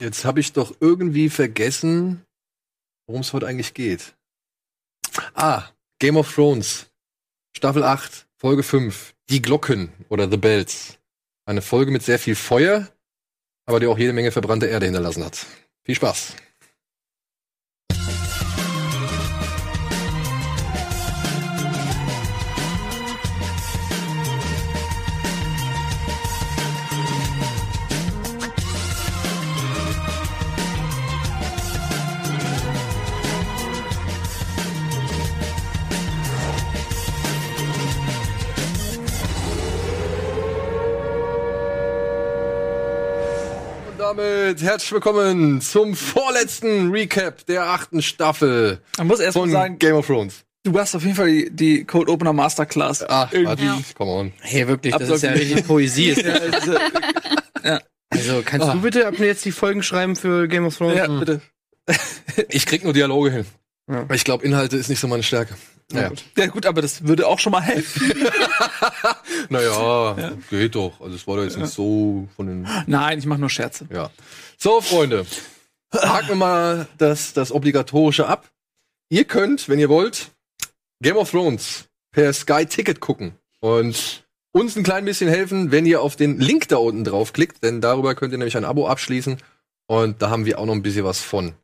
Jetzt habe ich doch irgendwie vergessen, worum es heute eigentlich geht. Ah, Game of Thrones. Staffel 8, Folge 5. Die Glocken oder The Bells. Eine Folge mit sehr viel Feuer, aber die auch jede Menge verbrannte Erde hinterlassen hat. Viel Spaß. Damit herzlich willkommen zum vorletzten Recap der achten Staffel Man muss erst mal von sagen, Game of Thrones. du hast auf jeden Fall die, die Code Opener Masterclass. Ach, Irgendwie. warte, come on. Hey, wirklich, das ist ja Absolut. richtig Poesie. Ja, also, Also, kannst Ah. du bitte ab jetzt die Folgen schreiben für Game of Thrones? ja, bitte. Ich krieg nur Dialoge hin. Ja. Ich glaube, Inhalte ist nicht so meine Stärke. Naja, Ja gut, aber das würde auch schon mal helfen. naja geht doch. Also es war doch jetzt nicht so von den Nein, ich mache nur Scherze. Ja. So, Freunde. Haken wir mal das, das Obligatorische ab. Ihr könnt, wenn ihr wollt, Game of Thrones per Sky Ticket gucken. Und uns ein klein bisschen helfen, wenn ihr auf den Link da unten draufklickt, denn darüber könnt ihr nämlich ein Abo abschließen. Und da haben wir auch noch ein bisschen was von.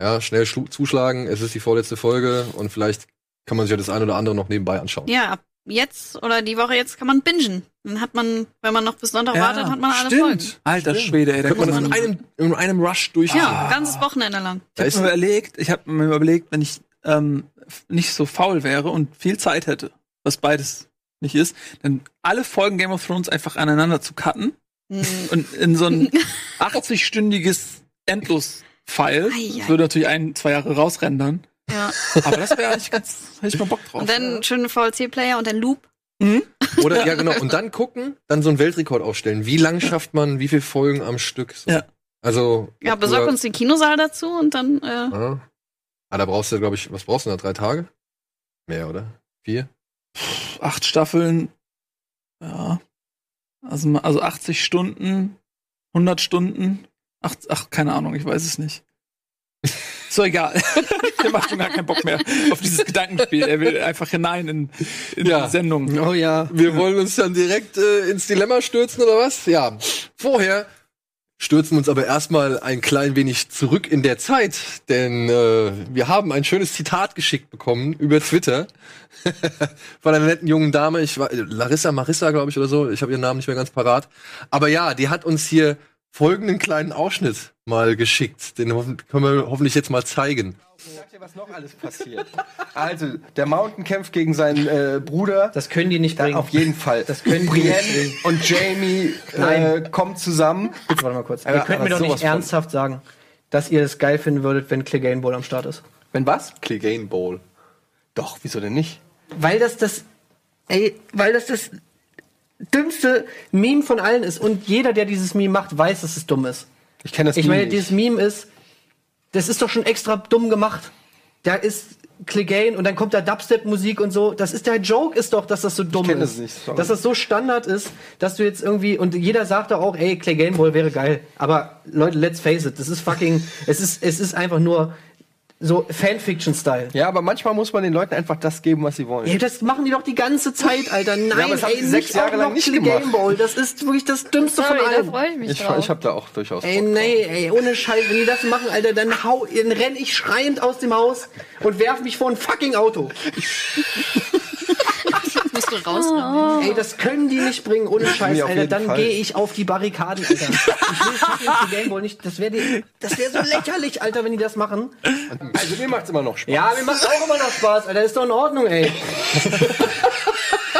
Ja, schnell zuschlagen. Es ist die vorletzte Folge und vielleicht kann man sich ja das ein oder andere noch nebenbei anschauen. Ja, ab jetzt oder die Woche jetzt kann man bingen. Dann hat man, wenn man noch bis Sonntag wartet, hat man alle Folgen. Alter Schwede, ey, da Könnte man kann das man. in einem, in einem Rush durch. Ja, ein ganzes Wochenende lang. Ich habe mir überlegt, ich habe mir überlegt, wenn ich ähm, nicht so faul wäre und viel Zeit hätte, was beides nicht ist, dann alle Folgen Game of Thrones einfach aneinander zu cutten Hm. und in so ein 80-stündiges Endlos-File. Das würde natürlich ein, zwei Jahre rausrendern. Ja. Aber das wäre eigentlich ganz, hätte ich mal Bock drauf. Und dann schöne VLC-Player und dann Loop. Oder ja, genau. Und dann gucken, dann so einen Weltrekord aufstellen. Wie lang schafft man, wie viele Folgen am Stück? So. Ja. Also. Ja, besorg oder- uns den Kinosaal dazu und dann, äh, Ah. ah, da brauchst du, glaube ich, was brauchst du da? Drei Tage? Mehr, oder? Vier? acht Staffeln, ja, also, also 80 Stunden, 100 Stunden, acht, ach, keine Ahnung, ich weiß es nicht. So egal. Der macht schon gar keinen Bock mehr auf dieses Gedankenspiel. Er will einfach hinein in, in Ja. die Sendung. Oh ja. Wir wollen uns dann direkt äh, ins Dilemma stürzen, oder was? Ja. Vorher stürzen wir uns aber erstmal ein klein wenig zurück in der Zeit, denn äh, wir haben ein schönes Zitat geschickt bekommen über Twitter von einer netten jungen Dame, ich war Larissa Marissa, glaube ich, oder so. Ich habe ihren Namen nicht mehr ganz parat. Aber ja, die hat uns hier folgenden kleinen Ausschnitt mal geschickt. Den hoffen, können wir hoffentlich jetzt mal zeigen. Ich sag dir, was noch alles passiert. Also, der Mountain kämpft gegen seinen äh, Bruder. Das können die nicht Da, bringen. auf jeden Fall. Das können die Brienne nicht bringen. und Jamie äh, Nein. kommen zusammen. Warte mal kurz. Aber- ihr könnt mir doch nicht von. ernsthaft sagen, dass ihr es geil finden würdet, wenn Clegane Bowl am Start ist. Wenn was? Clegane Bowl. Doch, wieso denn nicht? Weil das das, ey, weil das das dümmste Meme von allen ist. Und jeder, der dieses Meme macht, weiß, dass es dumm ist. Ich kenne das Ich Meme meine, nicht. dieses Meme ist, das ist doch schon extra dumm gemacht. Da ist Clegane und dann kommt da Dubstep-Musik und so. Das ist der Joke, ist doch, dass das so dumm kenn ist. das nicht, sorry. dass das so Standard ist, dass du jetzt irgendwie und jeder sagt doch auch, ey, Clegane Ball wäre geil. Aber Leute, let's face it, das ist fucking, es ist, es ist einfach nur so Fanfiction-Style. Ja, aber manchmal muss man den Leuten einfach das geben, was sie wollen. Ey, das machen die doch die ganze Zeit, Alter. Nein, aber das haben ey, sie sechs Jahre lang noch nicht gemacht. Ball. Das ist wirklich das Dümmste sorry, von da allem. freue ich mich Ich, drauf. ich habe da auch durchaus Ey, Bock nee, ey, ohne Scheiß, wenn die das machen, Alter, dann hau, dann renn ich schreiend aus dem Haus und werf mich vor ein fucking Auto. musst du rausrennen. Ey, das können die nicht bringen, ohne Scheiß, Alter. Dann gehe ich auf die Barrikaden, Alter. Ich will die Gameboy nicht, das wäre das wäre so lächerlich, Alter, wenn die das machen. Also mir macht's immer noch Spaß. Ja, mir macht auch immer noch Spaß, Alter, ist doch in Ordnung, ey.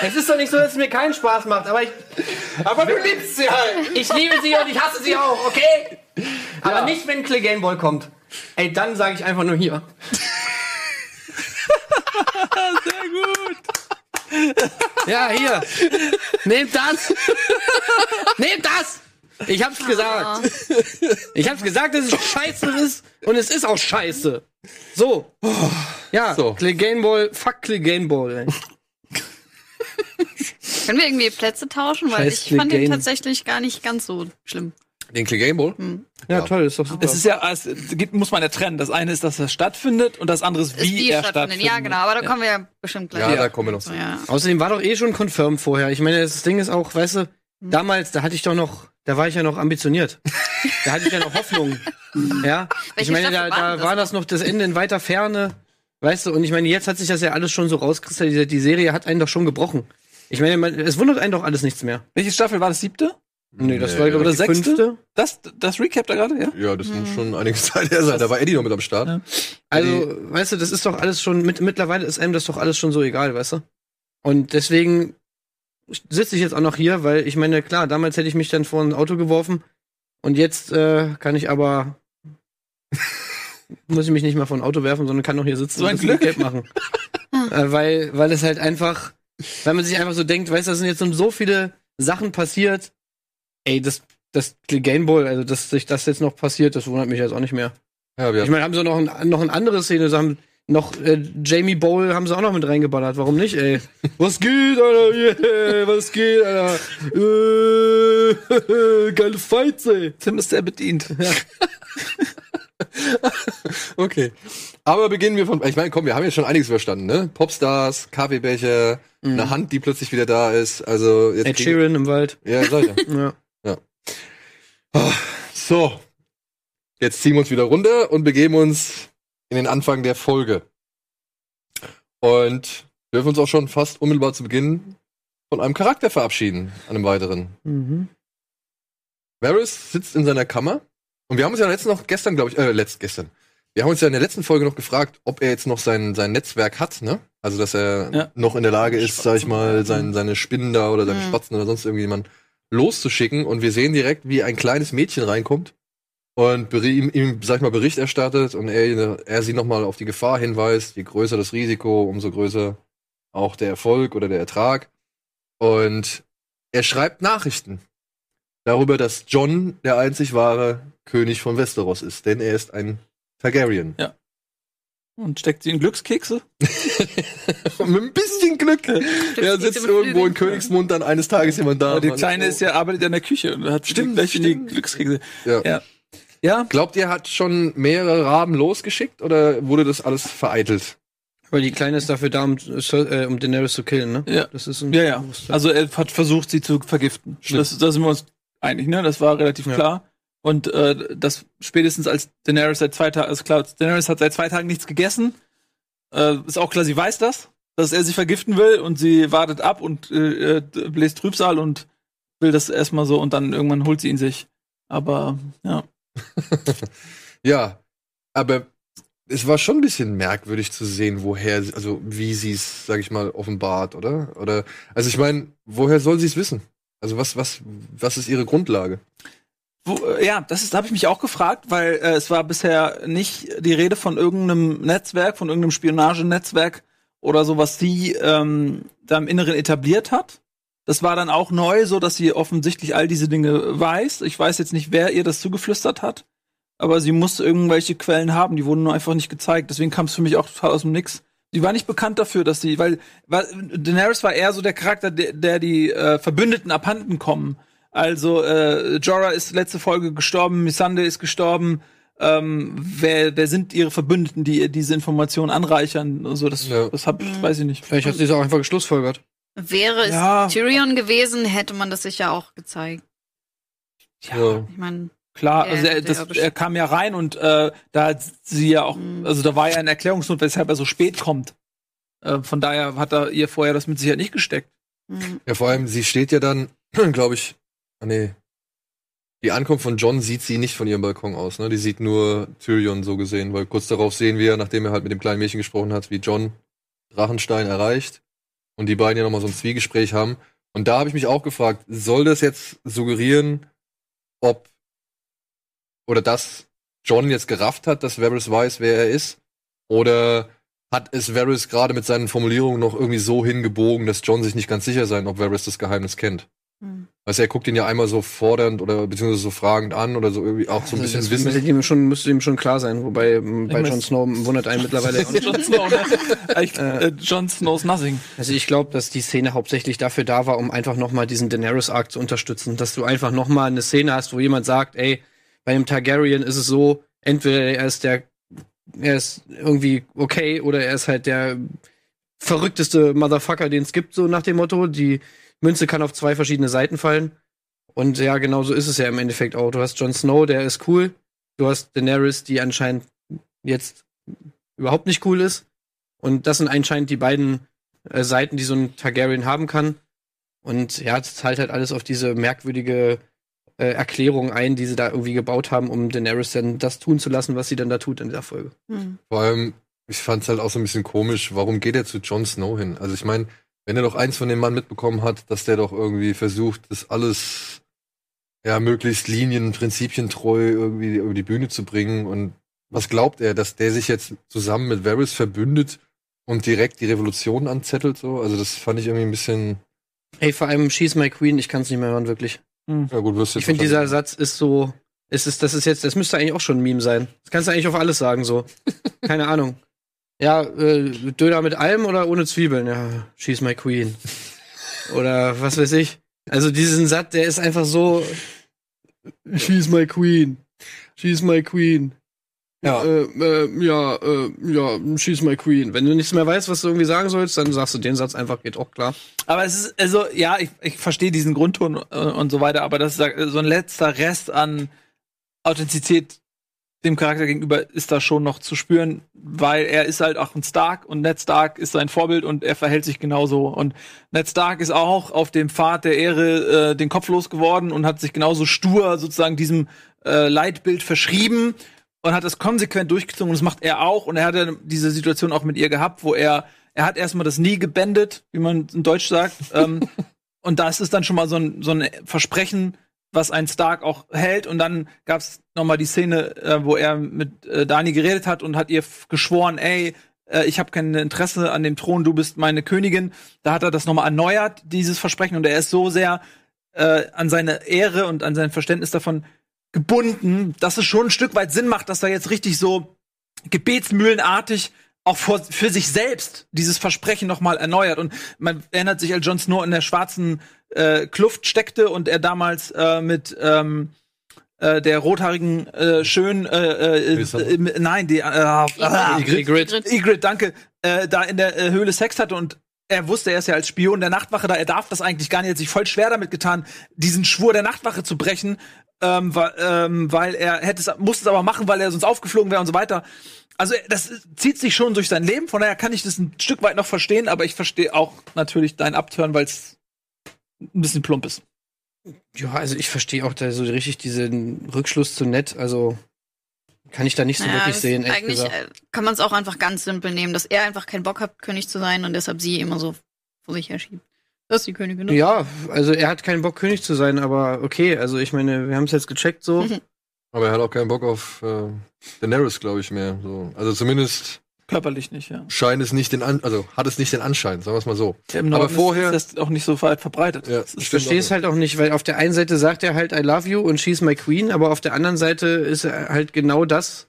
es ist doch nicht so, dass es mir keinen Spaß macht, aber ich, Aber du liebst sie halt. ich liebe sie und ich hasse sie auch, okay? Aber nicht, wenn Clay Gameboy kommt. Ey, dann sage ich einfach nur hier. Ja, hier. Nehmt das. Nehmt das. Ich hab's gesagt. Ich hab's gesagt, dass es scheiße ist und es ist auch scheiße. So. Ja, So. Clay Gameball, fuck Clay Gameball. Ey. Können wir irgendwie Plätze tauschen? Weil Scheiß ich fand den tatsächlich gar nicht ganz so schlimm. Den Clegane Bowl? Hm. Ja, Ja. toll, ist doch super. Es ist ja, es gibt, muss man ja trennen. Das eine ist, dass er stattfindet und das andere ist, wie die er stattfindet. stattfindet. Ja, genau, aber da kommen wir ja bestimmt gleich. Ja, da kommen wir noch so, zu. ja. Außerdem war doch eh schon confirmed vorher. Ich meine, das Ding ist auch, weißt du, Hm. damals, da hatte ich doch noch, da war ich ja noch ambitioniert. da hatte ich ja noch Hoffnung. Ja. ich Welche meine, da, da das war das noch das Ende in weiter Ferne. Weißt du, und ich meine, jetzt hat sich das ja alles schon so rauskristallisiert. Die Serie hat einen doch schon gebrochen. Ich meine, man, es wundert einen doch alles nichts mehr. Welche Staffel war das? Siebte? Nee, das Nee. war, glaube ich, die sechste? fünfte. Das, das Recap da gerade, ja? Ja, das Hm. muss schon einige Zeit her sein. Da war Eddie noch mit am Start. Ja. Also, weißt du, das ist doch alles schon, mit, mittlerweile ist einem das doch alles schon so egal, weißt du? Und deswegen sitze ich jetzt auch noch hier, weil ich meine, klar, damals hätte ich mich dann vor ein Auto geworfen und jetzt äh, kann ich aber muss ich mich nicht mal vor ein Auto werfen, sondern kann noch hier sitzen So ein und Glück. Recap machen. äh, weil, weil es halt einfach, weil man sich einfach so denkt, weißt du, da sind jetzt so viele Sachen passiert. Ey, das, das Game Bowl, also dass sich das jetzt noch passiert, das wundert mich jetzt auch nicht mehr. Ja, Ich meine, haben sie noch, ein, noch eine andere Szene, sie haben noch äh, Jamie Bowl haben sie auch noch mit reingeballert. Warum nicht, ey? Was geht, Alter? Yeah, was geht, Alter? Äh, geile Fights, ey. Tim ist sehr bedient. Okay. Aber beginnen wir von, ich meine, komm, wir haben ja schon einiges überstanden, ne? Popstars, Kaffeebecher, eine Hand, die plötzlich wieder da ist. Also jetzt Ed Sheeran im Wald. Ja, sollte. Ja. So. Jetzt ziehen wir uns wieder runter und begeben uns in den Anfang der Folge. Und dürfen uns auch schon fast unmittelbar zu Beginn von einem Charakter verabschieden, einem weiteren. Mhm. Varys sitzt in seiner Kammer und wir haben uns ja letztens noch gestern, glaube ich, äh, letzt, gestern. Wir haben uns ja in der letzten Folge noch gefragt, ob er jetzt noch sein, sein Netzwerk hat, ne? Also, dass er Ja. noch in der Lage ist, sag ich mal, sein, seine Spinnen da oder seine Mhm. Spatzen oder sonst irgendjemand loszuschicken und wir sehen direkt, wie ein kleines Mädchen reinkommt und ihm, ihm, sag ich mal, Bericht erstattet und er, er sie nochmal auf die Gefahr hinweist. Je größer das Risiko, umso größer auch der Erfolg oder der Ertrag. Und er schreibt Nachrichten darüber, dass John der einzig wahre König von Westeros ist, denn er ist ein Targaryen. Und steckt sie in Glückskekse? Mit ein bisschen Glück. Er sitzt irgendwo in. Königsmund, dann eines Tages jemand da. Aber die Kleine ist ja, arbeitet ja in der Küche und hat Stimmt, gleich in stimmt. die Glückskekse. Ja. Ja. Ja, Glaubt ihr, er hat schon mehrere Raben losgeschickt oder wurde das alles vereitelt? Weil die Kleine ist dafür da, um, äh, um Daenerys zu killen, ne? Ja. Das ist ein ja, ja. Also er hat versucht, sie zu vergiften. Stimmt. Das, da sind wir uns einig, ne? Das war relativ Ja. klar. Und äh, das spätestens als Daenerys seit zwei Tagen, also klar, Daenerys hat seit zwei Tagen nichts gegessen. Äh, ist auch klar, sie weiß das, dass er sie vergiften will und sie wartet ab und äh, äh, bläst Trübsal und will das erstmal so und dann irgendwann holt sie ihn sich. Aber ja. Ja, aber es war schon ein bisschen merkwürdig zu sehen, woher, also wie sie es, sag ich mal, offenbart, oder? Oder, also ich meine, woher soll sie es wissen? Also was, was, was ist ihre Grundlage? Wo, äh, ja, das ist, habe ich mich auch gefragt, weil äh, es war bisher nicht die Rede von irgendeinem Netzwerk, von irgendeinem Spionagenetzwerk oder so, was sie ähm, da im Inneren etabliert hat. Das war dann auch neu, so dass sie offensichtlich all diese Dinge weiß. Ich weiß jetzt nicht, wer ihr das zugeflüstert hat, aber sie muss irgendwelche Quellen haben, die wurden nur einfach nicht gezeigt. Deswegen kam es für mich auch total aus dem Nix. Sie war nicht bekannt dafür, dass sie, weil, weil Daenerys war eher so der Charakter, der, der die äh, Verbündeten abhanden kommen. Also äh, Jorah ist letzte Folge gestorben, Missandei ist gestorben. Ähm, wer, wer sind ihre Verbündeten, die ihr diese Informationen anreichern? Also das, Ja. das hab, Mhm. weiß ich nicht. Vielleicht hat sie es auch einfach geschlussfolgert. Wäre es Ja. Tyrion gewesen, hätte man das sicher auch gezeigt. Ja. Ich meine, Klar, also er, das, ja er kam ja rein und äh, da hat sie ja auch, Mhm. also da war ja eine Erklärungsnot, weshalb er so spät kommt. Äh, von daher hat er ihr vorher das mit Sicherheit nicht gesteckt. hm, Ja, vor allem, sie steht ja dann, glaube ich, ah, nee. Die Ankunft von John sieht sie nicht von ihrem Balkon aus, ne? Die sieht nur Tyrion so gesehen, weil kurz darauf sehen wir, nachdem er halt mit dem kleinen Mädchen gesprochen hat, wie John Drachenstein erreicht und die beiden ja nochmal so ein Zwiegespräch haben. Und da habe ich mich auch gefragt, soll das jetzt suggerieren, ob oder dass John jetzt gerafft hat, dass Varys weiß, wer er ist? Oder hat es Varys gerade mit seinen Formulierungen noch irgendwie so hingebogen, dass John sich nicht ganz sicher sein, ob Varys das Geheimnis kennt? hm. Also er guckt ihn ja einmal so fordernd oder beziehungsweise so fragend an oder so irgendwie auch so ein bisschen das wissen. müsste ihm schon, müsste ihm schon klar sein. Wobei ähm, bei Jon Snow wundert einen mittlerweile auch nicht. Jon Snow, ne? Ich, äh, Jon Snow's Nothing. Also ich glaube, dass die Szene hauptsächlich dafür da war, um einfach noch mal diesen Daenerys-Arc zu unterstützen. Dass du einfach noch mal eine Szene hast, wo jemand sagt, ey, bei einem Targaryen ist es so, entweder er ist der, er ist irgendwie okay oder er ist halt der verrückteste Motherfucker, den es gibt, so nach dem Motto. Die Münze kann auf zwei verschiedene Seiten fallen. Und ja, genau so ist es ja im Endeffekt auch. Du hast Jon Snow, der ist cool. Du hast Daenerys, die anscheinend jetzt überhaupt nicht cool ist. Und das sind anscheinend die beiden äh, Seiten, die so ein Targaryen haben kann. Und ja, es zahlt halt alles auf diese merkwürdige äh, Erklärung ein, die sie da irgendwie gebaut haben, um Daenerys dann das tun zu lassen, was sie dann da tut in dieser Folge. Hm. Vor allem, ich fand es halt auch so ein bisschen komisch, warum geht er zu Jon Snow hin? Also ich meine, wenn er doch eins von dem Mann mitbekommen hat, dass der doch irgendwie versucht, das alles ja möglichst linien, prinzipientreu irgendwie über die Bühne zu bringen und was glaubt er, dass der sich jetzt zusammen mit Varys verbündet und direkt die Revolution anzettelt so? Also das fand ich irgendwie ein bisschen Ey, vor allem She's My Queen, ich kann es nicht mehr hören, wirklich. ja gut, wirst du Ich finde, dieser Satz ist so, es ist, das ist jetzt, das müsste eigentlich auch schon ein Meme sein. Das kannst du eigentlich auf alles sagen, so. Keine Ahnung. Ja, äh, Döner mit allem oder ohne Zwiebeln? Ja, she's my queen. Oder was weiß ich. Also diesen Satz, der ist einfach so, she's my queen. She's my queen. Ja. Äh, äh, ja, äh, ja, she's my queen. Wenn du nichts mehr weißt, was du irgendwie sagen sollst, dann sagst du den Satz einfach, geht auch klar. Aber es ist, also, ja, ich, ich verstehe diesen Grundton äh, und so weiter, aber das ist so ein letzter Rest an Authentizität dem Charakter gegenüber ist da schon noch zu spüren, weil er ist halt auch ein Stark und Ned Stark ist sein Vorbild und er verhält sich genauso. Und Ned Stark ist auch auf dem Pfad der Ehre äh, den Kopf losgeworden und hat sich genauso stur sozusagen diesem äh, Leitbild verschrieben und hat das konsequent durchgezogen und das macht er auch und er hatte diese Situation auch mit ihr gehabt, wo er er hat erstmal das nie gebändet, wie man in Deutsch sagt. ähm, und das ist dann schon mal so ein, so ein Versprechen, was ein Stark auch hält. Und dann gab's noch mal die Szene, äh, wo er mit äh, Dani geredet hat und hat ihr geschworen, ey, äh, ich habe kein Interesse an dem Thron, du bist meine Königin. Da hat er das noch mal erneuert, dieses Versprechen. Und er ist so sehr äh, an seine Ehre und an sein Verständnis davon gebunden, dass es schon ein Stück weit Sinn macht, dass er jetzt richtig so gebetsmühlenartig auch vor, für sich selbst dieses Versprechen noch mal erneuert. Und man erinnert sich, als Jon Snow in der schwarzen äh, Kluft steckte und er damals äh, mit ähm, äh, der rothaarigen äh, schön äh, äh, äh, nein die äh, ah. Ygritte, danke, äh, da in der äh, Höhle Sex hatte und er wusste, er ist ja als Spion der Nachtwache da, er darf das eigentlich gar nicht, er hat sich voll schwer damit getan, diesen Schwur der Nachtwache zu brechen, ähm, weil, ähm, weil er hätte es, musste es aber machen, weil er sonst aufgeflogen wäre und so weiter. Also das zieht sich schon durch sein Leben, von daher kann ich das ein Stück weit noch verstehen, aber ich verstehe auch natürlich dein Abtören, weil es ein bisschen plump ist. Ja, also ich verstehe auch da so richtig diesen Rückschluss zu nett. Also kann ich da nicht so Naja, wirklich sehen, ehrlich Eigentlich gesagt. äh, kann man es auch einfach ganz simpel nehmen, dass er einfach keinen Bock hat, König zu sein und deshalb sie immer so vor sich herschiebt. Das ist die Königin. Ja, also er hat keinen Bock, König zu sein, aber okay, also ich meine, wir haben es jetzt gecheckt so. Mhm. Aber er hat auch keinen Bock auf äh, Daenerys, glaube ich, mehr. So. Also zumindest Körperlich nicht, ja. scheint es nicht den An also hat es nicht den Anschein, sagen wir es mal so. Im Aber vorher- ist das auch nicht so weit verbreitet. Ja, Ich verstehe es halt auch nicht, weil auf der einen Seite sagt er halt I love you und she's my queen, aber auf der anderen Seite ist er halt genau das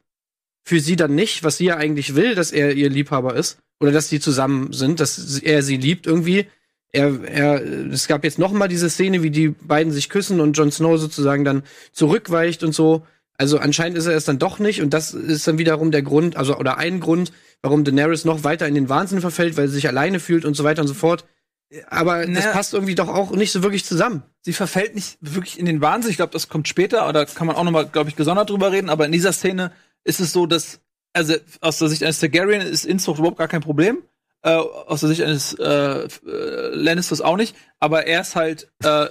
für sie dann nicht, was sie ja eigentlich will, dass er ihr Liebhaber ist oder dass sie zusammen sind, dass er sie liebt irgendwie. Er, er, es gab jetzt noch mal diese Szene, wie die beiden sich küssen und Jon Snow sozusagen dann zurückweicht und so. Also anscheinend ist er es dann doch nicht und das ist dann wiederum der Grund, also oder ein Grund, warum Daenerys noch weiter in den Wahnsinn verfällt, weil sie sich alleine fühlt und so weiter und so fort. Aber das Naja. passt irgendwie doch auch nicht so wirklich zusammen. sie verfällt nicht wirklich in den Wahnsinn. Ich glaube, das kommt später, oder kann man auch noch mal, glaube ich, gesondert drüber reden. Aber in dieser Szene ist es so, dass also aus der Sicht eines Targaryen ist Inzucht überhaupt gar kein Problem. Äh, aus der Sicht eines äh, äh, Lannisters auch nicht. Aber er ist halt äh,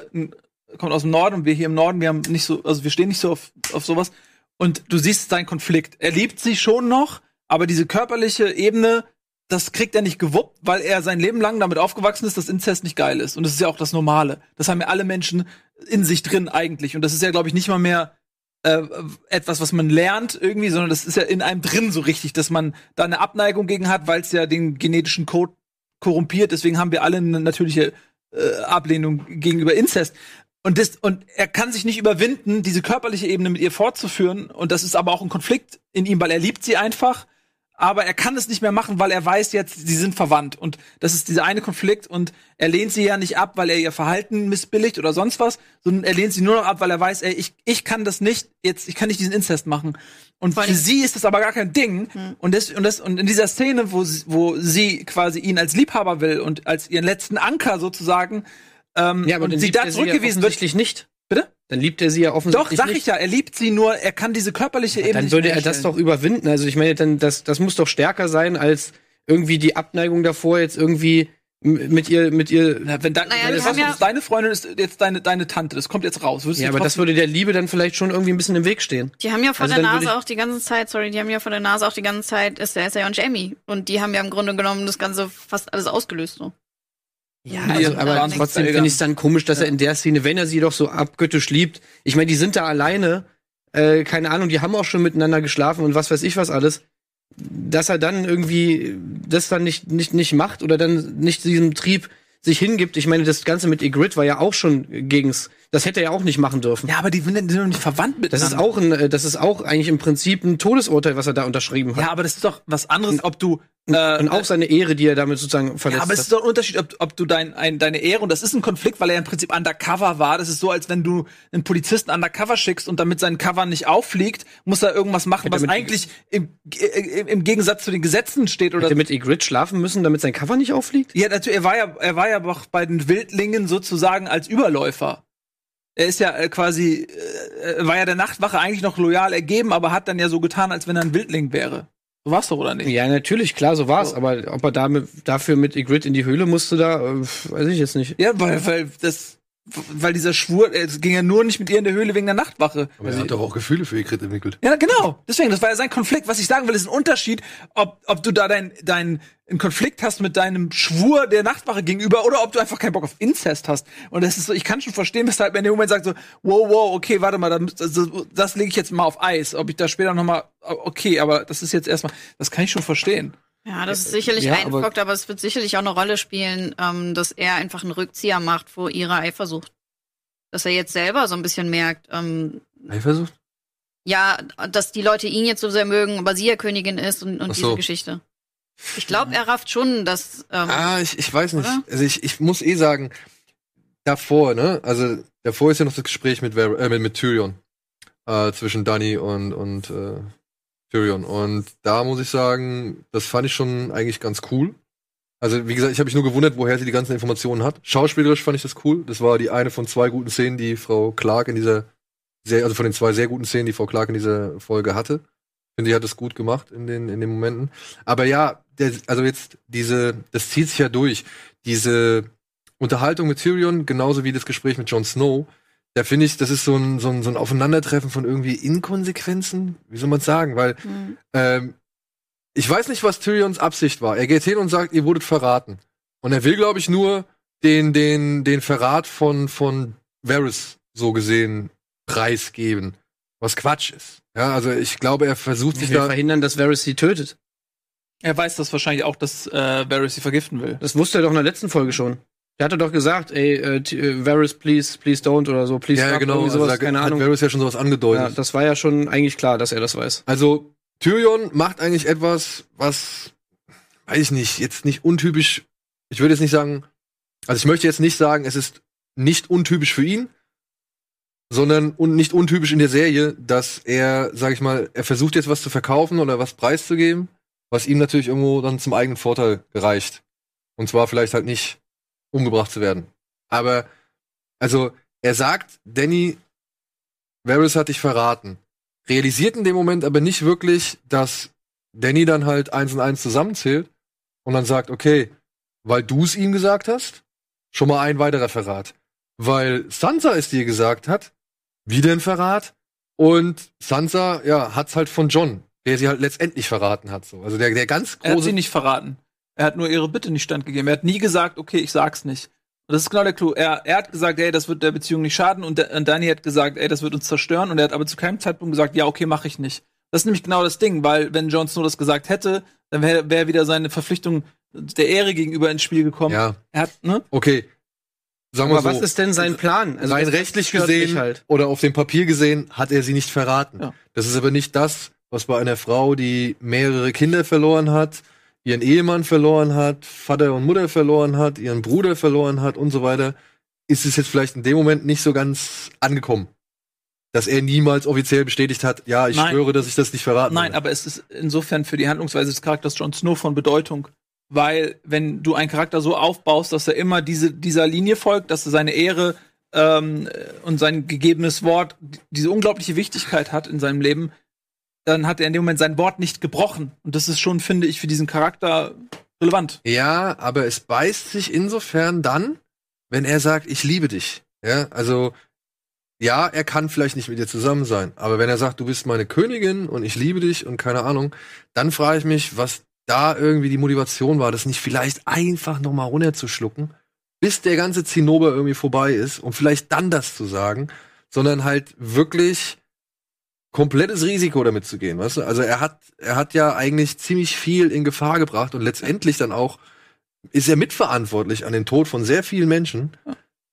kommt aus dem Norden und wir hier im Norden, wir haben nicht so, also wir stehen nicht so auf, auf sowas. Und du siehst seinen Konflikt. Er liebt sie schon noch, aber diese körperliche Ebene, das kriegt er nicht gewuppt, weil er sein Leben lang damit aufgewachsen ist, dass Inzest nicht geil ist. Und das ist ja auch das Normale. Das haben ja alle Menschen in sich drin eigentlich. Und das ist ja, glaube ich, nicht mal mehr äh, etwas, was man lernt irgendwie, sondern das ist ja in einem drin so richtig, dass man da eine Abneigung gegen hat, weil es ja den genetischen Code korrumpiert. Deswegen haben wir alle eine natürliche äh, Ablehnung gegenüber Inzest. und, das, und er kann sich nicht überwinden, diese körperliche Ebene mit ihr fortzuführen. Und das ist aber auch ein Konflikt in ihm, weil er liebt sie einfach. Aber er kann es nicht mehr machen, weil er weiß jetzt, sie sind verwandt. Und das ist dieser eine Konflikt. Und er lehnt sie ja nicht ab, weil er ihr Verhalten missbilligt oder sonst was, sondern er lehnt sie nur noch ab, weil er weiß, ey, ich, ich kann das nicht, jetzt, ich kann nicht diesen Inzest machen. Und für sie ist das aber gar kein Ding. Und, das, und, das, und in dieser Szene, wo, sie- wo sie quasi ihn als Liebhaber will und als ihren letzten Anker sozusagen, ähm, Ja, aber und dann sie da sie ja zurückgewiesen wird. nicht. Bitte? Dann liebt er sie ja Doch, offensichtlich sag nicht. ich ja, er liebt sie nur, er kann diese körperliche Ebene Dann nicht würde er das doch überwinden. Also ich meine, dann das, das muss doch stärker sein als irgendwie die Abneigung davor, jetzt irgendwie mit ihr, mit ihr. Na, wenn dann, Naja, das was, ja- deine Freundin ist jetzt deine, deine Tante, das kommt jetzt raus. Würdest Ja, du aber das würde der Liebe dann vielleicht schon irgendwie ein bisschen im Weg stehen. Die haben ja vor Also der Nase auch die ganze Zeit, sorry, die haben ja vor der Nase auch die ganze Zeit Esther und Jamie. Und die haben ja im Grunde genommen das Ganze fast alles ausgelöst. So. Ja, Ja, also, ja, aber trotzdem finde ich es dann komisch, dass er in der Szene, wenn er sie doch so abgöttisch liebt, ich meine, die sind da alleine, äh, keine Ahnung, die haben auch schon miteinander geschlafen und was weiß ich was alles, dass er dann irgendwie das dann nicht, nicht, nicht macht oder dann nicht diesem Trieb sich hingibt. Ich meine, das Ganze mit Igrit war ja auch schon gegens, das hätte er ja auch nicht machen dürfen. Ja, aber die sind doch nicht verwandt mit Das ist auch ein, äh, das ist auch eigentlich im Prinzip ein Todesurteil, was er da unterschrieben hat. Ja, aber das ist doch was anderes, ob du äh, und auch seine Ehre, die er damit sozusagen verletzt Ja, aber es hat. ist doch ein Unterschied, ob, ob du dein, ein, deine Ehre, und das ist ein Konflikt, weil er im Prinzip undercover war. Das ist so, als wenn du einen Polizisten undercover schickst und damit sein Cover nicht auffliegt, muss er irgendwas machen, was eigentlich im, äh, im Gegensatz zu den Gesetzen steht oder Hätte mit Igrit schlafen müssen, damit sein Cover nicht auffliegt? Ja, natürlich, er war ja, er war ja auch bei den Wildlingen sozusagen als Überläufer. Er ist ja äh, quasi, äh, er war ja der Nachtwache eigentlich noch loyal ergeben, aber hat dann ja so getan, als wenn er ein Wildling wäre. So war's doch, oder nicht? Ja, natürlich, klar, so war's. So. Aber ob er damit, dafür mit Igrit in die Höhle musste, da, äh, weiß ich jetzt nicht. Ja, weil, weil das, weil dieser Schwur, es ging ja nur nicht mit ihr in der Höhle wegen der Nachtwache. Aber er hat doch auch Gefühle für Igrit entwickelt. Ja, genau. Deswegen, das war ja sein Konflikt. Was ich sagen will, ist ein Unterschied, ob, ob du da dein, dein, einen Konflikt hast mit deinem Schwur der Nachtwache gegenüber oder ob du einfach keinen Bock auf Inzest hast. Und das ist so, ich kann schon verstehen, weshalb er in dem Moment sagt so, wow, wow, okay, warte mal, das, das, das lege ich jetzt mal auf Eis. Ob ich da später noch mal, okay, aber das ist jetzt erstmal, das kann ich schon verstehen. Ja, das ist sicherlich Ja, ein aber- Punkt, aber es wird sicherlich auch eine Rolle spielen, ähm, dass er einfach einen Rückzieher macht vor ihrer Eifersucht. Dass er jetzt selber so ein bisschen merkt, ähm, Eifersucht? ja, dass die Leute ihn jetzt so sehr mögen, aber sie ja Königin ist und, und Ach diese so. Geschichte. Ich glaube, er rafft schon, dass ähm, Ah, ich, ich weiß nicht. Oder? Also ich, ich muss eh sagen, davor, ne? Also davor ist ja noch das Gespräch mit, Ver äh, mit, mit Tyrion. Äh, zwischen Dany und, und äh, Tyrion. Und da muss ich sagen, das fand ich schon eigentlich ganz cool. Also, wie gesagt, ich habe mich nur gewundert, woher sie die ganzen Informationen hat. Schauspielerisch fand ich das cool. Das war die eine von zwei guten Szenen, die Frau Clark in dieser sehr, also von den zwei sehr guten Szenen, die Frau Clark in dieser Folge hatte. Ich finde, die hat es gut gemacht in den, in den Momenten. Aber ja, der, also jetzt diese, das zieht sich ja durch. Diese Unterhaltung mit Tyrion, genauso wie das Gespräch mit Jon Snow, da finde ich, das ist so ein, so, ein, so ein Aufeinandertreffen von irgendwie Inkonsequenzen. Wie soll man sagen? Weil hm, ähm, ich weiß nicht, was Tyrions Absicht war. Er geht hin und sagt, ihr wurdet verraten. Und er will, glaube ich, nur den, den, den Verrat von, von Varys so gesehen preisgeben. Was Quatsch ist. Ja, also ich glaube, er versucht Ich sich will da. verhindern, dass Varys sie tötet. Er weiß das wahrscheinlich auch, dass äh, Varys sie vergiften will. Das wusste er doch in der letzten Folge schon. Der hatte doch gesagt, ey, äh, äh, Varys, please, please don't oder so, please Ja, stop, genau. Also sowas, da keine hat Ahnung. Varys ja schon sowas angedeutet. Ja, das war ja schon eigentlich klar, dass er das weiß. Also Tyrion macht eigentlich etwas, was, weiß ich nicht, jetzt nicht untypisch. Ich würde jetzt nicht sagen, also ich möchte jetzt nicht sagen, es ist nicht untypisch für ihn, sondern un nicht untypisch in der Serie, dass er, sag ich mal, er versucht jetzt was zu verkaufen oder was preiszugeben, was ihm natürlich irgendwo dann zum eigenen Vorteil gereicht. Und zwar vielleicht halt nicht umgebracht zu werden. Aber, also, er sagt, Danny, Varys hat dich verraten realisiert in dem Moment aber nicht wirklich, dass Danny dann halt eins und eins zusammenzählt und dann sagt, okay, weil du es ihm gesagt hast, schon mal ein weiterer Verrat. Weil Sansa es dir gesagt hat, wieder ein Verrat. Und Sansa, ja, hat's halt von John, der sie halt letztendlich verraten hat. So. Also der, der ganz Er hat große. sie nicht verraten. Er hat nur ihre Bitte nicht standgegeben. Er hat nie gesagt, okay, ich sag's nicht. Und das ist genau der Clou. Er, er hat gesagt, ey, das wird der Beziehung nicht schaden. Und, der, und Danny hat gesagt, ey, das wird uns zerstören. Und er hat aber zu keinem Zeitpunkt gesagt, ja, okay, mache ich nicht. Das ist nämlich genau das Ding, weil wenn Jon Snow das gesagt hätte, dann wäre wär wieder seine Verpflichtung der Ehre gegenüber ins Spiel gekommen. ja, Er hat, ne? okay. sagen wir Aber so, was ist denn sein Plan? Also rein rechtlich gesehen halt. oder auf dem Papier gesehen hat er sie nicht verraten. Ja. Das ist aber nicht das, was bei einer Frau, die mehrere Kinder verloren hat, ihren Ehemann verloren hat, Vater und Mutter verloren hat, ihren Bruder verloren hat und so weiter, ist es jetzt vielleicht in dem Moment nicht so ganz angekommen. Dass er niemals offiziell bestätigt hat, ja, ich Nein. schwöre, dass ich das nicht verraten Nein, werde. aber es ist insofern für die Handlungsweise des Charakters Jon Snow von Bedeutung. Weil, wenn du einen Charakter so aufbaust, dass er immer diese, dieser Linie folgt, dass er seine Ehre ähm, und sein gegebenes Wort diese unglaubliche Wichtigkeit hat in seinem Leben, dann hat er in dem Moment sein Wort nicht gebrochen. Und das ist schon, finde ich, für diesen Charakter relevant. Ja, aber es beißt sich insofern dann, wenn er sagt, ich liebe dich. Ja, also ja, er kann vielleicht nicht mit dir zusammen sein, aber wenn er sagt, du bist meine Königin und ich liebe dich und keine Ahnung, dann frage ich mich, was da irgendwie die Motivation war, das nicht vielleicht einfach noch mal runterzuschlucken, bis der ganze Zinnober irgendwie vorbei ist, um vielleicht dann das zu sagen, sondern halt wirklich komplettes Risiko damit zu gehen, weißt du? Also er hat, er hat ja eigentlich ziemlich viel in Gefahr gebracht und letztendlich dann auch ist er mitverantwortlich an den Tod von sehr vielen Menschen,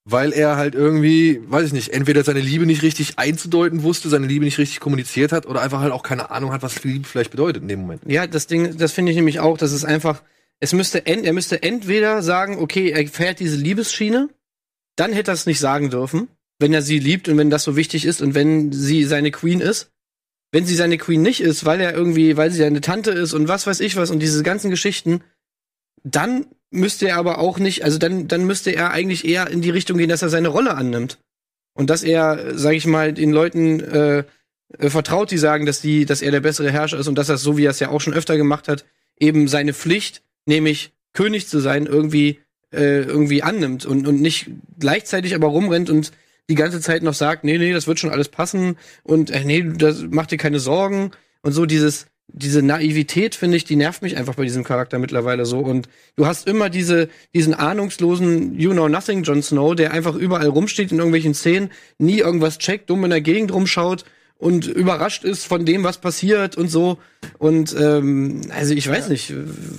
weil er halt irgendwie, weiß ich nicht, entweder seine Liebe nicht richtig einzudeuten wusste, seine Liebe nicht richtig kommuniziert hat oder einfach halt auch keine Ahnung hat, was Liebe vielleicht bedeutet in dem Moment. Ja, das Ding, das finde ich nämlich auch, dass es einfach, es müsste, ent, er müsste entweder sagen, okay, er fährt diese Liebesschiene, dann hätte er es nicht sagen dürfen, wenn er sie liebt und wenn das so wichtig ist und wenn sie seine Queen ist. Wenn sie seine Queen nicht ist, weil er irgendwie, weil sie seine Tante ist und was weiß ich was und diese ganzen Geschichten, dann müsste er aber auch nicht, also dann, dann müsste er eigentlich eher in die Richtung gehen, dass er seine Rolle annimmt. Und dass er, sag ich mal, den Leuten äh, äh, vertraut, die sagen, dass die, dass er der bessere Herrscher ist und dass er so wie er es ja auch schon öfter gemacht hat, eben seine Pflicht, nämlich König zu sein, irgendwie äh, irgendwie annimmt und und nicht gleichzeitig aber rumrennt und die ganze Zeit noch sagt, nee, nee, das wird schon alles passen und äh, nee, das mach dir keine Sorgen und so dieses diese Naivität finde ich, die nervt mich einfach bei diesem Charakter mittlerweile so und du hast immer diese diesen ahnungslosen You know nothing Jon Snow, der einfach überall rumsteht in irgendwelchen Szenen, nie irgendwas checkt, dumm in der Gegend rumschaut und überrascht ist von dem, was passiert und so. Und ähm, also ich weiß nicht.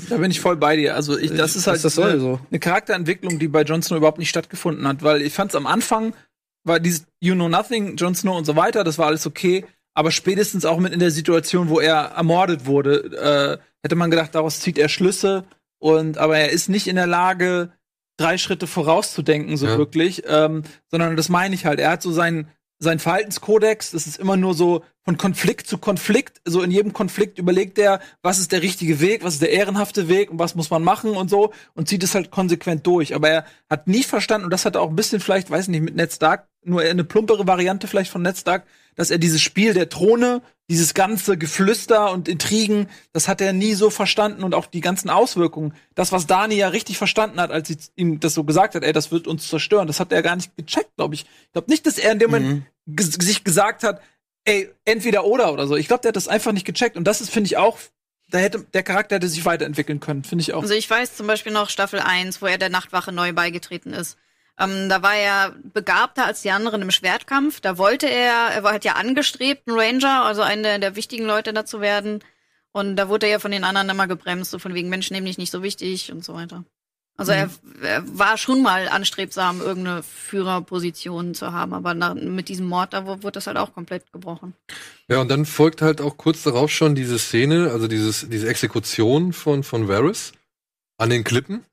Da bin ich voll bei dir. Also ich, das ist halt das eine, so. eine Charakterentwicklung, die bei Jon Snow überhaupt nicht stattgefunden hat, weil ich fand es am Anfang war dieses You Know Nothing, Jon Snow und so weiter, das war alles okay, aber spätestens auch mit in der Situation, wo er ermordet wurde, äh, hätte man gedacht, daraus zieht er Schlüsse und aber er ist nicht in der Lage, drei Schritte vorauszudenken, so Ja. wirklich, ähm, sondern das meine ich halt. Er hat so seinen sein Verhaltenskodex, das ist immer nur so von Konflikt zu Konflikt. So in jedem Konflikt überlegt er, was ist der richtige Weg, was ist der ehrenhafte Weg und was muss man machen und so und zieht es halt konsequent durch. Aber er hat nie verstanden, und das hat er auch ein bisschen vielleicht, weiß nicht, mit Ned Stark, nur eine plumpere Variante vielleicht von Ned Stark, dass er dieses Spiel der Throne, dieses ganze Geflüster und Intrigen, das hat er nie so verstanden und auch die ganzen Auswirkungen. Das, was Dani ja richtig verstanden hat, als sie ihm das so gesagt hat, ey, das wird uns zerstören, das hat er gar nicht gecheckt, glaube ich. Ich glaube nicht, dass er in dem Moment ges- sich gesagt hat, ey, entweder oder oder so. Ich glaube, der hat das einfach nicht gecheckt und das ist, finde ich auch, da hätte der Charakter hätte sich weiterentwickeln können, finde ich auch. Also ich weiß zum Beispiel noch Staffel 1, wo er der Nachtwache neu beigetreten ist. Ähm, da war er begabter als die anderen im Schwertkampf. Da wollte er, er war halt ja angestrebt, ein Ranger, also einer der wichtigen Leute da zu werden. Und da wurde er ja von den anderen immer gebremst, so von wegen Menschen nämlich nicht so wichtig und so weiter. Also er, er war schon mal anstrebsam, irgendeine Führerposition zu haben, aber nach, mit diesem Mord, da wu- wurde das halt auch komplett gebrochen. Ja, und dann folgt halt auch kurz darauf schon diese Szene, also dieses, diese Exekution von, von Varys an den Klippen.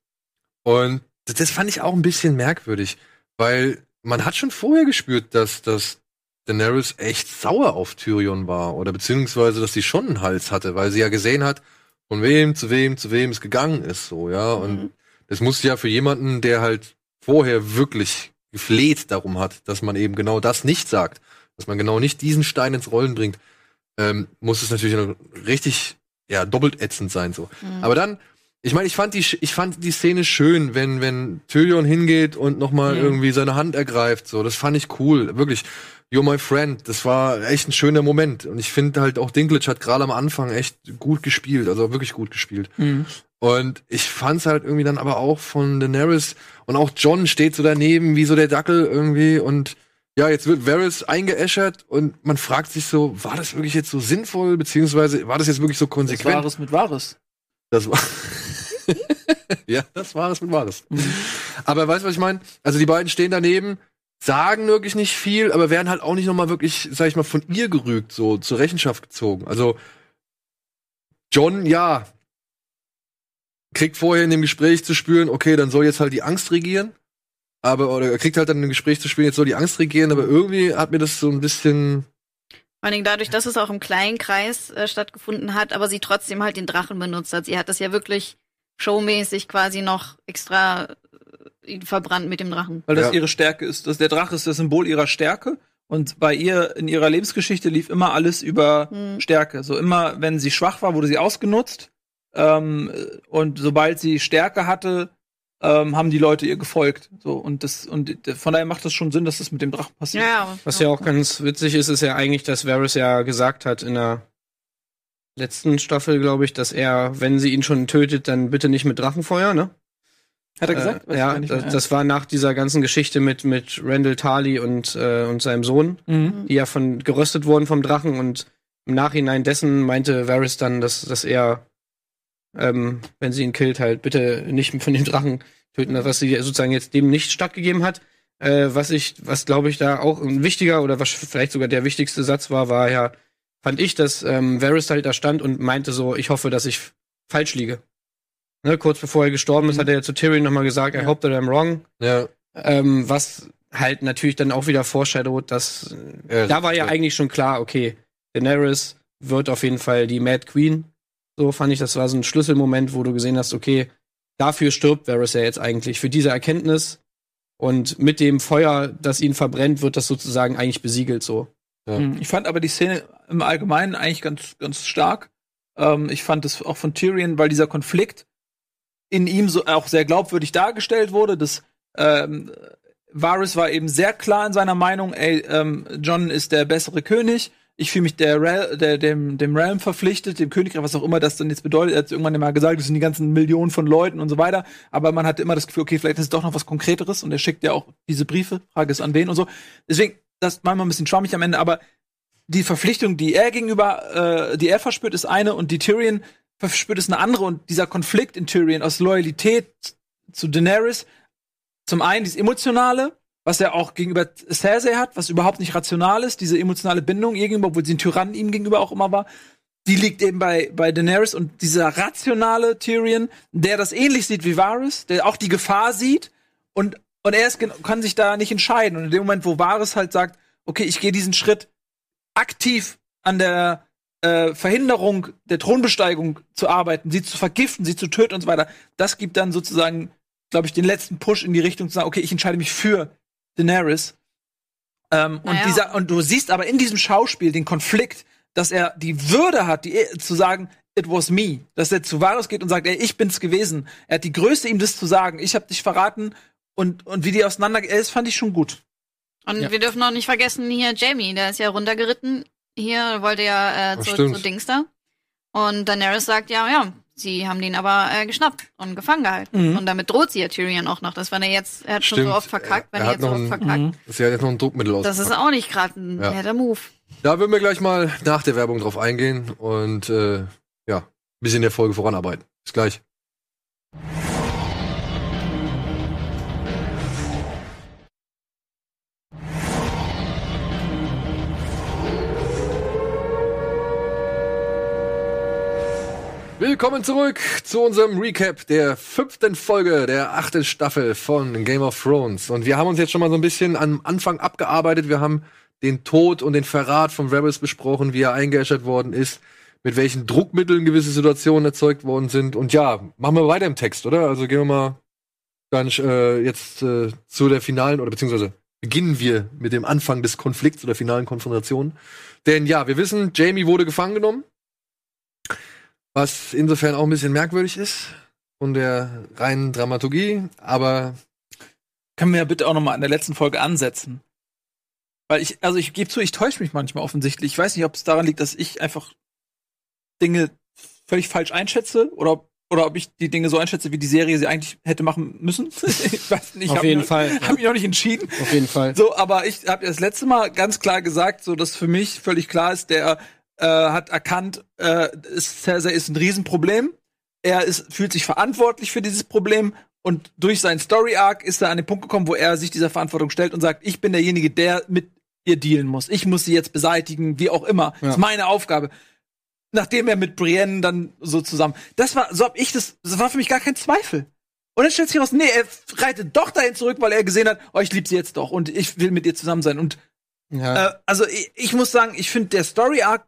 Und das, fand ich auch ein bisschen merkwürdig, weil man hat schon vorher gespürt, dass, dass Daenerys echt sauer auf Tyrion war oder beziehungsweise, dass sie schon einen Hals hatte, weil sie ja gesehen hat, von wem zu wem zu wem es gegangen ist, so, ja. Und das muss ja für jemanden, der halt vorher wirklich gefleht darum hat, dass man eben genau das nicht sagt, dass man genau nicht diesen Stein ins Rollen bringt, ähm, muss es natürlich noch richtig, ja, doppelt ätzend sein, so. Aber dann, ich meine, ich fand die, ich fand die Szene schön, wenn, wenn Tyrion hingeht und nochmal irgendwie seine Hand ergreift, so. Das fand ich cool, wirklich. You're my friend. Das war echt ein schöner Moment. Und ich finde halt auch Dinklage hat gerade am Anfang echt gut gespielt, also wirklich gut gespielt. Und ich fand's halt irgendwie dann aber auch von Daenerys und auch John steht so daneben wie so der Dackel irgendwie und ja, jetzt wird Varys eingeäschert und man fragt sich so, war das wirklich jetzt so sinnvoll, beziehungsweise war das jetzt wirklich so das konsequent? Wahres mit Wahres. Das war Ja, das war es mit Wahres. Aber weißt du, was ich meine? Also die beiden stehen daneben, sagen wirklich nicht viel, aber werden halt auch nicht nochmal wirklich, sag ich mal, von ihr gerügt, so zur Rechenschaft gezogen. Also John, ja, kriegt vorher in dem Gespräch zu spüren, okay, dann soll jetzt halt die Angst regieren. Aber, oder er kriegt halt dann im Gespräch zu spüren, jetzt soll die Angst regieren, aber irgendwie hat mir das so ein bisschen, Vor Dingen dadurch, dass es auch im kleinen Kreis äh, stattgefunden hat, aber sie trotzdem halt den Drachen benutzt hat. Sie hat das ja wirklich showmäßig quasi noch extra äh, ihn verbrannt mit dem Drachen. Weil das Ja. ihre Stärke ist. Das, der Drache ist das Symbol ihrer Stärke. Und bei ihr in ihrer Lebensgeschichte lief immer alles über Hm. Stärke. So immer, wenn sie schwach war, wurde sie ausgenutzt. Ähm, und sobald sie Stärke hatte, ähm, haben die Leute ihr gefolgt. So und das und von daher macht das schon Sinn, dass das mit dem Drachen passiert. Ja, Was ja auch ganz witzig ist, ist ja eigentlich, dass Varys ja gesagt hat in der letzten Staffel, glaube ich, dass er, wenn sie ihn schon tötet, dann bitte nicht mit Drachenfeuer, ne? Hat er gesagt? Äh, ja, das, mehr. das war nach dieser ganzen Geschichte mit, mit Randall Tarley und, äh, und seinem Sohn, Mhm. die ja von geröstet wurden vom Drachen und im Nachhinein dessen meinte Varys dann, dass, dass er, ähm, wenn sie ihn killt, halt bitte nicht von dem Drachen töten, was sie sozusagen jetzt dem nicht stattgegeben hat. Äh, was ich, was glaube ich da auch ein wichtiger oder was vielleicht sogar der wichtigste Satz war, war ja, fand ich, dass ähm, Varys halt da stand und meinte so, ich hoffe, dass ich falsch liege. Ne, kurz bevor er gestorben ist, hat er ja zu Tyrion nochmal gesagt, I Ja. hope that I'm wrong. ja, Ähm, was halt natürlich dann auch wieder foreshadowt, dass Ja, da war ja ja. eigentlich schon klar, okay, Daenerys wird auf jeden Fall die Mad Queen. So fand ich, das war so ein Schlüsselmoment, wo du gesehen hast, okay, dafür stirbt Varys ja jetzt eigentlich, für diese Erkenntnis. Und mit dem Feuer, das ihn verbrennt, wird das sozusagen eigentlich besiegelt so. Ja. Mhm. Ich fand aber die Szene im Allgemeinen eigentlich ganz, ganz stark. Ähm, ich fand es auch von Tyrion, weil dieser Konflikt in ihm so auch sehr glaubwürdig dargestellt wurde. Das ähm, Varys war eben sehr klar in seiner Meinung, ey, ähm, John ist der bessere König. Ich fühle mich der, Rel der dem, dem Realm verpflichtet, dem Königreich, was auch immer das dann jetzt bedeutet. Er hat irgendwann mal gesagt, das sind die ganzen Millionen von Leuten und so weiter. Aber man hatte immer das Gefühl, okay, vielleicht ist es doch noch was Konkreteres. Und er schickt ja auch diese Briefe, Frage ist an wen und so. Deswegen, das manchmal ein bisschen schwammig am Ende, aber die Verpflichtung, die er gegenüber, äh, die er verspürt, ist eine und die Tyrion verspürt ist eine andere. Und dieser Konflikt in Tyrion aus Loyalität zu Daenerys, zum einen dieses Emotionale, was er auch gegenüber Cersei hat, was überhaupt nicht rational ist, diese emotionale Bindung ihr gegenüber, obwohl sie ein Tyrann ihm gegenüber auch immer war, die liegt eben bei, bei Daenerys und dieser rationale Tyrion, der das ähnlich sieht wie Varys, der auch die Gefahr sieht und, und er ist, kann sich da nicht entscheiden. Und in dem Moment, wo Varys halt sagt, okay, ich gehe diesen Schritt aktiv an der äh, Verhinderung der Thronbesteigung zu arbeiten, sie zu vergiften, sie zu töten und so weiter, das gibt dann sozusagen, glaube ich, den letzten Push in die Richtung zu sagen, okay, ich entscheide mich für Daenerys. Ähm, und Naja. dieser, und du siehst aber in diesem Schauspiel den Konflikt, dass er die Würde hat, die, zu sagen, it was me. Dass er zu Varus geht und sagt, ey, ich bin's gewesen. Er hat die Größe, ihm das zu sagen. Ich habe dich verraten. Und, und wie die auseinander, äh, das fand ich schon gut. Und Ja. wir dürfen auch nicht vergessen, hier Jamie, der ist ja runtergeritten. Hier wollte ja äh, zu, zu Dings da. Und Daenerys sagt, ja, ja, sie haben den aber äh, geschnappt und gefangen gehalten. Mhm. Und damit droht sie ja Tyrion auch noch. Das war er jetzt, er hat schon Stimmt. so oft verkackt, wenn Er er, hat jetzt so noch oft ein- verkackt. Mhm. Das ist ja jetzt noch ein Druckmittel aus. Das ist auch nicht gerade ein Ja. netter Move. Da würden wir gleich mal nach der Werbung drauf eingehen und äh, ja, ein bisschen in der Folge voranarbeiten. Bis gleich. Willkommen zurück zu unserem Recap der fünften Folge der achten Staffel von Game of Thrones. Und wir haben uns jetzt schon mal so ein bisschen am Anfang abgearbeitet. Wir haben den Tod und den Verrat von Rebels besprochen, wie er eingeäschert worden ist, mit welchen Druckmitteln gewisse Situationen erzeugt worden sind. Und ja, machen wir weiter im Text, oder? Also gehen wir mal dann äh, jetzt äh, zu der finalen, oder beziehungsweise beginnen wir mit dem Anfang des Konflikts oder finalen Konfrontation. Denn ja, wir wissen, Jamie wurde gefangen genommen. Was insofern auch ein bisschen merkwürdig ist von der reinen Dramaturgie, aber Können wir ja bitte auch noch mal an der letzten Folge ansetzen. Weil ich, also ich gebe zu, ich täusche mich manchmal offensichtlich. Ich weiß nicht, ob es daran liegt, dass ich einfach Dinge völlig falsch einschätze oder, oder ob ich die Dinge so einschätze, wie die Serie sie eigentlich hätte machen müssen. ich weiß nicht. ich Auf jeden mich, Fall. Habe mich noch nicht entschieden. Auf jeden Fall. So, aber ich habe das letzte Mal ganz klar gesagt, so dass für mich völlig klar ist, der äh, hat erkannt, äh, ist, Cersei ist ein Riesenproblem. er ist, fühlt sich verantwortlich für dieses Problem und durch seinen Story Arc ist er an den Punkt gekommen, wo er sich dieser Verantwortung stellt und sagt, ich bin derjenige, der mit ihr dealen muss. Ich muss sie jetzt beseitigen, wie auch immer. Das ist meine Aufgabe. Nachdem er mit Brienne dann so zusammen. Das war, so hab ich das, das war für mich gar kein Zweifel. Und dann stellt sich raus, nee, er reitet doch dahin zurück, weil er gesehen hat, oh, ich lieb sie jetzt doch und ich will mit ihr zusammen sein. Und Ja. äh, also ich, ich muss sagen, ich finde der Story Arc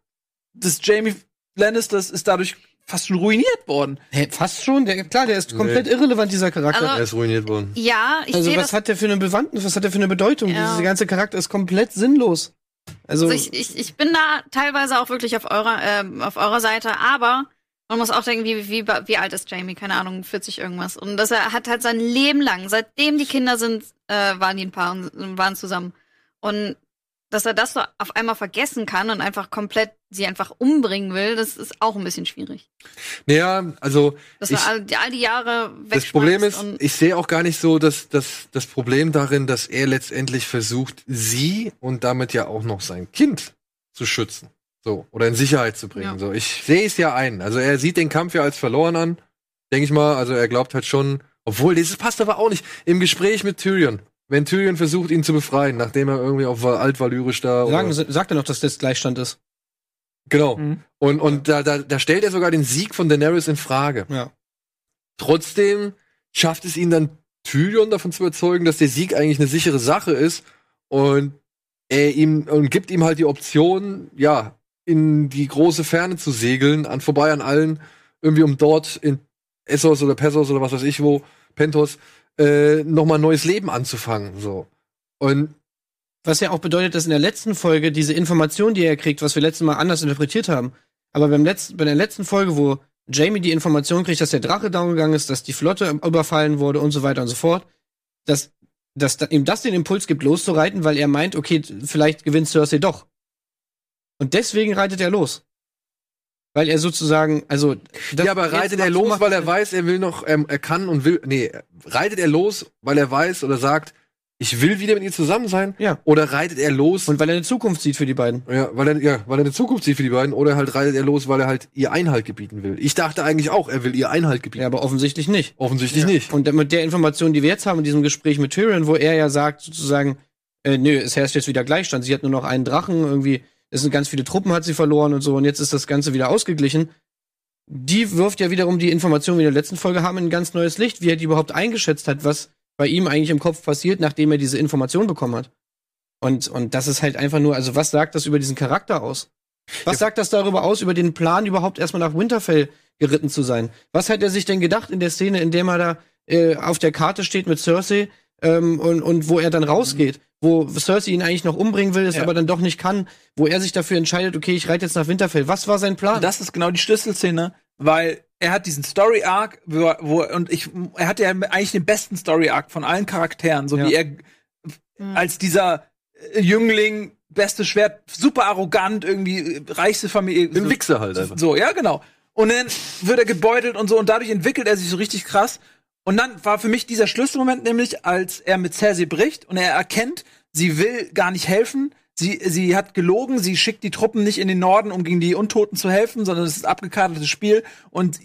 des Jamie Lannisters ist dadurch fast schon ruiniert worden. Hä, fast schon? Der, klar, der ist komplett irrelevant, dieser Charakter. Also- Er ist ruiniert worden. Ja, ich also sehe was das. hat der für eine Bewandtnis, was hat der für eine Bedeutung? Ja. Dieser ganze Charakter ist komplett sinnlos. Also, Also ich, ich, ich bin da teilweise auch wirklich auf eurer, ähm, auf eurer Seite, aber man muss auch denken, wie, wie, wie alt ist Jamie? Keine Ahnung, 40 irgendwas. Und dass er hat halt sein Leben lang, seitdem die Kinder sind, äh, waren die ein Paar und waren zusammen. Und dass er das so auf einmal vergessen kann und einfach komplett sie einfach umbringen will, das ist auch ein bisschen schwierig. Naja, also Dass ich, all, die- all die Jahre das Problem ist, ich sehe auch gar nicht so das, das, das Problem darin, dass er letztendlich versucht, sie und damit ja auch noch sein Kind zu schützen. So, oder in Sicherheit zu bringen. Ja. So, ich sehe es ja ein. Also er sieht den Kampf ja als verloren an, denke ich mal. Also er glaubt halt schon, obwohl, das passt aber auch nicht. Im Gespräch mit Tyrion, wenn Tyrion versucht, ihn zu befreien, nachdem er irgendwie auf Altvalyrisch da. sagen, sagt er noch, dass das Gleichstand ist. genau. Mhm. Und, und da, da, da stellt er sogar den Sieg von Daenerys in Frage. Ja. Trotzdem schafft es ihn dann Tyrion davon zu überzeugen, dass der Sieg eigentlich eine sichere Sache ist und er ihm und gibt ihm halt die Option, ja, in die große Ferne zu segeln, an vorbei an allen, irgendwie um dort in Essos oder Pessos oder was weiß ich wo, Pentos, äh, nochmal neues Leben anzufangen, so. Und Was ja auch bedeutet, dass in der letzten Folge diese Information, die er kriegt, was wir letztes Mal anders interpretiert haben, aber beim letzten, bei der letzten Folge, wo Jamie die Information kriegt, dass der Drache down gegangen ist, dass die Flotte überfallen wurde und so weiter und so fort, dass, dass da- ihm das den Impuls gibt, loszureiten, weil er meint, okay, vielleicht gewinnt Cersei doch. Und deswegen reitet er los. Weil er sozusagen, also. das- ja, aber reitet er los, weil er weiß, er will noch, ähm, er kann und will, nee, reitet er los, weil er weiß oder sagt, ich will wieder mit ihr zusammen sein? Ja. Oder reitet er los, Und weil er eine Zukunft sieht für die beiden. ja, weil er, ja, weil er eine Zukunft sieht für die beiden, oder halt reitet er los, weil er halt ihr Einhalt gebieten will. Ich dachte eigentlich auch, er will ihr Einhalt gebieten. Ja, aber offensichtlich nicht. Offensichtlich nicht. Und mit der Information, die wir jetzt haben in diesem Gespräch mit Tyrion, wo er ja sagt, sozusagen, äh, nö, es herrscht jetzt wieder Gleichstand. Sie hat nur noch einen Drachen, irgendwie, es sind ganz viele Truppen, hat sie verloren und so, und jetzt ist das Ganze wieder ausgeglichen. Die wirft ja wiederum die Information, wie wir in der letzten Folge haben, in ein ganz neues Licht, wie er die überhaupt eingeschätzt hat, was bei ihm eigentlich im Kopf passiert, nachdem er diese Information bekommen hat. Und, und das ist halt einfach nur, also was sagt das über diesen Charakter aus? Was Ja. sagt das darüber aus, über den Plan, überhaupt erstmal nach Winterfell geritten zu sein? Was hat er sich denn gedacht in der Szene, in der er da äh, auf der Karte steht mit Cersei ähm, und, und wo er dann rausgeht? Wo Cersei ihn eigentlich noch umbringen will, es Ja. aber dann doch nicht kann, wo er sich dafür entscheidet, okay, ich reite jetzt nach Winterfell. Was war sein Plan? Das ist genau die Schlüsselszene, weil er hat diesen Story Arc, wo, wo und ich, er hat ja eigentlich den besten Story Arc von allen Charakteren, so Ja. wie er als dieser äh, Jüngling, beste Schwert, super arrogant, irgendwie äh, reichste Familie. So, Wichser halt einfach. so, ja, genau. Und dann wird er gebeutelt und so und dadurch entwickelt er sich so richtig krass. Und dann war für mich dieser Schlüsselmoment nämlich, als er mit Cersei bricht und er erkennt, sie will gar nicht helfen. Sie, sie hat gelogen, sie schickt die Truppen nicht in den Norden, um gegen die Untoten zu helfen, sondern es ist abgekartetes Spiel und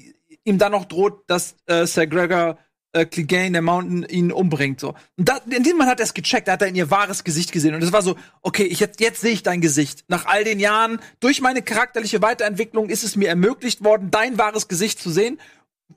ihm dann noch droht, dass äh, Sir Gregor äh, Clegane, der Mountain, ihn umbringt. So. Und da, in dem Moment hat er es gecheckt, da hat er in ihr wahres Gesicht gesehen. Und es war so, okay, ich jetzt, jetzt sehe ich dein Gesicht. Nach all den Jahren, durch meine charakterliche Weiterentwicklung ist es mir ermöglicht worden, dein wahres Gesicht zu sehen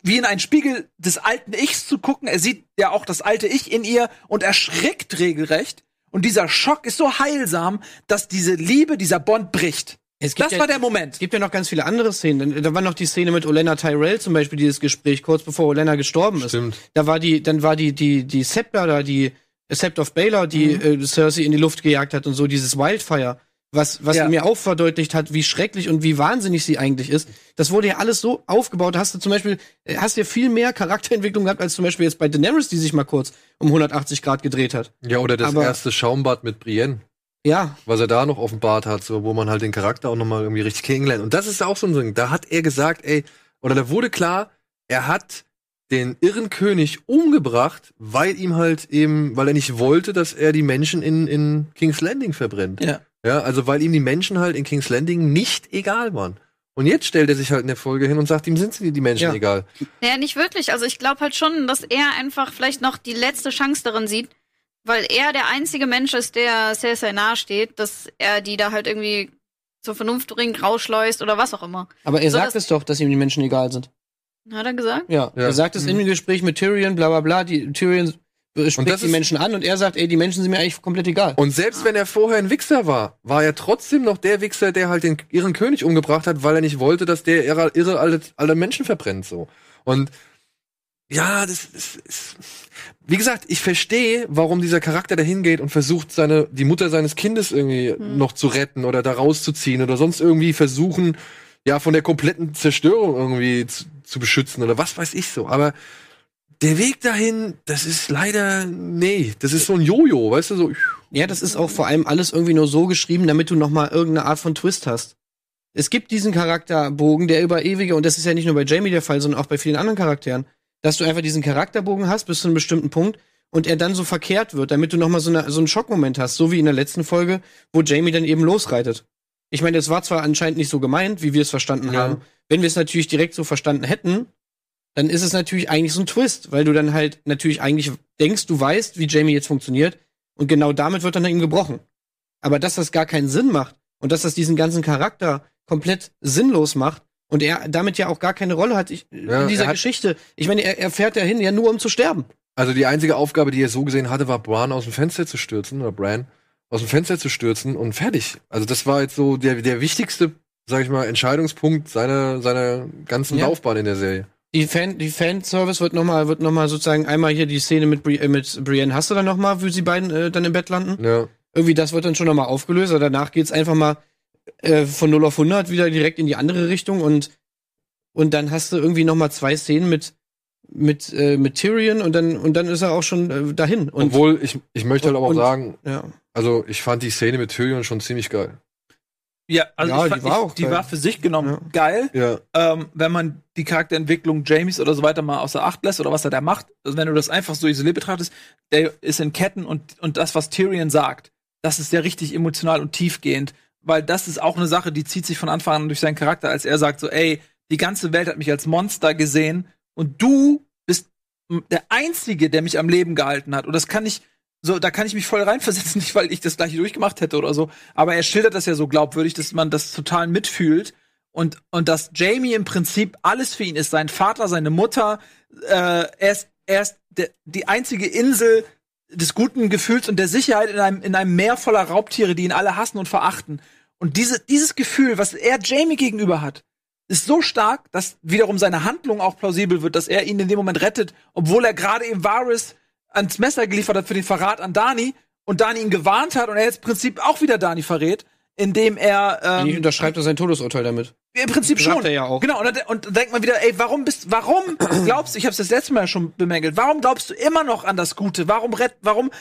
wie in einen Spiegel des alten Ichs zu gucken. Er sieht ja auch das alte Ich in ihr und erschrickt regelrecht. Und dieser Schock ist so heilsam, dass diese Liebe, dieser Bond bricht. Es gibt Das ja- war der Moment. Es gibt ja noch ganz viele andere Szenen. Da war noch die Szene mit Olenna Tyrell zum Beispiel, dieses Gespräch, kurz bevor Olenna gestorben ist. Stimmt. Da war die, dann war die, die, die Scepter da, die Sept of Baelor, die Mhm. äh, Cersei in die Luft gejagt hat und so, dieses Wildfire. Was, was Ja. mir auch verdeutlicht hat, wie schrecklich und wie wahnsinnig sie eigentlich ist. Das wurde ja alles so aufgebaut. Hast du zum Beispiel, äh, hast ja viel mehr Charakterentwicklung gehabt, als zum Beispiel jetzt bei Daenerys, die sich mal kurz um 180 Grad gedreht hat. Ja, oder das Aber- erste Schaumbad mit Brienne. Ja, was er da noch offenbart hat, so, wo man halt den Charakter auch nochmal irgendwie richtig kennenlernt. Und das ist auch so ein Ding. Da hat er gesagt, ey, oder da wurde klar, er hat den irren König umgebracht, weil ihm halt eben, weil er nicht wollte, dass er die Menschen in, in King's Landing verbrennt. Ja. Ja, also weil ihm die Menschen halt in King's Landing nicht egal waren. Und jetzt stellt er sich halt in der Folge hin und sagt, ihm sind sie die Menschen Ja. egal. Ja, nicht wirklich. Also ich glaube halt schon, dass er einfach vielleicht noch die letzte Chance darin sieht, weil er der einzige Mensch ist, der Cersei nahe steht, dass er die da halt irgendwie zur Vernunft bringt, rausschleust oder was auch immer. Aber er So, sagt es doch, dass ihm die Menschen egal sind. Hat er gesagt? Ja. Ja. Er sagt es in dem Gespräch mit Tyrion, bla bla bla. Die, Tyrion spricht die Menschen an und er sagt, ey, die Menschen sind mir eigentlich komplett egal. Und selbst wenn er vorher ein Wichser war, war er trotzdem noch der Wichser, der halt den ihren König umgebracht hat, weil er nicht wollte, dass der irre, irre alle, alle Menschen verbrennt so. Und ja, das ist, wie gesagt, ich verstehe, warum dieser Charakter dahin geht und versucht, seine die Mutter seines Kindes irgendwie noch zu retten oder da rauszuziehen oder sonst irgendwie versuchen, ja, von der kompletten Zerstörung irgendwie zu, zu beschützen oder was weiß ich so. Aber der Weg dahin, das ist leider, nee, das ist so ein Jojo, weißt du, so. Ja, das ist auch vor allem alles irgendwie nur so geschrieben, damit du noch mal irgendeine Art von Twist hast. Es gibt diesen Charakterbogen, der über ewige, und das ist ja nicht nur bei Jamie der Fall, sondern auch bei vielen anderen Charakteren, dass du einfach diesen Charakterbogen hast bis zu einem bestimmten Punkt und er dann so verkehrt wird, damit du noch mal so, eine, so einen Schockmoment hast, so wie in der letzten Folge, wo Jamie dann eben losreitet. Ich meine, es war zwar anscheinend nicht so gemeint, wie wir es verstanden Ja. haben. Wenn wir es natürlich direkt so verstanden hätten, dann ist es natürlich eigentlich so ein Twist, weil du dann halt natürlich eigentlich denkst, du weißt, wie Jamie jetzt funktioniert und genau damit wird dann ihm gebrochen. Aber dass das gar keinen Sinn macht und dass das diesen ganzen Charakter komplett sinnlos macht und er damit ja auch gar keine Rolle hat ich, Ja, in dieser er hat- Geschichte. Ich meine, er, er fährt ja hin, ja nur um zu sterben. Also die einzige Aufgabe, die er so gesehen hatte, war Bran aus dem Fenster zu stürzen, oder Bran aus dem Fenster zu stürzen und fertig. Also das war jetzt so der, der wichtigste, sag ich mal, Entscheidungspunkt seiner, seiner ganzen Ja. Laufbahn in der Serie. Die Fan, die Fanservice wird nochmal, wird noch mal sozusagen einmal hier die Szene mit, Bri äh, mit Brienne hast du dann nochmal, wie sie beiden äh, dann im Bett landen. Ja. Irgendwie, das wird dann schon nochmal aufgelöst, aber danach geht's einfach mal äh, von 0 auf 100 wieder direkt in die andere Richtung und, und dann hast du irgendwie nochmal zwei Szenen mit, mit, äh, mit Tyrion und dann, und dann ist er auch schon äh, dahin. Und, Obwohl, ich, ich möchte halt aber auch und- sagen, ja. also ich fand die Szene mit Tyrion schon ziemlich geil. Ja, also Ja, ich die fand, war ich, auch die war für sich genommen Ja. geil. Ja. ähm, wenn man die Charakterentwicklung Jamies oder so weiter mal außer Acht lässt oder was er da macht, also wenn du das einfach so isoliert betrachtest, der ist in Ketten und, und das, was Tyrion sagt, das ist ja richtig emotional und tiefgehend, weil das ist auch eine Sache, die zieht sich von Anfang an durch seinen Charakter, als er sagt so, ey, die ganze Welt hat mich als Monster gesehen und du bist der Einzige, der mich am Leben gehalten hat und das kann ich so, da kann ich mich voll reinversetzen, nicht weil ich das gleiche durchgemacht hätte oder so, aber er schildert das ja so glaubwürdig, dass man das total mitfühlt und, und dass Jamie im Prinzip alles für ihn ist. Sein Vater, seine Mutter, äh, er ist, er ist der, die einzige Insel des guten Gefühls und der Sicherheit in einem, in einem Meer voller Raubtiere, die ihn alle hassen und verachten. Und diese, dieses Gefühl, was er Jamie gegenüber hat, ist so stark, dass wiederum seine Handlung auch plausibel wird, dass er ihn in dem Moment rettet, obwohl er gerade eben Varys ans Messer geliefert hat für den Verrat an Dani und Dani ihn gewarnt hat und er jetzt im Prinzip auch wieder Dani verrät, indem er ähm, unterschreibt er sein Todesurteil damit. im Prinzip Sagt schon. er ja auch. Genau, und dann, und dann denkt man wieder, ey, warum bist, warum glaubst du, ich hab's das letzte Mal schon bemängelt, warum glaubst du immer noch an das Gute? Warum rett, warum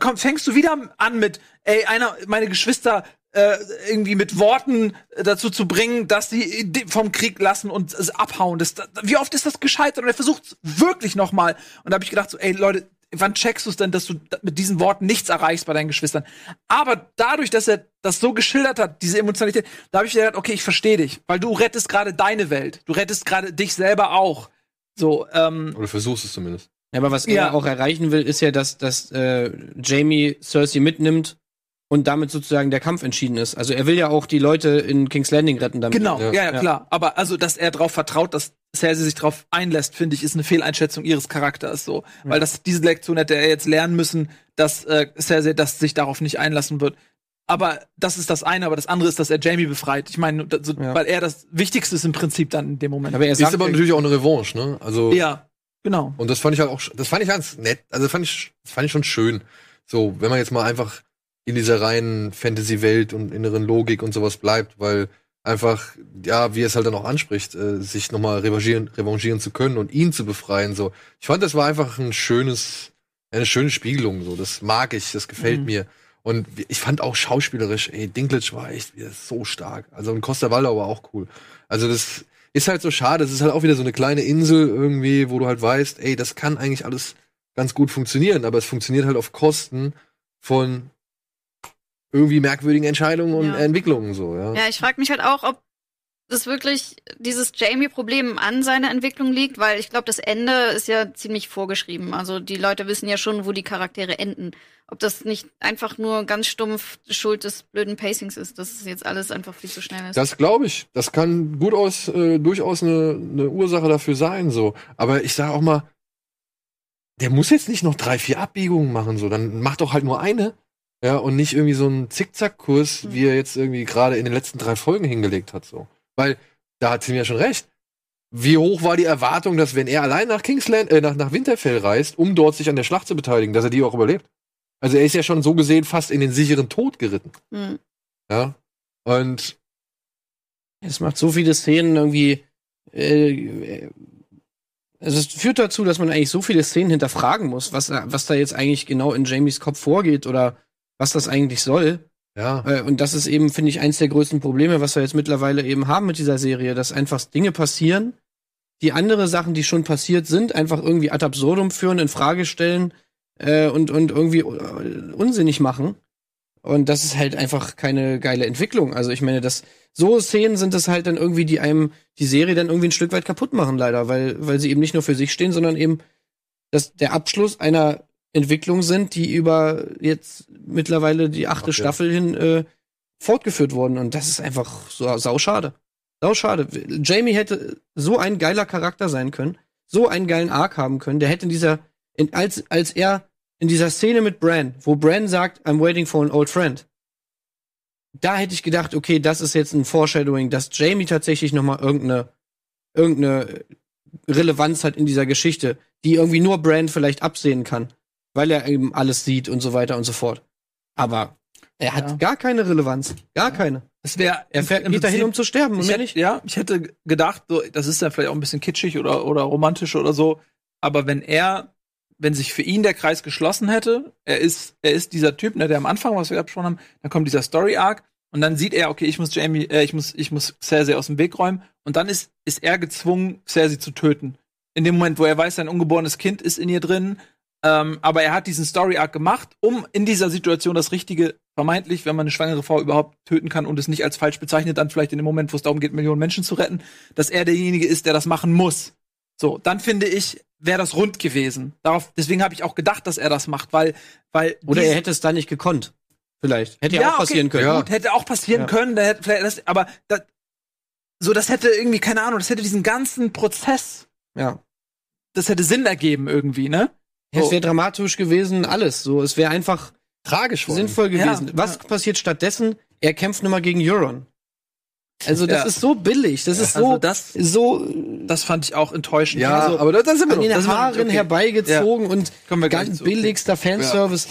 komm, fängst du wieder an mit, ey, einer, meine Geschwister äh, irgendwie mit Worten dazu zu bringen, dass sie vom Krieg lassen und es abhauen. Das, das, wie oft ist das gescheitert? Und er versucht wirklich noch mal. Und da habe ich gedacht, so, ey, Leute, wann checkst du es denn, dass du mit diesen Worten nichts erreichst bei deinen Geschwistern? Aber dadurch, dass er das so geschildert hat, diese Emotionalität, da habe ich gedacht, okay, ich verstehe dich, weil du rettest gerade deine Welt, du rettest gerade dich selber auch. So, ähm, Oder versuchst es zumindest. Ja, aber was Ja. er auch erreichen will, ist ja, dass, dass äh, Jamie Cersei mitnimmt und damit sozusagen der Kampf entschieden ist. Also er will ja auch die Leute in King's Landing retten damit. genau, ja, Ja. ja, klar. Aber also, dass er darauf vertraut, dass Cersei sich darauf einlässt, finde ich, ist eine Fehleinschätzung ihres Charakters so. Weil das, diese Lektion hätte er jetzt lernen müssen, dass äh, Cersei das sich darauf nicht einlassen wird. Aber das ist das eine, aber das andere ist, dass er Jamie befreit. Ich meine, so, Ja. weil er das Wichtigste ist im Prinzip dann in dem Moment. Aber er Ist sagt, aber natürlich auch eine Revanche, ne? Also ja, genau. Und das fand ich halt auch, das fand ich ganz nett. Also das fand ich, das fand ich schon schön. So, wenn man jetzt mal einfach in dieser reinen Fantasy-Welt und inneren Logik und sowas bleibt, weil einfach, ja, wie er es halt dann auch anspricht, äh, sich nochmal revanchieren, revanchieren zu können und ihn zu befreien, so. Ich fand, das war einfach ein schönes, eine schöne Spiegelung, so. Das mag ich, das gefällt Mhm. mir. Und ich fand auch schauspielerisch, ey, Dinklage war echt wieder so stark. Also, und Costa Waldau war auch cool. Also, das ist halt so schade. Es ist halt auch wieder so eine kleine Insel irgendwie, wo du halt weißt, ey, das kann eigentlich alles ganz gut funktionieren, aber es funktioniert halt auf Kosten von irgendwie merkwürdigen Entscheidungen und Ja. Entwicklungen so, ja. Ja, ich frage mich halt auch, ob das wirklich dieses Jamie-Problem an seiner Entwicklung liegt, weil ich glaube, das Ende ist ja ziemlich vorgeschrieben. Also die Leute wissen ja schon, wo die Charaktere enden. Ob das nicht einfach nur ganz stumpf Schuld des blöden Pacings ist, dass es jetzt alles einfach viel zu schnell ist. Das glaube ich. Das kann gut aus, äh, durchaus eine, eine Ursache dafür sein, so. Aber ich sage auch mal, der muss jetzt nicht noch drei, vier Abbiegungen machen, so. Dann mach doch halt nur eine. Ja, und nicht irgendwie so einen Zickzackkurs, Hm. wie er jetzt irgendwie gerade in den letzten drei Folgen hingelegt hat, so. Weil, da hat sie mir ja schon recht. Wie hoch war die Erwartung, dass wenn er allein nach Kingsland, äh, nach, nach Winterfell reist, um dort sich an der Schlacht zu beteiligen, dass er die auch überlebt? Also er ist ja schon so gesehen fast in den sicheren Tod geritten. Hm. Ja. Und Es macht so viele Szenen irgendwie. Äh, also es führt dazu, dass man eigentlich so viele Szenen hinterfragen muss, was, da- was da jetzt eigentlich genau in Jamies Kopf vorgeht oder was das eigentlich soll. ja, Äh, und das ist eben, finde ich, eins der größten Probleme, was wir jetzt mittlerweile eben haben mit dieser Serie, dass einfach Dinge passieren, die andere Sachen, die schon passiert sind, einfach irgendwie ad absurdum führen, in Frage stellen äh, und, und irgendwie äh, unsinnig machen. Und das ist halt einfach keine geile Entwicklung. Also ich meine, das so Szenen sind es halt dann irgendwie, die einem die Serie dann irgendwie ein Stück weit kaputt machen, leider, weil, weil sie eben nicht nur für sich stehen, sondern eben das, der Abschluss einer Entwicklung sind, die über jetzt mittlerweile die achte Okay. Staffel hin äh, fortgeführt wurden. Und das ist einfach so sauschade. Sauschade. Jamie hätte so ein geiler Charakter sein können, so einen geilen Arc haben können. Der hätte in dieser, in, als, als er in dieser Szene mit Bran, wo Bran sagt, I'm waiting for an old friend. Da hätte ich gedacht, okay, das ist jetzt ein Foreshadowing, dass Jamie tatsächlich noch mal irgendeine, irgendeine Relevanz hat in dieser Geschichte, die irgendwie nur Bran vielleicht absehen kann, weil er eben alles sieht und so weiter und so fort. Aber er hat Ja. gar keine Relevanz. Gar keine. Es wäre Er fährt, geht dahin, um zu sterben ich hätte, nicht. ja, ich hätte gedacht, so, das ist ja vielleicht auch ein bisschen kitschig oder, oder romantisch oder so, aber wenn er, wenn sich für ihn der Kreis geschlossen hätte, er ist, er ist dieser Typ, ne, der am Anfang, was wir gerade besprochen haben, dann kommt dieser Story Arc und dann sieht er, okay, ich muss Jamie, äh, ich muss, ich muss Cersei aus dem Weg räumen und dann ist, ist er gezwungen, Cersei zu töten. In dem Moment, wo er weiß, sein ungeborenes Kind ist in ihr drin, ähm, aber er hat diesen Story Arc gemacht, um in dieser Situation das Richtige, vermeintlich, wenn man eine schwangere Frau überhaupt töten kann und es nicht als falsch bezeichnet, dann vielleicht in dem Moment, wo es darum geht, Millionen Menschen zu retten, dass er derjenige ist, der das machen muss. So, dann finde ich, wäre das rund gewesen. Darauf, deswegen habe ich auch gedacht, dass er das macht, weil, weil Oder er hätte es da nicht gekonnt. Vielleicht. Hätte ja, ja auch passieren okay, können. Ja. Gut, hätte auch passieren Ja. können, da hätte vielleicht das, aber das, so, das hätte irgendwie, keine Ahnung, das hätte diesen ganzen Prozess, Ja. das hätte Sinn ergeben irgendwie, ne? Es So. wäre dramatisch gewesen, alles. So, es wäre einfach tragisch sinnvoll Ja, gewesen. Was ja. passiert stattdessen? Er kämpft nur mal gegen Euron. Also das Ja. ist so billig. Das ist so, Also das, so das fand ich auch enttäuschend. Ja, also, aber da, da sind wir an den das Haaren okay. herbeigezogen und ganz zu. billigster Fanservice.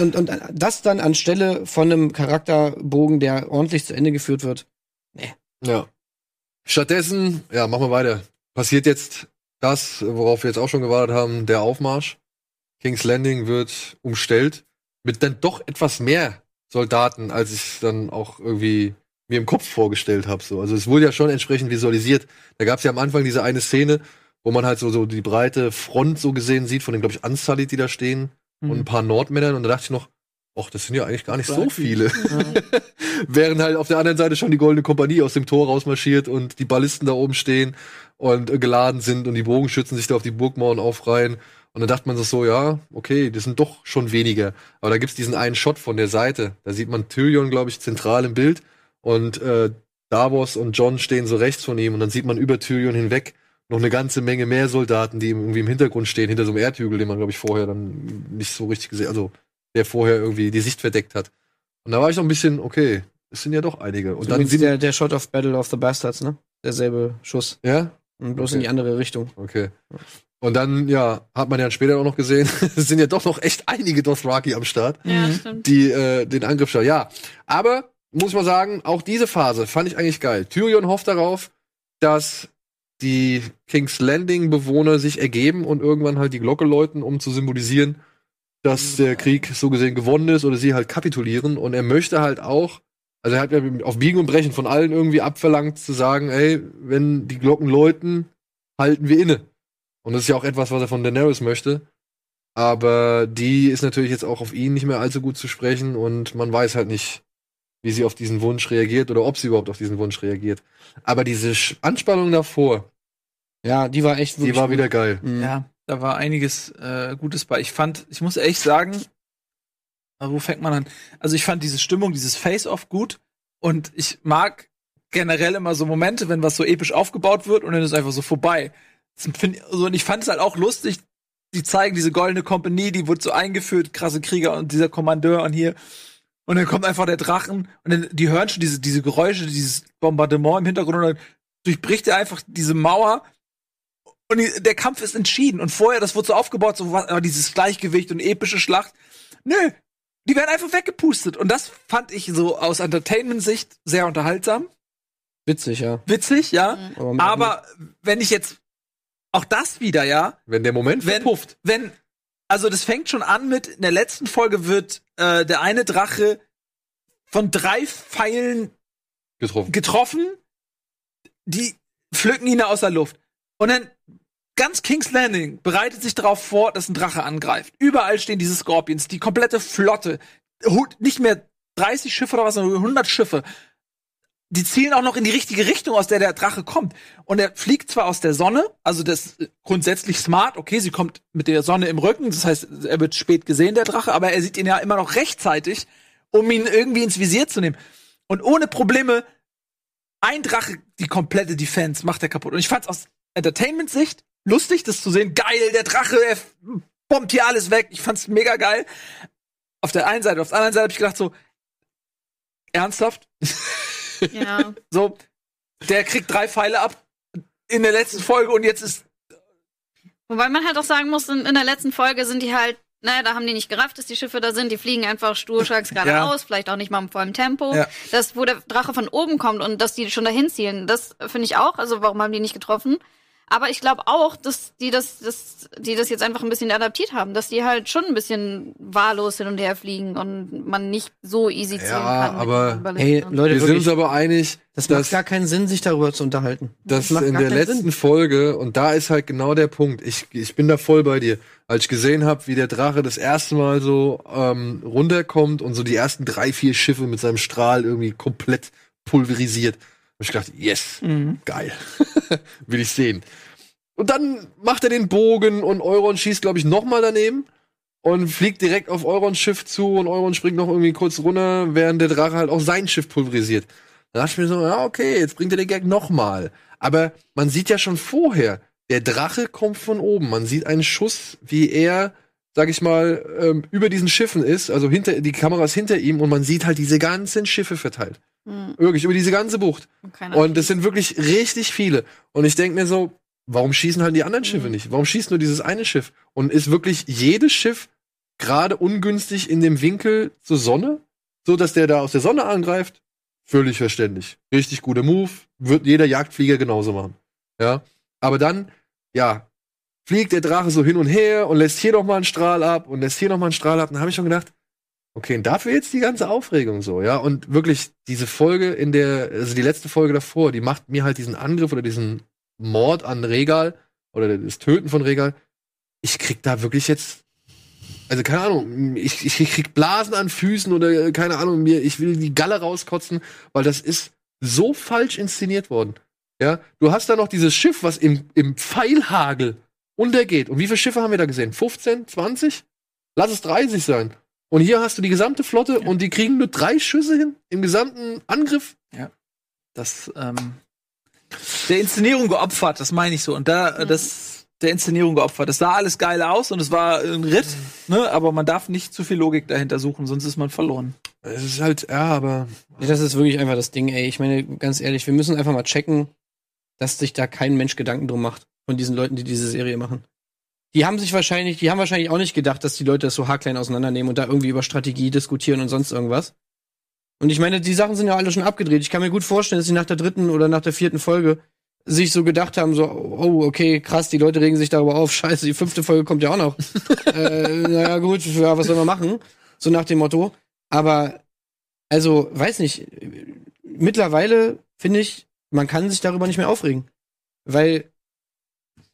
Und, und das dann anstelle von einem Charakterbogen, der ordentlich zu Ende geführt wird. Ja. Stattdessen, ja, machen wir weiter. Passiert jetzt das, worauf wir jetzt auch schon gewartet haben, der Aufmarsch. King's Landing wird umstellt mit dann doch etwas mehr Soldaten, als ich dann auch irgendwie mir im Kopf vorgestellt habe. So. Also es wurde ja schon entsprechend visualisiert. Da gab es ja am Anfang diese eine Szene, wo man halt so, so die breite Front so gesehen sieht von den, glaube ich, Unsullied, die da stehen Mhm. und ein paar Nordmännern. Und da dachte ich noch, ach, das sind ja eigentlich gar nicht so viele. Während halt auf der anderen Seite schon die Goldene Kompanie aus dem Tor rausmarschiert und die Ballisten da oben stehen und äh, geladen sind und die Bogenschützen sich da auf die Burgmauern aufreihen. Und dann dachte man sich so, ja, okay, das sind doch schon weniger. Aber da gibt's diesen einen Shot von der Seite. Da sieht man Tyrion, glaube ich, zentral im Bild. Und äh, Davos und John stehen so rechts von ihm. Und dann sieht man über Tyrion hinweg noch eine ganze Menge mehr Soldaten, die irgendwie im Hintergrund stehen, hinter so einem Erdhügel, den man, glaube ich, vorher dann nicht so richtig gesehen, also der vorher irgendwie die Sicht verdeckt hat. Und da war ich noch ein bisschen, okay, es sind ja doch einige. Und dann Übrigens sind der, der Shot of Battle of the Bastards, ne? Derselbe Schuss. ja, Und bloß Okay. in die andere Richtung. okay. Und dann, ja, hat man ja später auch noch gesehen, es sind ja doch noch echt einige Dothraki am Start, Ja, Mhm. stimmt. die äh, den Angriff starten. Ja, aber muss mal sagen, auch diese Phase fand ich eigentlich geil. Tyrion hofft darauf, dass die King's Landing Bewohner sich ergeben und irgendwann halt die Glocke läuten, um zu symbolisieren, dass der Krieg so gesehen gewonnen ist oder sie halt kapitulieren. Und er möchte halt auch, also er hat ja auf Biegen und Brechen von allen irgendwie abverlangt zu sagen, ey, wenn die Glocken läuten, halten wir inne. Und das ist ja auch etwas, was er von Daenerys möchte. Aber die ist natürlich jetzt auch auf ihn nicht mehr allzu gut zu sprechen und man weiß halt nicht, wie sie auf diesen Wunsch reagiert oder ob sie überhaupt auf diesen Wunsch reagiert. Aber diese Anspannung davor, Ja, die war echt die wirklich war gut. wieder geil. Mhm. Ja, da war einiges äh, Gutes bei. Ich fand, ich muss echt sagen, wo fängt man an? Also ich fand diese Stimmung, dieses Face-Off gut und ich mag generell immer so Momente, wenn was so episch aufgebaut wird und dann ist es einfach so vorbei. Find, so, und ich fand es halt auch lustig, die zeigen diese goldene Kompanie, die wird so eingeführt, krasse Krieger und dieser Kommandeur und hier. Und dann kommt einfach der Drachen und dann, die hören schon diese, diese Geräusche, dieses Bombardement im Hintergrund und dann durchbricht er einfach diese Mauer und die, der Kampf ist entschieden. Und vorher, das wurde so aufgebaut, so war dieses Gleichgewicht und epische Schlacht. Nö, die werden einfach weggepustet. Und das fand ich so aus Entertainment-Sicht sehr unterhaltsam. Witzig, ja. Witzig, ja. Aber, mit- Aber wenn ich jetzt auch das wieder, ja, Wenn der Moment wenn, verpufft. wenn, also das fängt schon an mit, in der letzten Folge wird äh, der eine Drache von drei Pfeilen Getroffen. getroffen, die pflücken ihn aus der Luft. Und dann ganz King's Landing bereitet sich darauf vor, dass ein Drache angreift. Überall stehen diese Scorpions, die komplette Flotte. Nicht mehr 30 Schiffe oder was, sondern 100 Schiffe. Die zielen auch noch in die richtige Richtung, aus der der Drache kommt. Und er fliegt zwar aus der Sonne, also das ist grundsätzlich smart, okay, sie kommt mit der Sonne im Rücken, das heißt, er wird spät gesehen, der Drache, aber er sieht ihn ja immer noch rechtzeitig, um ihn irgendwie ins Visier zu nehmen. Und ohne Probleme ein Drache die komplette Defense macht er kaputt. Und ich fand's aus Entertainment-Sicht lustig, das zu sehen. Geil, der Drache, er bombt hier alles weg. Ich fand's mega geil. Auf der einen Seite, auf der anderen Seite habe ich gedacht so, ernsthaft? Ja. So, der kriegt drei Pfeile ab in der letzten Folge und jetzt ist Wobei man halt auch sagen muss, in, in der letzten Folge sind die halt, naja, da haben die nicht gerafft, dass die Schiffe da sind. Die fliegen einfach sturschacks geradeaus, vielleicht auch nicht mal im vollen Tempo. Ja. Das, wo der Drache von oben kommt und dass die schon dahin zielen, das finde ich auch. Also warum haben die nicht getroffen? Aber ich glaube auch, dass die das, das, die das jetzt einfach ein bisschen adaptiert haben, dass die halt schon ein bisschen wahllos hin und her fliegen und man nicht so easy zielen Ja, kann. aber- den Ballisten Ey, und- Leute, Wir sind uns aber einig, das dass, macht gar keinen Sinn, sich darüber zu unterhalten. dass macht in gar der letzten Sinn. Folge, und da ist halt genau der Punkt, ich, ich bin da voll bei dir, als ich gesehen habe, wie der Drache das erste Mal so ähm, runterkommt und so die ersten drei, vier Schiffe mit seinem Strahl irgendwie komplett pulverisiert, hab ich gedacht, yes, geil. Will ich sehen. Und dann macht er den Bogen und Euron schießt, glaube ich, noch mal daneben und fliegt direkt auf Eurons Schiff zu und Euron springt noch irgendwie kurz runter, während der Drache halt auch sein Schiff pulverisiert. Da dachte ich mir so, ja, okay, jetzt bringt er den Gag noch mal. Aber man sieht ja schon vorher, der Drache kommt von oben. Man sieht einen Schuss, wie er, sag ich mal, ähm, über diesen Schiffen ist, also hinter, die Kamera ist hinter ihm und man sieht halt diese ganzen Schiffe verteilt. Hm, Wirklich, über diese ganze Bucht. keine Und das sind wirklich richtig viele. Und ich denke mir so, warum schießen halt die anderen Schiffe Mhm. nicht? Warum schießt nur dieses eine Schiff? Und ist wirklich jedes Schiff gerade ungünstig in dem Winkel zur Sonne, so dass der da aus der Sonne angreift? Völlig verständlich. Richtig guter Move. Wird jeder Jagdflieger genauso machen. Ja. Aber dann, ja, fliegt der Drache so hin und her und lässt hier noch mal einen Strahl ab und lässt hier noch mal einen Strahl ab. Dann habe ich schon gedacht, okay, und dafür jetzt die ganze Aufregung so, ja. Und wirklich diese Folge in der, also die letzte Folge davor, die macht mir halt diesen Angriff oder diesen Mord an Regal oder das Töten von Regal. Ich krieg da wirklich jetzt, also keine Ahnung, ich, ich krieg Blasen an Füßen oder äh, keine Ahnung, mir, ich will die Galle rauskotzen, weil das ist so falsch inszeniert worden. Ja, du hast da noch dieses Schiff, was im, im Pfeilhagel untergeht. Und wie viele Schiffe haben wir da gesehen? 15, 20? Lass es 30 sein. Und hier hast du die gesamte Flotte und die kriegen nur drei Schüsse hin im gesamten Angriff. das ähm, der Inszenierung geopfert, das meine ich so. Und da, äh, das der Inszenierung geopfert. Das sah alles geil aus und es war ein Ritt, ne? Aber man darf nicht zu viel Logik dahinter suchen, sonst ist man verloren. Es ist halt, ja, aber Ja, das ist wirklich einfach das Ding, ey. Ich meine, ganz ehrlich, wir müssen einfach mal checken, dass sich da kein Mensch Gedanken drum macht von diesen Leuten, die diese Serie machen. Die haben sich wahrscheinlich, die haben wahrscheinlich auch nicht gedacht, dass die Leute das so haarklein auseinandernehmen und da irgendwie über Strategie diskutieren und sonst irgendwas. Und ich meine, die Sachen sind ja alle schon abgedreht. Ich kann mir gut vorstellen, dass sie nach der dritten oder nach der vierten Folge sich so gedacht haben, so, oh, okay, krass, die Leute regen sich darüber auf, scheiße, die fünfte Folge kommt ja auch noch. äh, naja, gut, ja, was soll man machen? So nach dem Motto. Aber, also, weiß nicht, mittlerweile finde ich, man kann sich darüber nicht mehr aufregen. Weil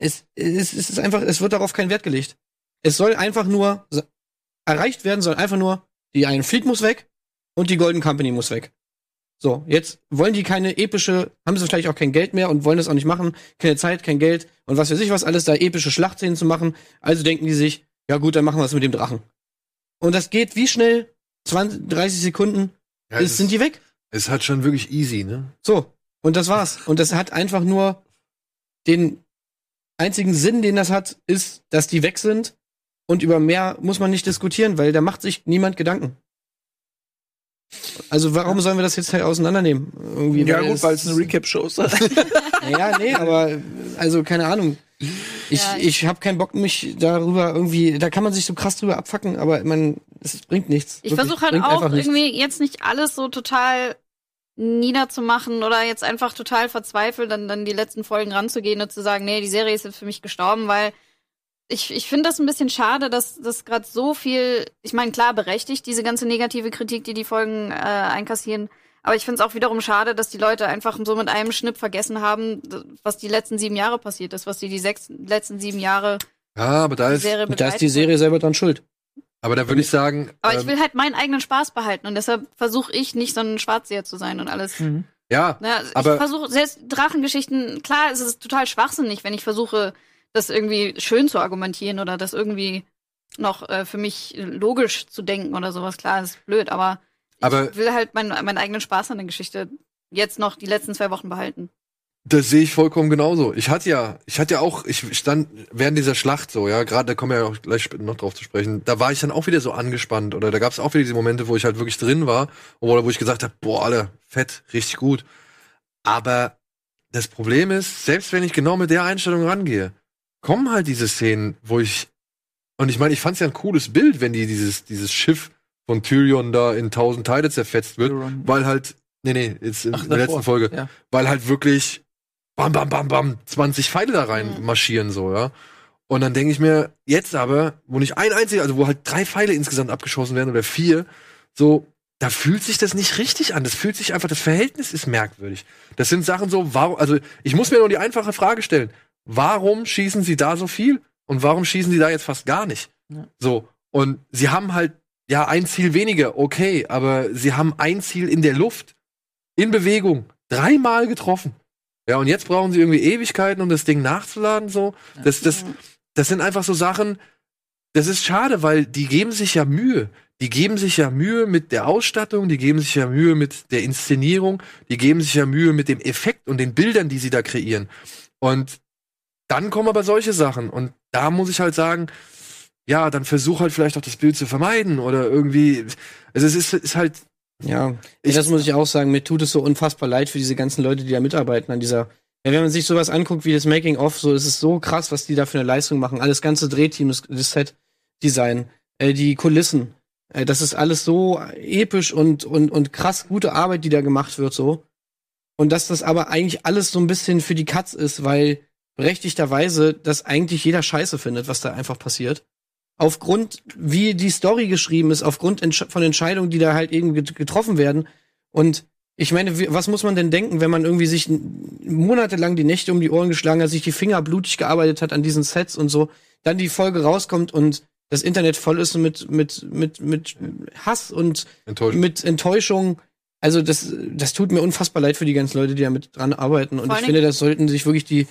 es, es, es ist einfach, es wird darauf kein Wert gelegt. Es soll einfach nur, erreicht werden soll einfach nur, die Iron Fleet muss weg und die Golden Company muss weg. So, jetzt wollen die keine epische, haben sie vielleicht auch kein Geld mehr und wollen das auch nicht machen, keine Zeit, kein Geld und was weiß ich was alles, da epische Schlachtszenen zu machen. Also denken die sich, ja gut, dann machen wir es mit dem Drachen. Und das geht wie schnell? 20, 30 Sekunden, Ja, ist, es, sind die weg. ist halt schon wirklich easy, ne? So, und das war's. Und das hat einfach nur den einzigen Sinn, den das hat, ist, dass die weg sind und über mehr muss man nicht diskutieren, weil da macht sich niemand Gedanken. Also warum sollen wir das jetzt halt auseinandernehmen? Irgendwie, Ja, gut, es- weil es eine Recap-Show ist. Ja, nee, aber also keine Ahnung. Ich, Ja, ich habe keinen Bock, mich darüber irgendwie, da kann man sich so krass drüber abfacken, aber man, es bringt nichts. Ich versuche halt auch irgendwie jetzt nicht alles so total niederzumachen oder jetzt einfach total verzweifelt dann, dann die letzten Folgen ranzugehen und zu sagen, nee, die Serie ist jetzt für mich gestorben, weil ich, ich finde das ein bisschen schade, dass das gerade so viel, ich meine, klar berechtigt, diese ganze negative Kritik, die die Folgen äh, einkassieren, aber ich finde es auch wiederum schade, dass die Leute einfach so mit einem Schnipp vergessen haben, was die letzten sieben Jahre passiert ist, was die die sechs, letzten sieben Jahre Ja, aber da die ist, da ist die. Serie selber dran schuld. Aber da würde ich sagen, Aber ich ähm, will halt meinen eigenen Spaß behalten und deshalb versuche ich nicht so ein Schwarzseher zu sein und alles. ja, Ja, Aber- ich versuche selbst Drachengeschichten, klar, es ist total schwachsinnig, wenn ich versuche, das irgendwie schön zu argumentieren oder das irgendwie noch äh, für mich logisch zu denken oder sowas. Klar, das ist blöd, aber, Aber- ich will halt meinen, meinen eigenen Spaß an der Geschichte jetzt noch die letzten zwei Wochen behalten. Das sehe ich vollkommen genauso. Ich hatte ja, ich hatte ja auch, ich stand während dieser Schlacht so, ja, gerade da kommen wir ja auch gleich noch drauf zu sprechen. Da war ich dann auch wieder so angespannt oder da gab es auch wieder diese Momente, wo ich halt wirklich drin war oder wo ich gesagt habe, boah, alle fett, richtig gut. Aber das Problem ist, selbst wenn ich genau mit der Einstellung rangehe, kommen halt diese Szenen, wo ich und ich meine, ich fand es ja ein cooles Bild, wenn die dieses dieses Schiff von Tyrion da in tausend Teile zerfetzt wird, weil halt nee, nee, jetzt in Ach, der davor, letzten Folge, ja. weil halt wirklich bam, bam, bam, bam, 20 Pfeile da rein Mhm. marschieren, so, ja. Und dann denke ich mir, jetzt aber, wo nicht ein einziger, also wo halt drei Pfeile insgesamt abgeschossen werden oder vier, so, da fühlt sich das nicht richtig an. Das fühlt sich einfach, das Verhältnis ist merkwürdig. Das sind Sachen so, warum, also ich muss mir nur die einfache Frage stellen, warum schießen sie da so viel und warum schießen sie da jetzt fast gar nicht? Ja. So, und sie haben halt, ja, ein Ziel weniger, okay, aber sie haben ein Ziel in der Luft, in Bewegung, dreimal getroffen. Ja, und jetzt brauchen sie irgendwie Ewigkeiten, um das Ding nachzuladen, so. Das, das, das sind einfach so Sachen, das ist schade, weil die geben sich ja Mühe. Die geben sich ja Mühe mit der Ausstattung, die geben sich ja Mühe mit der Inszenierung, die geben sich ja Mühe mit dem Effekt und den Bildern, die sie da kreieren. Und dann kommen aber solche Sachen. Und da muss ich halt sagen, ja, dann versuch halt vielleicht auch das Bild zu vermeiden oder irgendwie. Also es ist, ist halt. Ja, Ich- das muss ich auch sagen. Mir tut es so unfassbar leid für diese ganzen Leute, die da mitarbeiten an dieser. Ja, wenn man sich sowas anguckt wie das Making of, so ist es so krass, was die da für eine Leistung machen. Alles ganze Drehteam, das, das Set-Design, äh, die Kulissen. Äh, das ist alles so episch und, und, und krass gute Arbeit, die da gemacht wird, so. Und dass das aber eigentlich alles so ein bisschen für die Katz ist, weil berechtigterweise das eigentlich jeder Scheiße findet, was da einfach passiert. Aufgrund, wie die Story geschrieben ist, aufgrund von Entscheidungen, die da halt irgendwie get- getroffen werden. Und ich meine, was muss man denn denken, wenn man irgendwie sich monatelang die Nächte um die Ohren geschlagen hat, sich die Finger blutig gearbeitet hat an diesen Sets und so, dann die Folge rauskommt und das Internet voll ist mit, mit, mit, mit Hass und Enttäuscht. mit Enttäuschung. Also das, das tut mir unfassbar leid für die ganzen Leute, die da mit dran arbeiten. Und ich finde, das sollten sich wirklich die,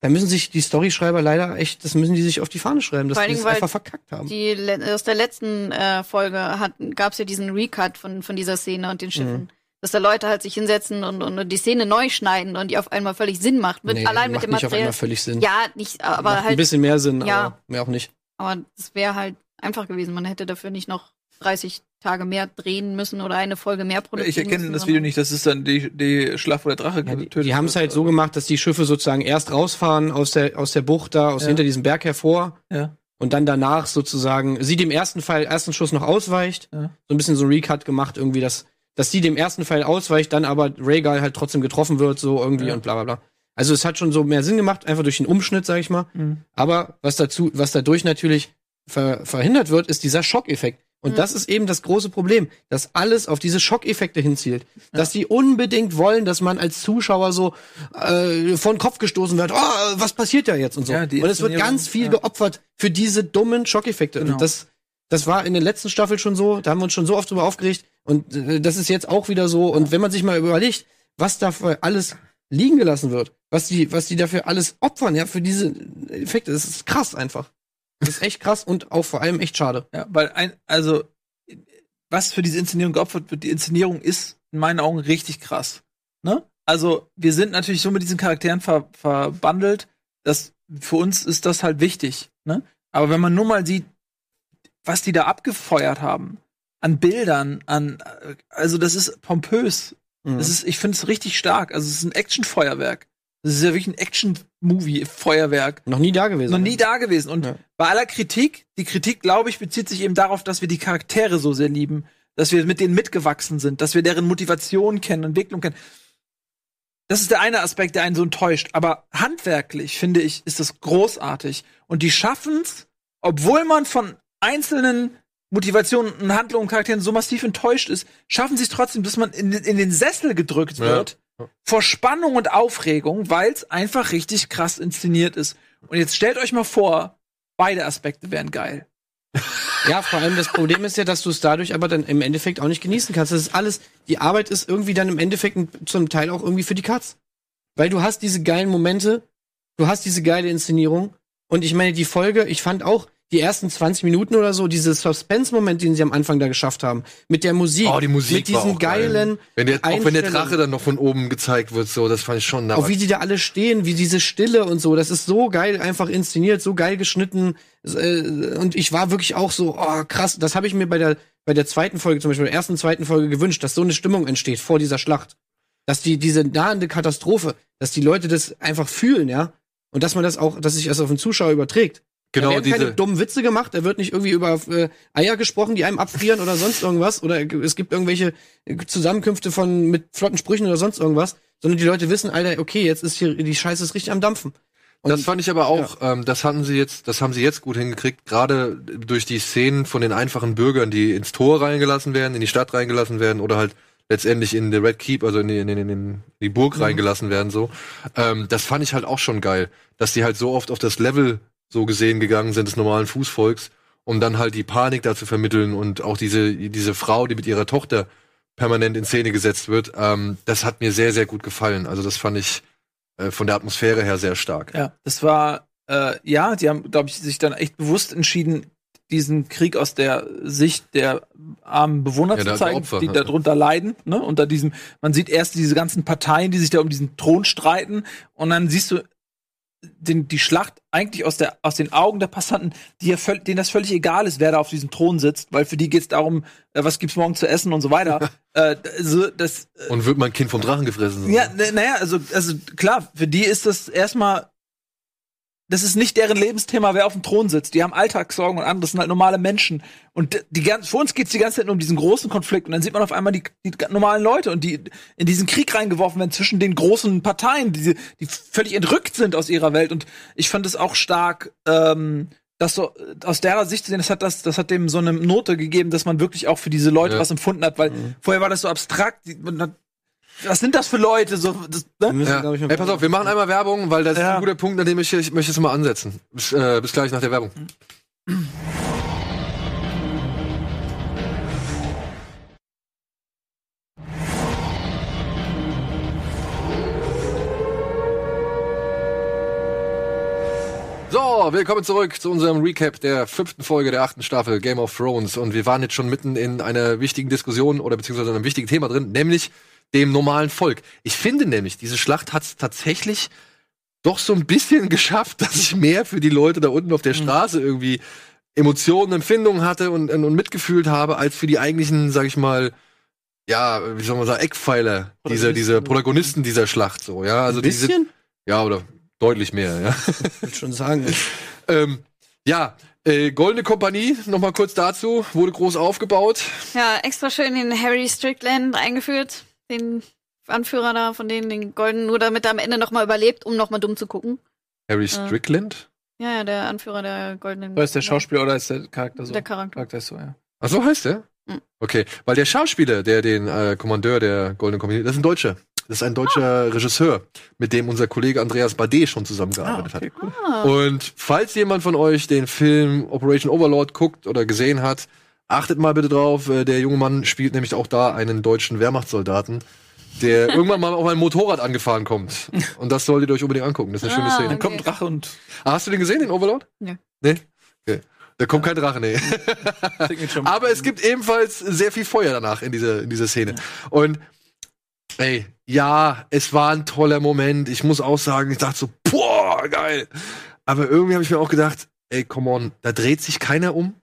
da müssen sich die Storyschreiber leider echt, das müssen die sich auf die Fahne schreiben, dass Vor die das einfach verkackt haben. Die aus der letzten äh, Folge gab es ja diesen Recut von, von dieser Szene und den Schiffen. Mhm. Dass da Leute halt sich hinsetzen und, und die Szene neu schneiden und die auf einmal völlig Sinn macht. Mit, Nee, allein mit macht dem nicht auf Material. einmal völlig Sinn. Ja, nicht, aber Macht ein halt, bisschen mehr Sinn, Ja. aber mehr auch nicht. aber das wäre halt einfach gewesen. Man hätte dafür nicht noch 30 Tage mehr drehen müssen oder eine Folge mehr produzieren Ich erkenne müssen, das Video nicht, das ist dann die, die Schlacht, wo der Drache Ja, die getötet die haben es halt so gemacht, dass die Schiffe sozusagen erst rausfahren aus der, aus der Bucht da, aus Ja. hinter diesem Berg hervor Ja. und dann danach sozusagen sie dem ersten Pfeil, ersten Schuss noch ausweicht. Ja. So ein bisschen so ein Recut gemacht, irgendwie, dass, dass sie dem ersten Pfeil ausweicht, dann aber Rhaegal halt trotzdem getroffen wird, so irgendwie Ja. und bla bla bla. Also es hat schon so mehr Sinn gemacht, einfach durch den Umschnitt, sag ich mal. Mhm. Aber was dazu, was dadurch natürlich ver verhindert wird, ist dieser Schockeffekt. Und Mhm. das ist eben das große Problem, dass alles auf diese Schockeffekte hinzielt. Dass die unbedingt wollen, dass man als Zuschauer so äh, vor den Kopf gestoßen wird, oh, was passiert da jetzt und so. Ja, und es wird ganz viel ja. geopfert für diese dummen Schockeffekte. Genau. Und das, Das war in der letzten Staffel schon so, da haben wir uns schon so oft drüber aufgeregt und äh, das ist jetzt auch wieder so. Und wenn man sich mal überlegt, was dafür alles liegen gelassen wird, was die, was die dafür alles opfern, ja, für diese Effekte, das ist krass einfach. Das ist echt krass und auch vor allem echt schade. Ja, weil ein, also, was für diese Inszenierung geopfert wird, die Inszenierung ist in meinen Augen richtig krass. Ne? Also, wir sind natürlich so mit diesen Charakteren ver verbandelt, dass für uns ist das halt wichtig. Ne? Aber wenn man nur mal sieht, was die da abgefeuert haben, an Bildern, an, also das ist pompös. Mhm. Das ist, ich finde es richtig stark. Also es ist ein Actionfeuerwerk. Das ist ja wirklich ein Action-Movie-Feuerwerk. Noch nie da gewesen. Noch nie da gewesen. Und Ja. bei aller Kritik, die Kritik, glaube ich, bezieht sich eben darauf, dass wir die Charaktere so sehr lieben, dass wir mit denen mitgewachsen sind, dass wir deren Motivation kennen, Entwicklung kennen. Das ist der eine Aspekt, der einen so enttäuscht. Aber handwerklich, finde ich, ist das großartig. Und die schaffen's, obwohl man von einzelnen Motivationen und Handlungen und Charakteren so massiv enttäuscht ist, schaffen sie es trotzdem, dass man in, in den Sessel gedrückt Ja. wird vor Spannung und Aufregung, weil es einfach richtig krass inszeniert ist. Und jetzt stellt euch mal vor, beide Aspekte wären geil. Ja, vor allem das Problem ist ja, dass du es dadurch aber dann im Endeffekt auch nicht genießen kannst. Das ist alles, die Arbeit ist irgendwie dann im Endeffekt zum Teil auch irgendwie für die Katz. Weil du hast diese geilen Momente, du hast diese geile Inszenierung und ich meine, die Folge, ich fand auch die ersten 20 Minuten oder so, dieses Suspense-Moment, den sie am Anfang da geschafft haben, mit der Musik, Oh, die Musik mit diesen geil. geilen, Wenn der, auch wenn der. Drache dann noch von oben gezeigt wird, so, das fand ich schon auch wie die da alle stehen, wie diese Stille und so, das ist so geil einfach inszeniert, so geil geschnitten. Äh, Und ich war wirklich auch so, oh krass, das habe ich mir bei der, bei der zweiten Folge, zum Beispiel der ersten, zweiten Folge gewünscht, dass so eine Stimmung entsteht vor dieser Schlacht. Dass die, diese nahende Katastrophe, dass die Leute das einfach fühlen, ja. Und dass man das auch, dass sich das auf den Zuschauer überträgt. Genau da werden keine diese, dummen Witze gemacht, da wird nicht irgendwie über äh, Eier gesprochen, die einem abfrieren oder sonst irgendwas. Oder es gibt irgendwelche Zusammenkünfte von mit flotten Sprüchen oder sonst irgendwas, sondern die Leute wissen, Alter, okay, jetzt ist hier die Scheiße ist richtig am Dampfen. Und das fand ich aber auch, ähm, das hatten sie jetzt, das haben sie jetzt gut hingekriegt, gerade durch die Szenen von den einfachen Bürgern, die ins Tor reingelassen werden, in die Stadt reingelassen werden oder halt letztendlich in the Red Keep, also in die, in, in, in die Burg reingelassen werden, so. Ähm, das fand ich halt auch schon geil, dass die halt so oft auf das Level so gesehen gegangen sind des normalen Fußvolks, um dann halt die Panik da zu vermitteln und auch diese, diese Frau, die mit ihrer Tochter permanent in Szene gesetzt wird, ähm, das hat mir sehr, sehr gut gefallen. Also das fand ich äh, von der Atmosphäre her sehr stark. Ja, das war, äh, ja, die haben, glaube ich, sich dann echt bewusst entschieden, diesen Krieg aus der Sicht der armen Bewohner Ja, zu zeigen, Opfer, die ja. darunter leiden, ne? Unter diesem, man sieht erst diese ganzen Parteien, die sich da um diesen Thron streiten, und dann siehst du den, die Schlacht eigentlich aus, der, aus den Augen der Passanten, die ja völ- denen das völlig egal ist, wer da auf diesem Thron sitzt, weil für die geht's darum, äh, was gibt's morgen zu essen und so weiter. äh, also, das, Und wird mein Kind vom Drachen gefressen? so. ja, naja, also, also klar, für die ist das erstmal, das ist nicht deren Lebensthema, wer auf dem Thron sitzt. Die haben Alltagssorgen und andere das sind halt normale Menschen. Und die ganz, für uns geht's die ganze Zeit nur um diesen großen Konflikt. Und dann sieht man auf einmal die, die normalen Leute und die in diesen Krieg reingeworfen werden zwischen den großen Parteien, die, die völlig entrückt sind aus ihrer Welt. Und ich fand es auch stark, ähm, das so aus der Sicht zu sehen, das hat das, das hat dem so eine Note gegeben, dass man wirklich auch für diese Leute Ja. was empfunden hat, weil vorher war das so abstrakt. Die- man hat- Was sind das für Leute? So, das, wir ne? müssen, Ja. glaub ich, mal- Ey, pass auf, wir machen einmal Werbung, weil das ist Ja. ein guter Punkt, an dem ich, ich möchte es mal ansetzen. Bis, äh, bis gleich nach der Werbung. So, willkommen zurück zu unserem Recap der fünften Folge der achten Staffel Game of Thrones. Und wir waren jetzt schon mitten in einer wichtigen Diskussion oder beziehungsweise einem wichtigen Thema drin, nämlich dem normalen Volk. Ich finde nämlich, diese Schlacht hat es tatsächlich doch so ein bisschen geschafft, dass ich mehr für die Leute da unten auf der Straße irgendwie Emotionen, Empfindungen hatte und, und mitgefühlt habe, als für die eigentlichen, sag ich mal, ja, wie soll man sagen, Eckpfeiler dieser, dieser Protagonisten dieser Schlacht, so, ja. Also ein bisschen? diese, ja, oder deutlich mehr, ja. Ich würde schon sagen. ähm, ja, äh, Goldene Kompanie, noch mal kurz dazu, wurde groß aufgebaut. Ja, extra schön den Harry Strickland eingeführt, den Anführer da von denen, den Golden, nur damit er am Ende noch mal überlebt, um noch mal dumm zu gucken. Harry Strickland? Ja, ja, der Anführer der Goldenen. Oder ist der Schauspieler oder ist der Charakter so? Der Charakter. Charakter ist so, ja. Ach so heißt der? Mhm. Okay, weil der Schauspieler, der den äh, Kommandeur der Goldenen Kompanie, das ist ein Deutscher. Das ist ein deutscher Regisseur, mit dem unser Kollege Andreas Bade schon zusammengearbeitet Ah, okay, cool. hat. Und falls jemand von euch den Film Operation Overlord guckt oder gesehen hat, achtet mal bitte drauf. äh, Der junge Mann spielt nämlich auch da einen deutschen Wehrmachtssoldaten, der irgendwann mal auf ein Motorrad angefahren kommt. Und das solltet ihr euch unbedingt angucken. Das ist eine schöne Ah, Szene. Dann kommt. Drache und Ah, hast du den gesehen, den Overlord? Nö. Nee? Okay. Da kommt kein Drache, nee. Aber es gibt ebenfalls sehr viel Feuer danach in dieser, in dieser Szene. Und ey, ja, es war ein toller Moment. Ich muss auch sagen, ich dachte so, boah, geil. Aber irgendwie habe ich mir auch gedacht, ey, come on, da dreht sich keiner um.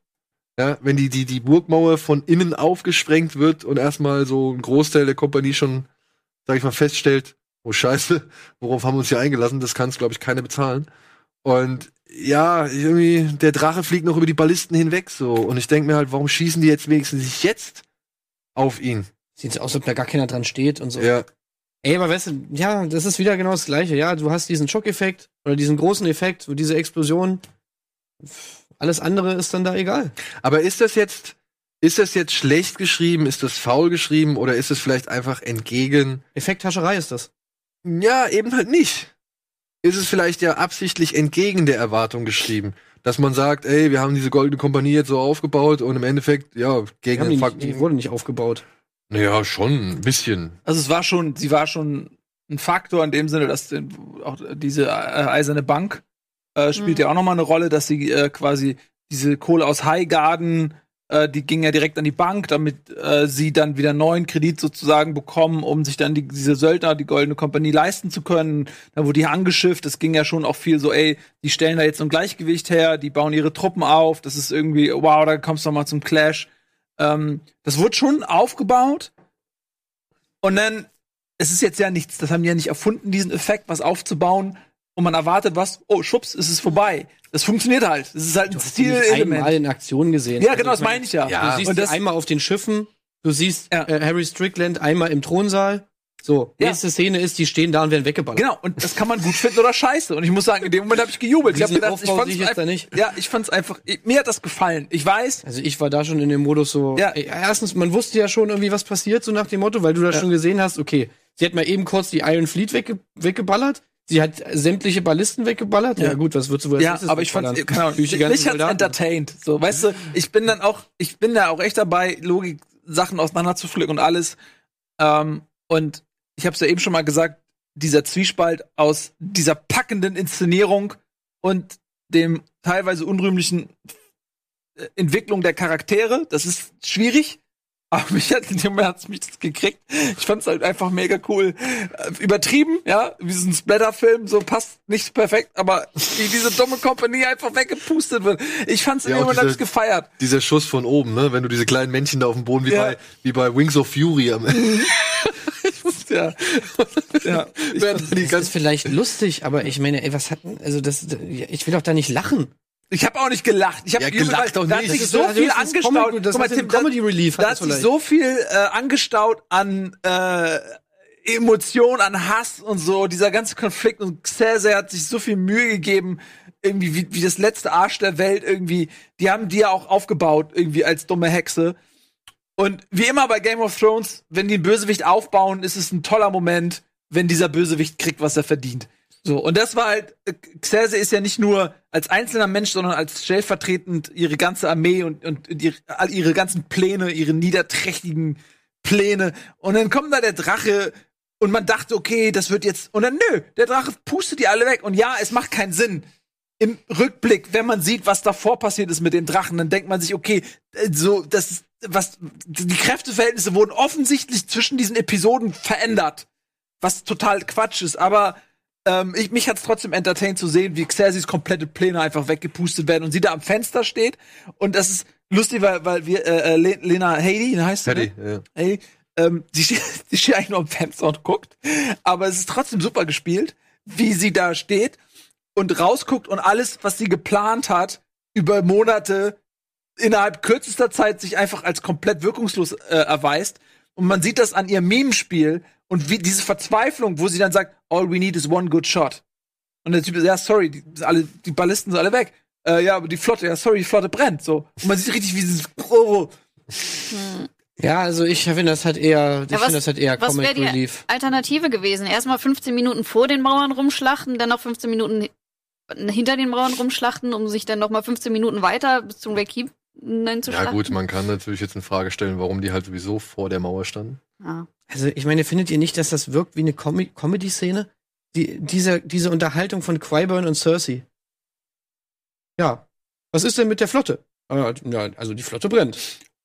Ja, wenn die, die, die Burgmauer von innen aufgesprengt wird und erstmal so ein Großteil der Kompanie schon, sag ich mal, feststellt, oh Scheiße, worauf haben wir uns hier eingelassen? Das kann es, glaube ich, keiner bezahlen. Und ja, irgendwie, der Drache fliegt noch über die Ballisten hinweg so. Und ich denke mir halt, warum schießen die jetzt wenigstens nicht jetzt auf ihn? Sieht so aus, als ob da gar keiner dran steht und so. Ja. Ey, aber weißt du, ja, das ist wieder genau das Gleiche. Ja, du hast diesen Schockeffekt oder diesen großen Effekt, so diese Explosion. Alles andere ist dann da egal. Aber ist das jetzt, ist das jetzt schlecht geschrieben? Ist das faul geschrieben? Oder ist es vielleicht einfach entgegen? Effekthascherei ist das. Ja, eben halt nicht. Ist es vielleicht ja absichtlich entgegen der Erwartung geschrieben? Dass man sagt, ey, wir haben diese goldene Kompanie jetzt so aufgebaut und im Endeffekt, ja, gegen den Fakt. die wurde nicht aufgebaut. Naja, schon ein bisschen. Also es war schon, sie war schon ein Faktor in dem Sinne, dass auch diese äh, eiserne Bank äh, spielt Mhm. ja auch nochmal eine Rolle, dass sie äh, quasi diese Kohle aus Highgarden, äh, die ging ja direkt an die Bank, damit äh, sie dann wieder neuen Kredit sozusagen bekommen, um sich dann die, diese Söldner, die Goldene Kompanie leisten zu können. Da wurde die angeschifft. Es ging ja schon auch viel so, ey, die stellen da jetzt so ein Gleichgewicht her, die bauen ihre Truppen auf. Das ist irgendwie, wow, da kommst du noch mal zum Clash. Ähm, das wurde schon aufgebaut. Und dann, es ist jetzt ja nichts, das haben die ja nicht erfunden, diesen Effekt, was aufzubauen. Und man erwartet was, oh, schwupps, ist es vorbei. Das funktioniert halt. Das ist halt ein Du die nicht einmal Stilelement. in Aktion gesehen. Ja, Also genau, das ich mein, meine ich ja. Ja, Du siehst und das, einmal auf den Schiffen, du siehst Ja. äh, Harry Strickland einmal im Thronsaal. So, Ja. nächste Szene ist, die stehen da und werden weggeballert. genau, und das kann man gut finden oder scheiße. Und ich muss sagen, in dem Moment habe ich gejubelt. Ich habe Diesen gedacht, ich fand's ich einfach, ja, ich fand's einfach, mir hat das gefallen. Ich weiß, Also ich war da schon in dem Modus so. Ja. Ey, erstens, man wusste ja schon irgendwie, was passiert, so nach dem Motto, weil du das schon gesehen hast, okay, sie hat mal eben kurz die Iron Fleet wegge weggeballert. Sie hat sämtliche Ballisten weggeballert. Ja, Ja. gut, was würdest du wohl Ja, aber ich fand's, wegballern? genau, mich hat's Soldaten. entertained. So, weißt du, ich bin dann auch, ich bin da auch echt dabei, Logik, Sachen auseinander zu pflücken und alles. Ähm, und ich habe es ja eben schon mal gesagt, dieser Zwiespalt aus dieser packenden Inszenierung und dem teilweise unrühmlichen äh, Entwicklung der Charaktere, das ist schwierig. Aber mich hat in dem Moment hat's mich das gekriegt. Ich fand's halt einfach mega cool. Äh, übertrieben, ja, wie so ein Splatter-Film, so passt nicht perfekt, aber wie diese dumme Kompanie einfach weggepustet wird. Ich fand's in Ja, dem Moment diese- ich's gefeiert. Dieser Schuss von oben, ne? Wenn du diese kleinen Männchen da auf dem Boden, wie, Ja. bei, wie bei Wings of Fury am Ende. Ja. ja. Ich Das ist vielleicht lustig, aber ich meine, ey, was hat denn, also das, ich will doch da nicht lachen. Ich habe auch nicht gelacht. Ich habe Ja, gelacht doch Da hat nicht. sich so viel angestaut. Comic- das Guck mal, Tim, Comedy Relief Da hat sich so viel äh, angestaut an äh, Emotion, an Hass und so. Dieser ganze Konflikt und Xerxes hat sich so viel Mühe gegeben, irgendwie wie, wie das letzte Arsch der Welt irgendwie. Die haben die ja auch aufgebaut irgendwie als dumme Hexe. Und wie immer bei Game of Thrones, wenn die einen Bösewicht aufbauen, ist es ein toller Moment, wenn dieser Bösewicht kriegt, was er verdient. So, und das war halt, äh, Xerxes ist ja nicht nur als einzelner Mensch, sondern als stellvertretend ihre ganze Armee und, und, und ihre, all ihre ganzen Pläne, ihre niederträchtigen Pläne. Und dann kommt da der Drache und man dachte, okay, das wird jetzt, und dann nö, der Drache pustet die alle weg. Und ja, es macht keinen Sinn. Im Rückblick, wenn man sieht, was davor passiert ist mit den Drachen, dann denkt man sich, okay, äh, so, das was, die Kräfteverhältnisse wurden offensichtlich zwischen diesen Episoden verändert. Was total Quatsch ist, aber ähm, ich, mich hat's trotzdem entertained zu sehen, wie Xerxes komplette Pläne einfach weggepustet werden und sie da am Fenster steht. Und das ist lustig, weil, weil wir, äh, äh, Le- Lena Headey, heißt sie, ne? ja. Ey, ähm, die, steht, die steht eigentlich nur am Fenster und guckt. Aber es ist trotzdem super gespielt, wie sie da steht und rausguckt und alles, was sie geplant hat, über Monate innerhalb kürzester Zeit sich einfach als komplett wirkungslos äh, erweist. Und man sieht das an ihrem Memespiel und wie diese Verzweiflung, wo sie dann sagt, all we need is one good shot. Und der Typ sagt, ja, sorry, die, alle, die Ballisten sind alle weg. Äh, ja, aber die Flotte, ja, sorry, die Flotte brennt. So. Und man sieht richtig, wie dieses oh, Ja, also ich finde das halt eher, ich was- finde das halt eher was Comic die- Relief. Alternative gewesen. Erstmal 15 Minuten vor den Mauern rumschlachten, dann noch 15 Minuten hinter den Mauern rumschlachten, um sich dann noch mal 15 Minuten weiter bis zum Red Keep dann zu Ja gut, man kann natürlich jetzt in Frage stellen, warum die halt sowieso vor der Mauer standen. Ja. Also ich meine, findet ihr nicht, dass das wirkt wie eine Com Comedy-Szene? Die, diese, diese Unterhaltung von Qyburn und Cersei. Ja. Was ist denn mit der Flotte? Äh, ja, also die Flotte brennt.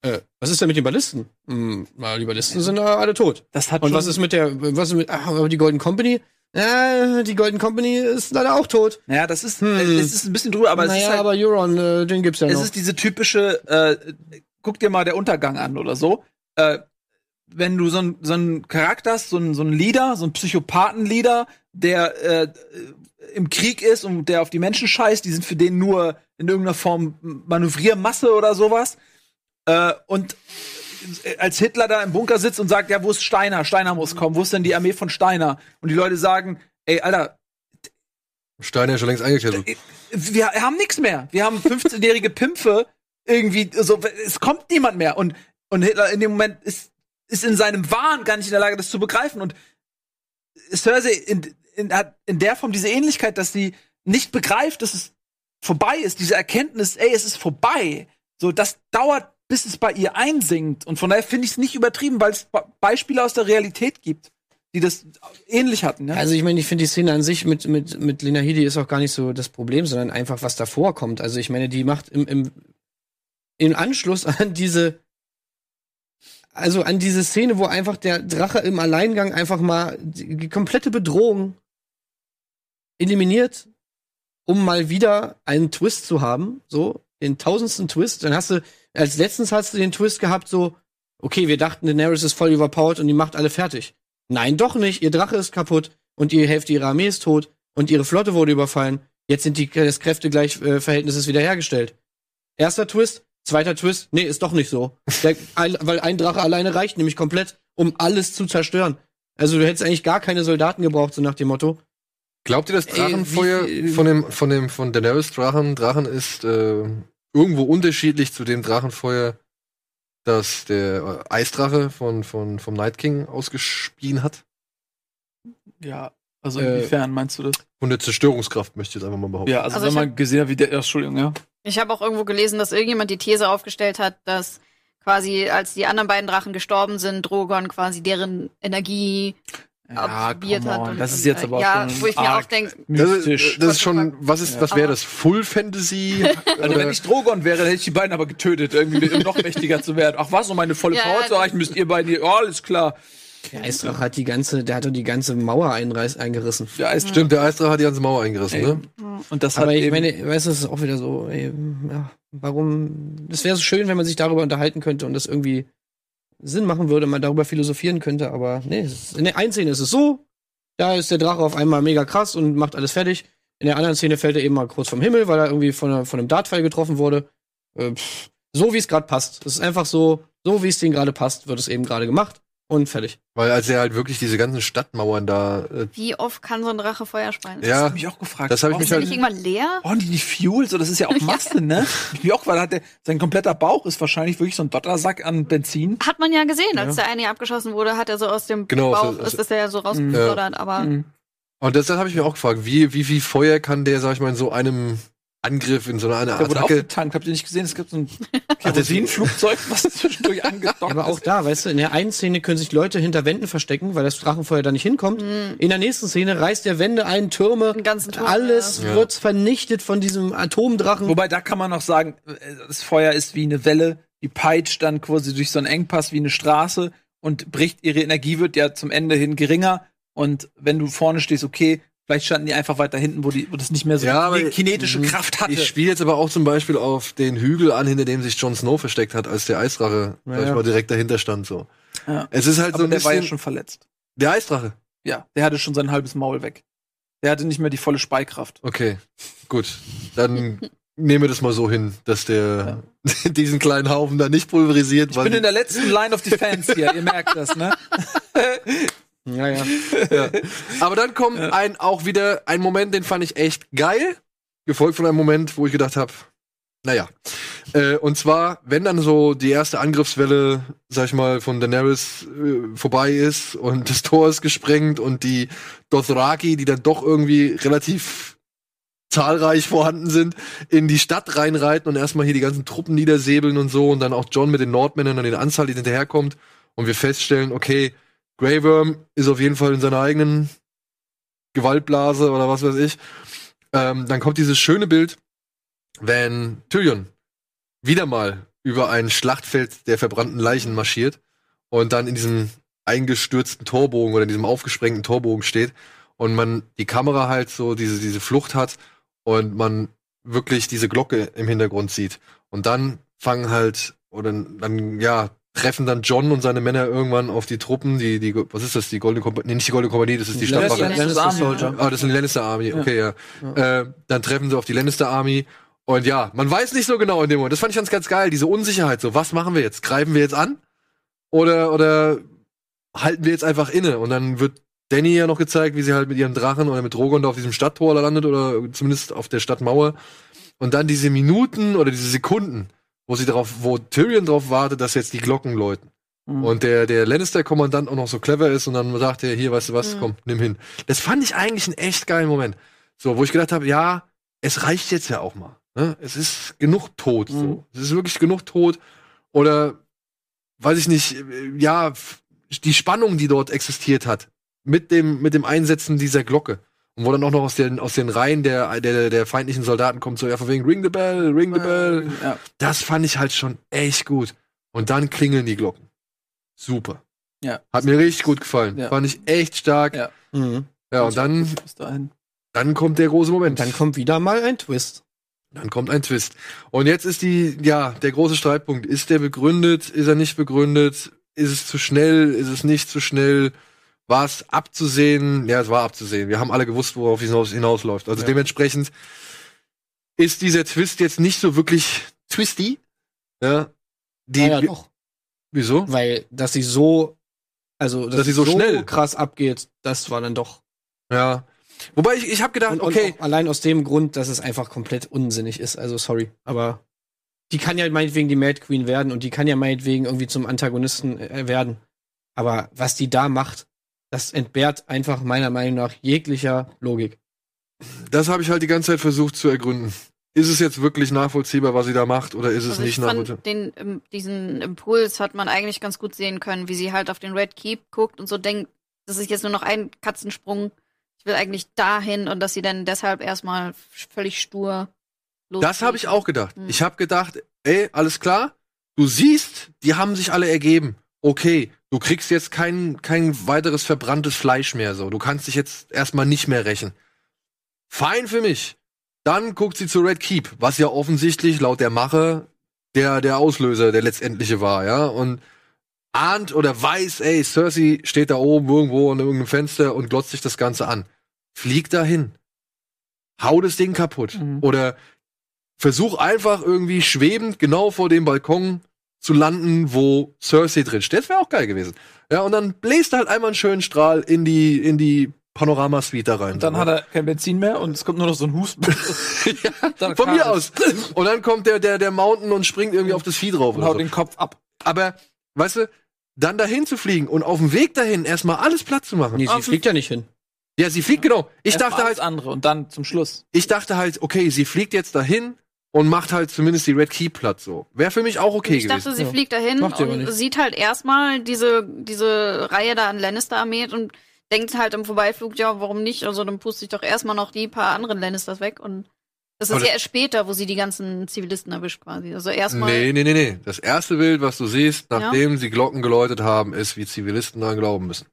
Äh, was ist denn mit den Ballisten? Hm, na, die Ballisten sind äh, alle tot. Das hat Und was ist mit der, was ist mit, ach, aber die Golden Company? Äh, die Golden Company ist leider auch tot. Ja, das ist, Hm. äh, es ist ein bisschen drüber, aber es naja, ist halt, aber Euron, äh, den gibt's ja es noch. ist diese typische, äh, guck dir mal der Untergang an oder so. Äh, wenn du so einen so einen Charakter hast, so einen so einen Leader, so einen Psychopathen-Leader, der äh, im Krieg ist und der auf die Menschen scheißt, die sind für den nur in irgendeiner Form Manövriermasse oder sowas. Äh, und als Hitler da im Bunker sitzt und sagt, ja, wo ist Steiner? Steiner muss kommen. Wo ist denn die Armee von Steiner? Und die Leute sagen, ey, Alter, Steiner ist schon längst eingekehrt. wir haben nichts mehr. Wir haben 15-jährige Pimpfe irgendwie so es kommt niemand mehr und und Hitler in dem Moment ist ist in seinem Wahn gar nicht in der Lage das zu begreifen und Cersei in, in, hat in der Form diese Ähnlichkeit, dass sie nicht begreift, dass es vorbei ist, diese Erkenntnis, ey, es ist vorbei. So das dauert bis es bei ihr einsinkt und von daher finde ich es nicht übertrieben, weil es Be- Beispiele aus der Realität gibt, die das ähnlich hatten, ja? Also ich meine, ich finde die Szene an sich mit, mit, mit Lena Headey ist auch gar nicht so das Problem, sondern einfach, was davor kommt. Also ich meine, die macht im, im, im Anschluss an diese, also an diese Szene, wo einfach der Drache im Alleingang einfach mal die komplette Bedrohung eliminiert, um mal wieder einen Twist zu haben, so, den tausendsten Twist. Dann hast du, als letztens hast du den Twist gehabt, so, okay, wir dachten, Daenerys ist voll überpowered und die macht alle fertig. Nein, doch nicht. Ihr Drache ist kaputt und die Hälfte ihrer Armee ist tot und ihre Flotte wurde überfallen. Jetzt sind die, das Kräftegleichverhältnis ist wiederhergestellt. Erster Twist, zweiter Twist, nee, ist doch nicht so. Der, weil ein Drache alleine reicht nämlich komplett, um alles zu zerstören. Also du hättest eigentlich gar keine Soldaten gebraucht, so nach dem Motto. Glaubt ihr, das Ey, Drachenfeuer wie viel- von dem, von dem, von Daenerys Drachen, Drachen ist äh, irgendwo unterschiedlich zu dem Drachenfeuer, das der äh, Eisdrache von, von, vom Night King ausgespien hat? ja, also Äh, inwiefern meinst du das? Von der Zerstörungskraft möchte ich jetzt einfach mal behaupten. Ja, also, Also wenn ich man gesehen hat, wie der, ja, Entschuldigung, ja. Ich habe auch irgendwo gelesen, dass irgendjemand die These aufgestellt hat, dass quasi als die anderen beiden Drachen gestorben sind, Drogon quasi deren Energie absorbiert come hat. on, und- das ist jetzt äh, aber ja, schon wo ich mir auch denke, Das mystisch. ist, das ist schon, was ist, was wäre das? Full Fantasy? also wenn ich Drogon wäre, dann hätte ich die beiden aber getötet, irgendwie um noch mächtiger zu werden. Ach was, um meine volle Ja, Power ja, zu erreichen, müsst ihr beiden hier, oh, alles klar. Der Eisdrache hat die ganze, der hat doch die ganze Mauer einreiß, eingerissen. Der Eis Stimmt, der Eisdrache hat die ganze Mauer eingerissen, Ey. ne? Und das Aber hat ich eben, meine, weißt du, das ist auch wieder so, ey, ja, warum, es wäre so schön, wenn man sich darüber unterhalten könnte und das irgendwie Sinn machen würde, man darüber philosophieren könnte, aber nee, in der einen Szene ist es so, da ist der Drache auf einmal mega krass und macht alles fertig. In der anderen Szene fällt er eben mal kurz vom Himmel, weil er irgendwie von, von einem Dartpfeil getroffen wurde. Äh, pff, so wie es gerade passt. Es ist einfach so, so wie es denen gerade passt, wird es eben gerade gemacht und fertig. Weil als er halt wirklich diese ganzen Stadtmauern da, äh, wie oft kann so ein Drache Feuer speien? das ja, hab ich mich auch gefragt. das hab ich mich halt- nicht irgendwann leer? Brauchen die nicht Fuel? So, das ist ja auch Masse, ne? Ich mich auch, weil hat der, sein kompletter Bauch ist wahrscheinlich wirklich so ein Dottersack an Benzin. Hat man ja gesehen, als Ja. der eine abgeschossen wurde, hat er so aus dem Genau, Bauch, so- ist das ja so Mhm. rausgefloddert, aber Mhm. Und deshalb habe ich mir auch gefragt, wie, wie viel Feuer kann der, sag ich mal, in so einem Angriff, in so einer Der wurde Attacke. aufgetankt. Habt ihr nicht gesehen? Es gibt so ein Kerosinflugzeug, was zwischendurch angedockt Ja, aber auch da, weißt du, in der einen Szene können sich Leute hinter Wänden verstecken, weil das Drachenfeuer da nicht hinkommt. In der nächsten Szene reißt der Wände ein, Türme, ganzen Turm, alles ja. wird vernichtet von diesem Atomdrachen. Wobei, da kann man noch sagen, äh, das Feuer ist wie eine Welle, die peitscht dann quasi durch so einen Engpass wie eine Straße und bricht, ihre Energie wird ja zum Ende hin geringer. Und wenn du vorne stehst, okay, vielleicht standen die einfach weiter hinten, wo, die, wo das nicht mehr so Ja, kine- kinetische Mhm. Kraft hatte. Ich spiele jetzt aber auch zum Beispiel auf den Hügel an, hinter dem sich Jon Snow versteckt hat, als der Eisdrache, sag ich Ja. mal, direkt dahinter stand, so. Ja. Es ist halt aber so ein der war ja bisschen, schon verletzt. der Eisdrache. Ja, der hatte schon sein halbes Maul weg. Der hatte nicht mehr die volle Speikraft. Okay, gut. Dann nehmen wir das mal so hin, dass der diesen kleinen Haufen da nicht pulverisiert. Ich bin in der letzten Line of Defense hier, ihr merkt das, ne? ja, ja. ja. Aber dann kommt ein auch wieder ein Moment, den fand ich echt geil, gefolgt von einem Moment, wo ich gedacht habe, Naja. Äh, und zwar, wenn dann so die erste Angriffswelle, sag ich mal, von Daenerys äh, vorbei ist und das Tor ist gesprengt und die Dothraki, die dann doch irgendwie relativ zahlreich vorhanden sind, in die Stadt reinreiten und erstmal hier die ganzen Truppen niedersäbeln und so und dann auch John mit den Nordmännern und den Anzahl, die hinterherkommt und wir feststellen, okay, Grey Worm ist auf jeden Fall in seiner eigenen Gewaltblase oder was weiß ich. Ähm, dann kommt dieses schöne Bild, wenn Tyrion wieder mal über ein Schlachtfeld der verbrannten Leichen marschiert und dann in diesem eingestürzten Torbogen oder in diesem aufgesprengten Torbogen steht und man die Kamera halt so diese, diese Flucht hat und man wirklich diese Glocke im Hintergrund sieht. Und dann fangen halt, oder dann, ja, treffen dann John und seine Männer irgendwann auf die Truppen, die, die, was ist das, die Goldene Kompanie, nee, nicht die Goldene Kompanie, das ist die Lannister- Stadtwache. Lannister Lannister Army, Soldier. Ah, das ist die Lannister Army, okay, ja. Äh, dann treffen sie auf die Lannister Army und ja, man weiß nicht so genau in dem Moment. Das fand ich ganz, ganz geil, diese Unsicherheit. So, was machen wir jetzt? Greifen wir jetzt an? Oder, oder halten wir jetzt einfach inne? Und dann wird Danny ja noch gezeigt, wie sie halt mit ihrem Drachen oder mit Drogon da auf diesem Stadttor landet oder zumindest auf der Stadtmauer. Und dann diese Minuten oder diese Sekunden, wo sie darauf, wo Tyrion drauf wartet, dass jetzt die Glocken läuten. Mhm. Und der, der Lannister-Kommandant auch noch so clever ist und dann sagt er, hier, weißt du was, Mhm. komm, nimm hin. Das fand ich eigentlich einen echt geilen Moment. So, wo ich gedacht habe, ja, es reicht jetzt ja auch mal. Ne? Es ist genug tot. So. Mhm. Es ist wirklich genug tot. Oder, weiß ich nicht, ja, die Spannung, die dort existiert hat, mit dem, mit dem Einsetzen dieser Glocke. Und wo dann auch noch aus den, aus den Reihen der, der, der feindlichen Soldaten kommt, so, ja, von wegen, ring the bell, ring the bell. Ja. Das fand ich halt schon echt gut. Und dann klingeln die Glocken. Super. Ja. Hat mir richtig gut gefallen. Ja. Fand ich echt stark. Ja. Ja, Mhm. und dann, dann kommt der große Moment. Dann kommt wieder mal ein Twist. Dann kommt ein Twist. Und jetzt ist die, ja, der große Streitpunkt. Ist der begründet? Ist er nicht begründet? Ist es zu schnell? Ist es nicht zu schnell? War es abzusehen? Ja, es war abzusehen. Wir haben alle gewusst, worauf es hinaus, hinausläuft. Also Ja. dementsprechend ist dieser Twist jetzt nicht so wirklich twisty. Ja. Die, Naja, doch. wieso? Weil, dass sie so, also, dass, Dass sie so schnell- krass abgeht, das war dann doch. Ja. Wobei ich, ich habe gedacht, Und, okay, und auch allein aus dem Grund, dass es einfach komplett unsinnig ist. Also, sorry. Aber die kann ja meinetwegen die Mad Queen werden und die kann ja meinetwegen irgendwie zum Antagonisten äh, werden. Aber was die da macht, das entbehrt einfach meiner Meinung nach jeglicher Logik. das habe ich halt die ganze Zeit versucht zu ergründen. Ist es jetzt wirklich nachvollziehbar, was sie da macht, oder ist es Also nicht ich nachvollziehbar? den, ähm, diesen Impuls hat man eigentlich ganz gut sehen können, wie sie halt auf den Red Keep guckt und so denkt, das ist jetzt nur noch ein Katzensprung. Ich will eigentlich dahin und dass sie dann deshalb erstmal völlig stur los. Das habe ich auch gedacht. Hm. Ich habe gedacht, ey, alles klar, du siehst, die haben sich alle ergeben. Okay, du kriegst jetzt kein, kein weiteres verbranntes Fleisch mehr so. Du kannst dich jetzt erstmal nicht mehr rächen. Fein für mich. Dann guckt sie zu Red Keep, was ja offensichtlich laut der Mache der, der Auslöser, der letztendliche war, ja. Und ahnt oder weiß, ey, Cersei steht da oben irgendwo an irgendeinem Fenster und glotzt sich das Ganze an. Flieg dahin. Hau das Ding kaputt. Mhm. Oder versuch einfach irgendwie schwebend genau vor dem Balkon zu landen, wo Cersei drin steht. Das wäre auch geil gewesen. Ja, und dann bläst er halt einmal einen schönen Strahl in die, in die Panorama-Suite da rein. Und dann So, hat er kein Benzin mehr und es kommt nur noch so ein Husten. Dann Von mir aus. Und dann kommt der, der, der Mountain und springt irgendwie auf das Vieh drauf. Und haut so. den Kopf ab. Aber, weißt du, dann dahin zu fliegen und auf dem Weg dahin erstmal alles platt zu machen. Nee, sie Auf- fliegt ja nicht hin. Ja, sie fliegt, genau. Ich Erst dachte alles halt, andere und dann zum Schluss. ich dachte halt, okay, sie fliegt jetzt dahin und macht halt zumindest die Red Key platt so. Wäre für mich auch okay ich dachte, gewesen. sie Ja. fliegt dahin Macht und sieht halt erstmal diese, diese Reihe da an Lannister-Armee und denkt halt im Vorbeiflug, ja, warum nicht? Also dann puste ich doch erstmal noch die paar anderen Lannisters weg und das ist Aber ja erst später, wo sie die ganzen Zivilisten erwischt quasi. Also erstmal. Nee, nee, nee, nee. Das erste Bild, was du siehst, nachdem sie Glocken geläutet haben, ist, wie Zivilisten daran glauben müssen.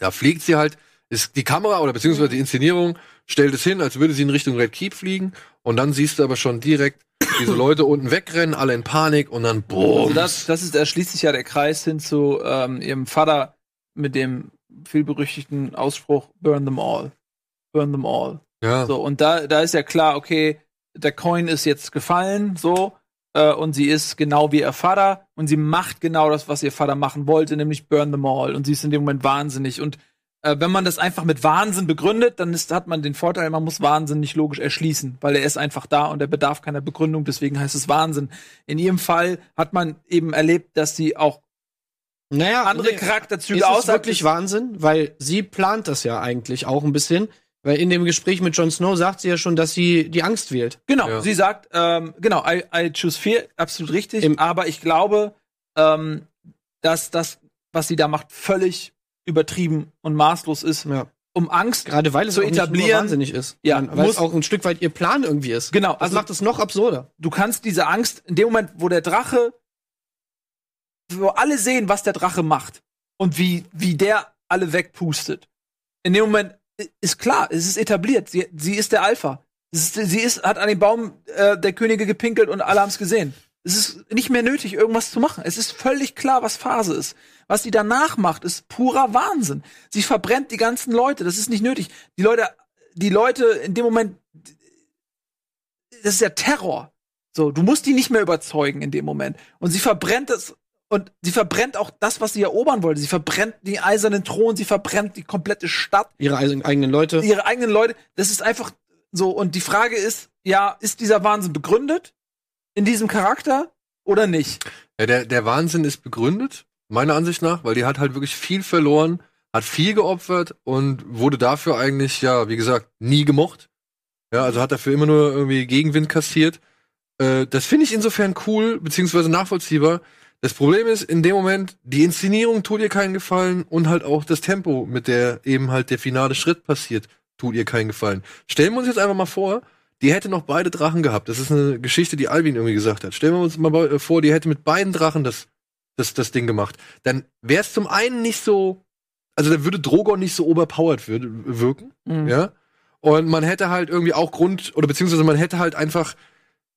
Da fliegt sie halt, ist die Kamera oder beziehungsweise die Inszenierung stellt es hin, als würde sie in Richtung Red Keep fliegen und dann siehst du aber schon direkt diese Leute unten wegrennen, alle in Panik und dann boom. Also das, das ist, da schließt sich ja der Kreis hin zu ähm, ihrem Vater mit dem vielberüchtigten Ausspruch Burn them all. Burn them all. ja. So, und da, da ist ja klar, okay, der Coin ist jetzt gefallen, so, äh, und sie ist genau wie ihr Vater und sie macht genau das, was ihr Vater machen wollte, nämlich burn them all. Und sie ist in dem Moment wahnsinnig. Und äh, wenn man das einfach mit Wahnsinn begründet, dann ist, hat man den Vorteil, man muss Wahnsinn nicht logisch erschließen, weil er ist einfach da und er bedarf keiner Begründung, deswegen heißt es Wahnsinn. In ihrem Fall hat man eben erlebt, dass sie auch Naja, andere nee, Charakterzüge ist es außerhalb wirklich Wahnsinn, weil sie plant das ja eigentlich auch ein bisschen. Weil in dem Gespräch mit Jon Snow sagt sie ja schon, dass sie die Angst wählt. Genau, Ja. sie sagt, ähm, genau, I, I choose fear, absolut richtig. Im- aber ich glaube, ähm, dass das, was sie da macht, völlig übertrieben und maßlos ist, Ja. um Angst. Gerade weil es Zu etablieren- wahnsinnig ist. Ja, weil muss- es auch ein Stück weit ihr Plan irgendwie ist. Genau, Das also macht es noch absurder. du kannst diese Angst in dem Moment, wo der Drache, wo alle sehen, was der Drache macht und wie, wie der alle wegpustet. In dem Moment ist klar, es ist etabliert. Sie, sie ist der Alpha. Sie ist, hat an den Baum äh, der Könige gepinkelt und alle haben es gesehen. Es ist nicht mehr nötig, irgendwas zu machen. Es ist völlig klar, was Phase ist. Was sie danach macht, ist purer Wahnsinn. Sie verbrennt die ganzen Leute. Das ist nicht nötig. Die Leute, die Leute in dem Moment, das ist ja Terror. So, du musst die nicht mehr überzeugen in dem Moment. Und sie verbrennt es und sie verbrennt auch das, was sie erobern wollte. Sie verbrennt den eisernen Thron, sie verbrennt die komplette Stadt, Ihre eigenen Leute. ihre eigenen Leute. Das ist einfach so. Und die Frage ist, ja, ist dieser Wahnsinn begründet in diesem Charakter oder nicht? Ja, der, der Wahnsinn ist begründet, meiner Ansicht nach, weil die hat halt wirklich viel verloren, hat viel geopfert und wurde dafür eigentlich, ja, wie gesagt, nie gemocht. Ja, also hat dafür immer nur irgendwie Gegenwind kassiert. Äh, das finde ich insofern cool, beziehungsweise nachvollziehbar. Das Problem ist, in dem Moment, die Inszenierung tut ihr keinen Gefallen und halt auch das Tempo, mit der eben halt der finale Schritt passiert, tut ihr keinen Gefallen. Stellen wir uns jetzt einfach mal vor, die hätte noch beide Drachen gehabt. Das ist eine Geschichte, die Alvin irgendwie gesagt hat. Stellen wir uns mal bei- vor, die hätte mit beiden Drachen das, das, das Ding gemacht. Dann wäre es zum einen nicht so, also dann würde Drogon nicht so overpowered würd, wirken, Mhm. ja. Und man hätte halt irgendwie auch Grund, oder beziehungsweise man hätte halt einfach,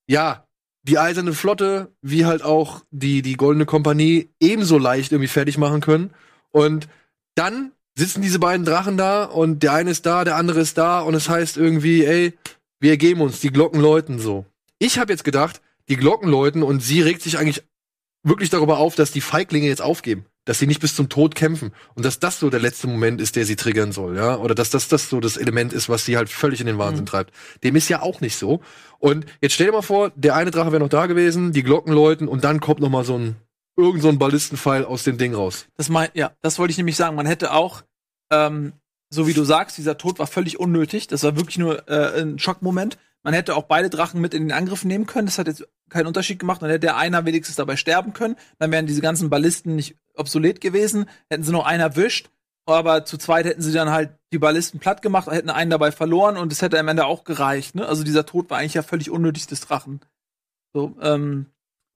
ja, die eiserne Flotte, wie halt auch die, die Goldene Kompanie ebenso leicht irgendwie fertig machen können. Und dann sitzen diese beiden Drachen da und der eine ist da, der andere ist da und es heißt irgendwie, ey, wir ergeben uns, die Glocken läuten so. Ich habe jetzt gedacht, die Glocken läuten und sie regt sich eigentlich wirklich darüber auf, dass die Feiglinge jetzt aufgeben, dass sie nicht bis zum Tod kämpfen und dass das so der letzte Moment ist, der sie triggern soll, ja, oder dass das das so das Element ist, was sie halt völlig in den Wahnsinn treibt. Dem ist ja auch nicht so. Und jetzt stell dir mal vor, der eine Drache wäre noch da gewesen, die Glocken läuten und dann kommt noch mal so ein irgend so ein Ballistenpfeil aus dem Ding raus. Das mein, ja, das wollte ich nämlich sagen. Man hätte auch, ähm, so wie du sagst, dieser Tod war völlig unnötig. Das war wirklich nur äh, ein Schockmoment. Man hätte auch beide Drachen mit in den Angriff nehmen können. Das hat jetzt keinen Unterschied gemacht. Dann hätte der einer wenigstens dabei sterben können. Dann wären diese ganzen Ballisten nicht obsolet gewesen. Hätten sie noch einen erwischt. Aber zu zweit hätten sie dann halt die Ballisten platt gemacht, hätten einen dabei verloren und es hätte am Ende auch gereicht. Ne? Also dieser Tod war eigentlich ja völlig unnötig des Drachen. So, ähm,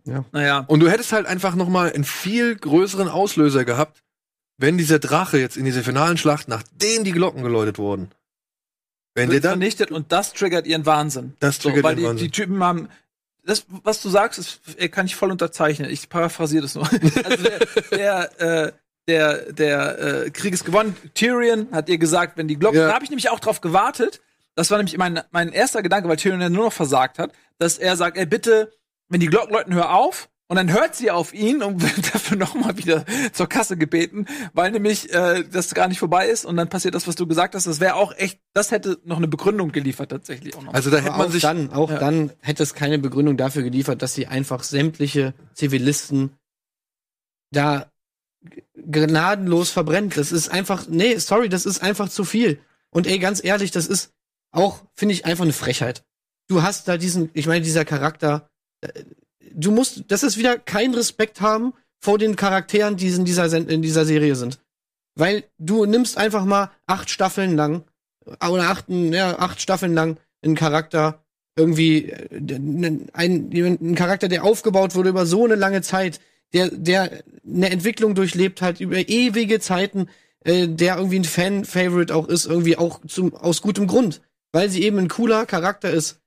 Ja. Naja. Und du hättest halt einfach noch mal einen viel größeren Auslöser gehabt, wenn dieser Drache jetzt in dieser finalen Schlacht, nachdem die Glocken geläutet wurden, wenn der dann vernichtet und das triggert ihren Wahnsinn. Das triggert weil ihren die, Wahnsinn. die Typen haben das, was du sagst, ist, kann ich voll unterzeichnen. Ich paraphrasiere das nur. Also der, der, äh, der, der äh, Krieg ist gewonnen. Tyrion hat ihr gesagt, wenn die Glocken. Ja. Da habe ich nämlich auch drauf gewartet. Das war nämlich mein, mein erster Gedanke, weil Tyrion ja nur noch versagt hat, dass er sagt, ey, bitte, wenn die Glocken läuten, hör auf. Und dann hört sie auf ihn und wird dafür nochmal wieder zur Kasse gebeten, weil nämlich äh, das gar nicht vorbei ist und dann passiert das, was du gesagt hast. Das wäre auch echt, das hätte noch eine Begründung geliefert tatsächlich auch noch. also da hätte man auch sich dann, auch Ja. dann hätte es keine Begründung dafür geliefert, dass sie einfach sämtliche Zivilisten da gnadenlos verbrennt. Das ist einfach, nee, sorry, das ist einfach zu viel. Und ey, ganz ehrlich, das ist auch, finde ich, einfach eine Frechheit. Du hast da diesen, ich meine, dieser Charakter, äh, du musst, das ist wieder kein Respekt haben vor den Charakteren, die in dieser, in dieser Serie sind. Weil du nimmst einfach mal acht Staffeln lang, äh, oder acht, ja, acht Staffeln lang einen Charakter, irgendwie äh, ein, ein, ein Charakter, der aufgebaut wurde über so eine lange Zeit, der, der eine Entwicklung durchlebt hat über ewige Zeiten, äh, der irgendwie ein Fan-Favorite auch ist, irgendwie auch zum, aus gutem Grund, weil sie eben ein cooler Charakter ist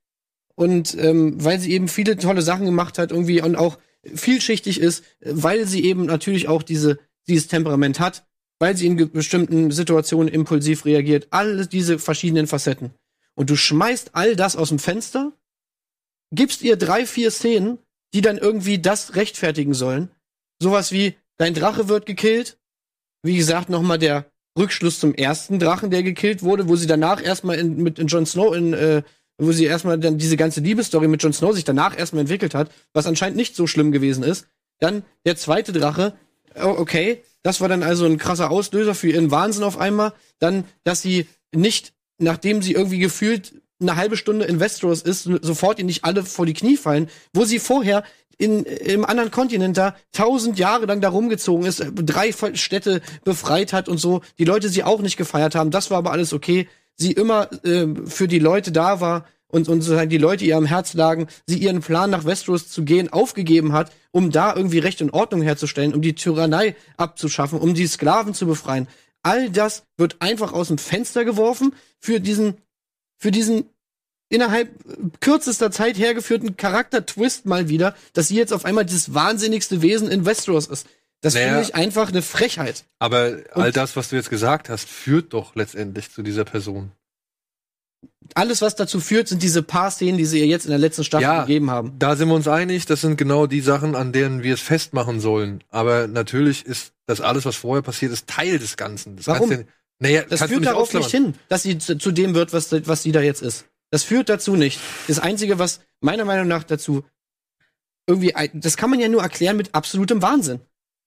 und ähm, weil sie eben viele tolle Sachen gemacht hat irgendwie und auch vielschichtig ist, weil sie eben natürlich auch diese dieses Temperament hat, weil sie in bestimmten Situationen impulsiv reagiert, alle diese verschiedenen Facetten. Und du schmeißt all das aus dem Fenster, gibst ihr drei, vier Szenen, die dann irgendwie das rechtfertigen sollen. Sowas wie, dein Drache wird gekillt. Wie gesagt, nochmal der Rückschluss zum ersten Drachen, der gekillt wurde, wo sie danach erstmal in, mit in Jon Snow in äh, wo sie erstmal dann diese ganze Liebesstory mit Jon Snow sich danach erstmal entwickelt hat, was anscheinend nicht so schlimm gewesen ist. Dann der zweite Drache, oh, okay, das war dann also ein krasser Auslöser für ihren Wahnsinn auf einmal. Dann, dass sie nicht, nachdem sie irgendwie gefühlt eine halbe Stunde in Westeros ist, sofort ihnen nicht alle vor die Knie fallen, wo sie vorher in, im anderen Kontinent da tausend Jahre lang da rumgezogen ist, drei Städte befreit hat und so, die Leute sie auch nicht gefeiert haben, das war aber alles okay. Sie immer äh, für die Leute da war und, und sozusagen die Leute ihr am Herz lagen, sie ihren Plan nach Westeros zu gehen aufgegeben hat, um da irgendwie Recht und Ordnung herzustellen, um die Tyrannei abzuschaffen, um die Sklaven zu befreien. All das wird einfach aus dem Fenster geworfen für diesen, für diesen innerhalb kürzester Zeit hergeführten Charakter-Twist mal wieder, dass sie jetzt auf einmal das wahnsinnigste Wesen in Westeros ist. Das Naja. finde ich einfach eine Frechheit. Aber all das, was du jetzt gesagt hast, führt doch letztendlich zu dieser Person. Alles, was dazu führt, sind diese paar Szenen, die sie ihr jetzt in der letzten Staffel Ja. gegeben haben. Da sind wir uns einig, das sind genau die Sachen, an denen wir es festmachen sollen. Aber natürlich ist das alles, was vorher passiert ist, Teil des Ganzen. Das Warum? du- naja, Das führt darauf ausklammern. nicht hin, dass sie zu, zu dem wird, was, was sie da jetzt ist. Das führt dazu nicht. Das Einzige, was meiner Meinung nach dazu irgendwie, das kann man ja nur erklären mit absolutem Wahnsinn.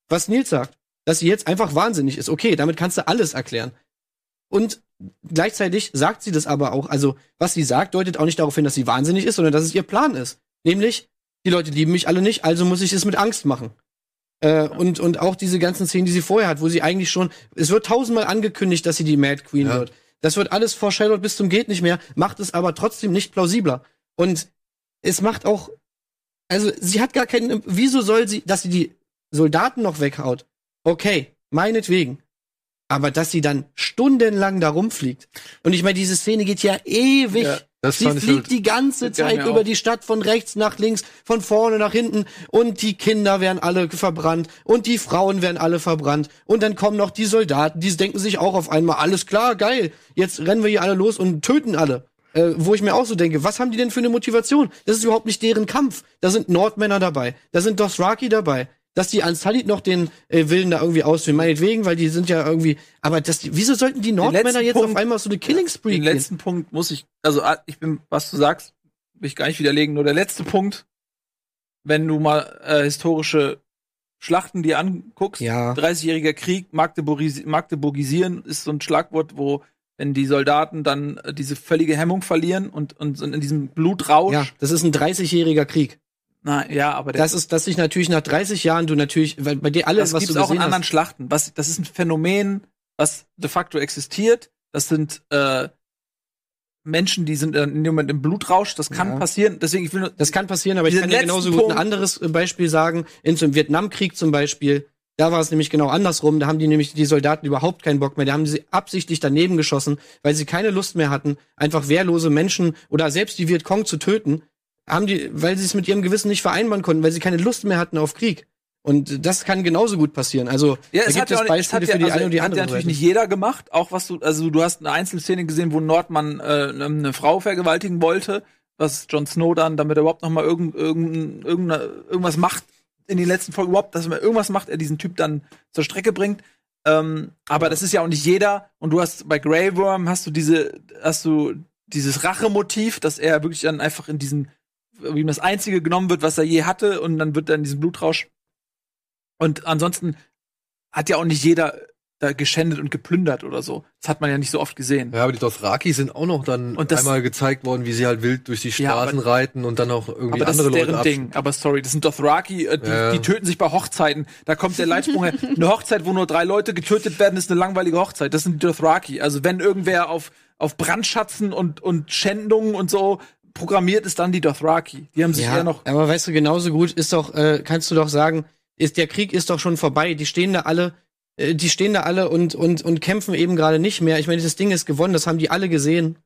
Was Nils sagt, dass sie jetzt einfach wahnsinnig ist. Okay, damit kannst du alles erklären. Und gleichzeitig sagt sie das aber auch, also was sie sagt, deutet auch nicht darauf hin, dass sie wahnsinnig ist, sondern dass es ihr Plan ist. Nämlich, die Leute lieben mich alle nicht, also muss ich es mit Angst machen. Äh, und, und auch diese ganzen Szenen, die sie vorher hat, wo sie eigentlich schon, es wird tausendmal angekündigt, dass sie die Mad Queen Ja. wird. Das wird alles foreshadowed bis zum geht nicht mehr, macht es aber trotzdem nicht plausibler. Und es macht auch, also sie hat gar keinen, wieso soll sie, dass sie die Soldaten noch weghaut? Okay, meinetwegen. Aber dass sie dann stundenlang da rumfliegt. Und ich meine, diese Szene geht ja ewig. Ja, sie fliegt halt- die ganze Zeit über die Stadt von rechts nach links, von vorne nach hinten. Und die Kinder werden alle verbrannt. Und die Frauen werden alle verbrannt. Und dann kommen noch die Soldaten, die denken sich auch auf einmal, alles klar, geil. Jetzt rennen wir hier alle los und töten alle. Äh, wo ich mir auch so denke, was haben die denn für eine Motivation? Das ist überhaupt nicht deren Kampf. Da sind Nordmänner dabei. Da sind Dothraki dabei. Dass die Ansalit noch den äh, Willen da irgendwie ausführen, meinetwegen, weil die sind ja irgendwie. Aber das, wieso sollten die Nordmänner jetzt auf Punkt- einmal auf so eine Killing Spree Den gehen? letzten Punkt muss ich, also ah, ich bin, was du sagst, will ich gar nicht widerlegen. Nur der letzte Punkt, wenn du mal äh, historische Schlachten dir anguckst, Ja. 30-jähriger Krieg, Magdeburgis Magdeburgisieren ist so ein Schlagwort, wo wenn die Soldaten dann äh, diese völlige Hemmung verlieren und, und sind in diesem Blutrausch. Ja, das ist ein 30-jähriger Krieg. Na, ja, aber Das ist, dass sich natürlich nach 30 Jahren du natürlich, weil bei dir alles, das was gibt's du auch in anderen hast, Schlachten. Was, das ist ein Phänomen, was de facto existiert. Das sind äh, Menschen, die sind in dem Moment im Blutrausch. Das kann Ja. passieren. Deswegen, ich will nur, das kann passieren, aber ich kann dir genauso gut ein anderes äh, Beispiel sagen. In so einem Vietnamkrieg zum Beispiel, da war es nämlich genau andersrum. Da haben die nämlich die Soldaten überhaupt keinen Bock mehr. Da haben sie absichtlich daneben geschossen, weil sie keine Lust mehr hatten, einfach wehrlose Menschen oder selbst die Vietcong zu töten. Haben die, weil sie es mit ihrem Gewissen nicht vereinbaren konnten, weil sie keine Lust mehr hatten auf Krieg. Und das kann genauso gut passieren. Also Ja, da es gibt hat ja es nicht- Beispiele hat für die ja, also, eine und die hat andere. ja natürlich Seite. nicht jeder gemacht. Auch was du, also du hast eine Einzelszene gesehen, wo ein Nordmann äh, eine Frau vergewaltigen wollte, was Jon Snow dann, damit er überhaupt noch mal irgend, irgend, irgendeine, irgendwas macht in den letzten Folgen überhaupt, dass er irgendwas macht, er diesen Typ dann zur Strecke bringt. Ähm, aber das ist ja auch nicht jeder. Und du hast bei Grey Worm hast du diese, hast du dieses Rachemotiv, dass er wirklich dann einfach in diesen, ihm das einzige genommen wird, was er je hatte, und dann wird er in diesem Blutrausch und ansonsten hat ja auch nicht jeder da geschändet und geplündert oder so. Das hat man ja nicht so oft gesehen. Ja, aber die Dothraki sind auch noch dann Und das- einmal gezeigt worden, wie sie halt wild durch die Ja, Straßen reiten und dann auch irgendwie Aber das andere ist deren Leute Ding. Aber sorry, das sind Dothraki, äh, die, Ja. die töten sich bei Hochzeiten. Da kommt der Leitsprung her. Eine Hochzeit, wo nur drei Leute getötet werden, ist eine langweilige Hochzeit. Das sind die Dothraki. Also wenn irgendwer auf, auf Brandschatzen und, und Schändungen und so programmiert ist, dann die Dothraki. Die haben sich Ja, eher noch. aber weißt du, genauso gut ist doch, äh, kannst du doch sagen, ist der Krieg ist doch schon vorbei. Die stehen da alle, äh, die stehen da alle und und und kämpfen eben gerade nicht mehr. Ich meine, das Ding ist gewonnen, das haben die alle gesehen.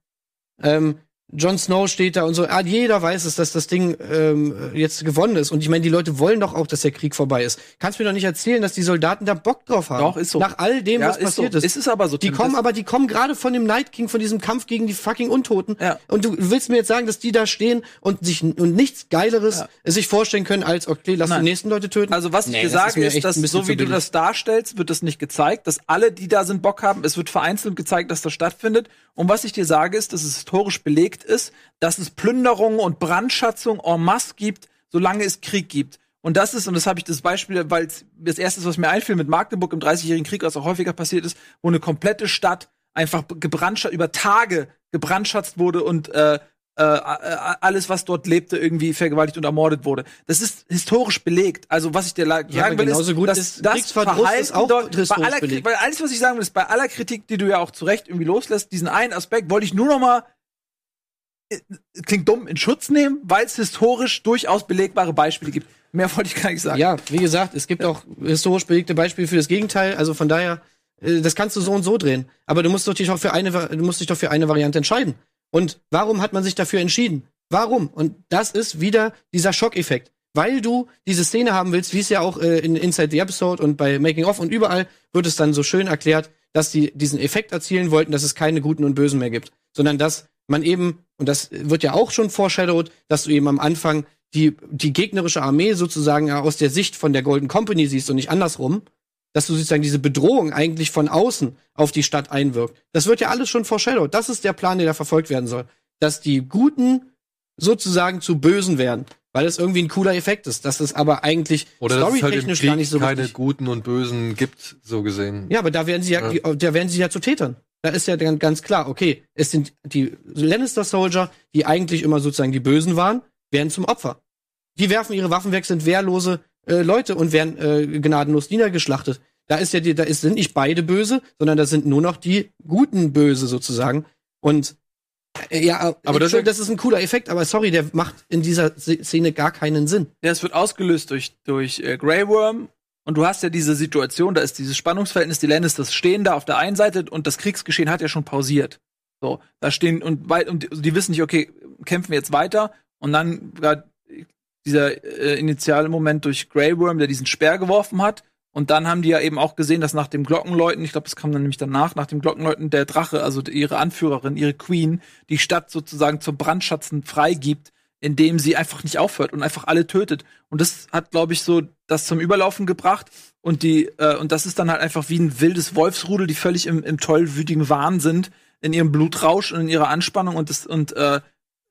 Ähm, Jon Snow steht da und so. Ah, jeder weiß es, dass das Ding ähm, jetzt gewonnen ist. Und ich meine, die Leute wollen doch auch, dass der Krieg vorbei ist. Kannst mir doch nicht erzählen, dass die Soldaten da Bock drauf haben. Doch, ist so. Nach all dem, Ja, was ist passiert so. ist. Es ist aber so, Die kommen aber, die kommen gerade von dem Night King, von diesem Kampf gegen die fucking Untoten. Ja. Und du willst mir jetzt sagen, dass die da stehen und sich und nichts Geileres Ja. sich vorstellen können, als okay, lass Nein. die nächsten Leute töten. Also was Nee, ich dir sage, ist dass so wie du das darstellst, wird das nicht gezeigt, dass alle, die da sind, Bock haben. Es wird vereinzelt gezeigt, dass das stattfindet. Und was ich dir sage, ist, dass es historisch belegt ist, dass es Plünderungen und Brandschatzung en masse gibt, solange es Krieg gibt. Und das ist, und das habe ich das Beispiel, weil das erste, was mir einfiel, mit Magdeburg im Dreißigjährigen Krieg, was auch häufiger passiert ist, wo eine komplette Stadt einfach gebrandschatzt, über Tage gebrandschatzt wurde und äh, äh, alles, was dort lebte, irgendwie vergewaltigt und ermordet wurde. Das ist historisch belegt. Also was ich dir Ja, sagen aber will, ist, gut dass ist das Verhalten ist auch dort, bei aller, belegt. weil alles, was ich sagen will, ist, bei aller Kritik, die du ja auch zu Recht irgendwie loslässt, diesen einen Aspekt wollte ich nur noch mal äh, klingt dumm, in Schutz nehmen, weil es historisch durchaus belegbare Beispiele gibt. Mehr wollte ich gar nicht sagen. Ja, wie gesagt, es gibt auch historisch belegte Beispiele für das Gegenteil. Also von daher, äh, das kannst du so und so drehen. Aber du musst doch dich auch für eine, du musst dich doch für eine Variante entscheiden. Und warum hat man sich dafür entschieden? Warum? Und das ist wieder dieser Schockeffekt. Weil du diese Szene haben willst, wie es ja auch äh, in Inside the Episode und bei Making of und überall wird es dann so schön erklärt, dass die diesen Effekt erzielen wollten, dass es keine Guten und Bösen mehr gibt, sondern dass man eben, und das wird ja auch schon foreshadowed, dass du eben am Anfang die, die gegnerische Armee sozusagen aus der Sicht von der Golden Company siehst und nicht andersrum, dass du sozusagen diese Bedrohung eigentlich von außen auf die Stadt einwirkt. Das wird ja alles schon foreshadowed. Das ist der Plan, der da verfolgt werden soll. Dass die Guten sozusagen zu Bösen werden, weil es irgendwie ein cooler Effekt ist. Dass es aber eigentlich Oder halt storytechnisch gar Krieg nicht so keine richtig Guten und Bösen gibt, so gesehen. ja, aber da werden sie ja, Ja. da werden sie ja zu Tätern. Da ist ja dann ganz klar, okay, es sind die Lannister Soldier, die eigentlich immer sozusagen die Bösen waren, werden zum Opfer. Die werfen ihre Waffen weg, sind wehrlose äh, Leute und werden äh, gnadenlos niedergeschlachtet. Da ist ja die, da ist, sind nicht beide böse, sondern da sind nur noch die guten Böse sozusagen. Und äh, ja, Aber das- das, das ist ein cooler Effekt, aber sorry, der macht in dieser Se- Szene gar keinen Sinn. Ja, es wird ausgelöst durch, durch äh, Grey Worm. Und du hast ja diese Situation, da ist dieses Spannungsverhältnis, die Lannisters stehen da auf der einen Seite und das Kriegsgeschehen hat ja schon pausiert. So, da stehen und, und die, die wissen nicht, okay, kämpfen wir jetzt weiter. Und dann grad dieser äh, initiale Moment durch Grey Worm, der diesen Speer geworfen hat. Und dann haben die ja eben auch gesehen, dass nach dem Glockenläuten, ich glaube, das kam dann nämlich danach, nach dem Glockenläuten der Drache, also ihre Anführerin, ihre Queen, die Stadt sozusagen zum Brandschatzen freigibt, indem sie einfach nicht aufhört und einfach alle tötet. Und das hat, glaube ich, so das zum Überlaufen gebracht. Und die, äh, und das ist dann halt einfach wie ein wildes Wolfsrudel, die völlig im, im tollwütigen Wahn sind, in ihrem Blutrausch und in ihrer Anspannung und das, und äh,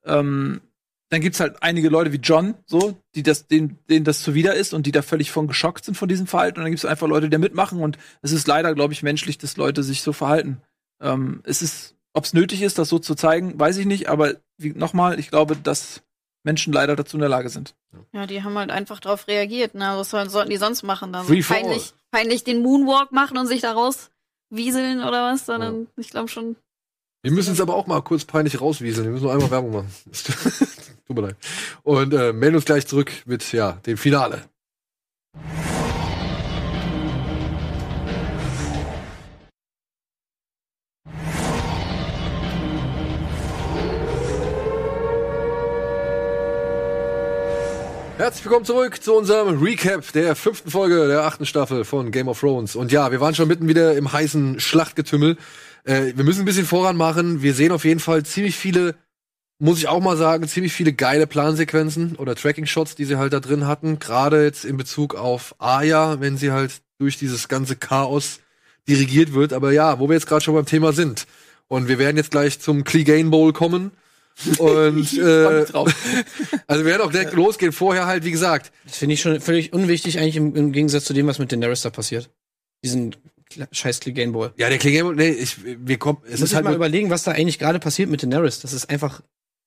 ähm, dann gibt's halt einige Leute wie John, so, die das, denen, denen das zuwider ist und die da völlig von geschockt sind von diesem Verhalten. Und dann gibt's einfach Leute, die da mitmachen. Und es ist leider, glaube ich, menschlich, dass Leute sich so verhalten. Ähm, es ist, ob's nötig ist, das so zu zeigen, weiß ich nicht. Aber wie, nochmal, ich glaube, dass Menschen leider dazu in der Lage sind. Ja, die haben halt einfach drauf reagiert. Ne? Was sollen, sollten die sonst machen? Da so Free peinlich, peinlich den Moonwalk machen und sich daraus wieseln oder was? Sondern ich glaube schon. Wir müssen es aber auch mal kurz peinlich rauswieseln. Wir müssen nur einmal Werbung machen. Tut mir leid. Und äh, melden uns gleich zurück mit ja, dem Finale. Herzlich willkommen zurück zu unserem Recap der fünften Folge der achten Staffel von Game of Thrones. Und ja, wir waren schon mitten wieder im heißen Schlachtgetümmel. Äh, wir müssen ein bisschen voran machen. Wir sehen auf jeden Fall ziemlich viele, muss ich auch mal sagen, ziemlich viele geile Plansequenzen oder Tracking-Shots, die sie halt da drin hatten. Gerade jetzt in Bezug auf Aya, wenn sie halt durch dieses ganze Chaos dirigiert wird. Aber ja, wo wir jetzt gerade schon beim Thema sind. Und wir werden jetzt gleich zum Clegane Bowl kommen. Und äh, also wir werden auch direkt losgehen. Vorher halt, wie gesagt, Das finde ich schon völlig unwichtig, eigentlich im, im Gegensatz zu dem, was mit Daenerys da passiert. Diesen scheiß Clegane. Ja, der Klinge, nee, ich, wir kommen, es Muss ist halt, mal überlegen, was da eigentlich gerade passiert mit Daenerys. Das ist einfach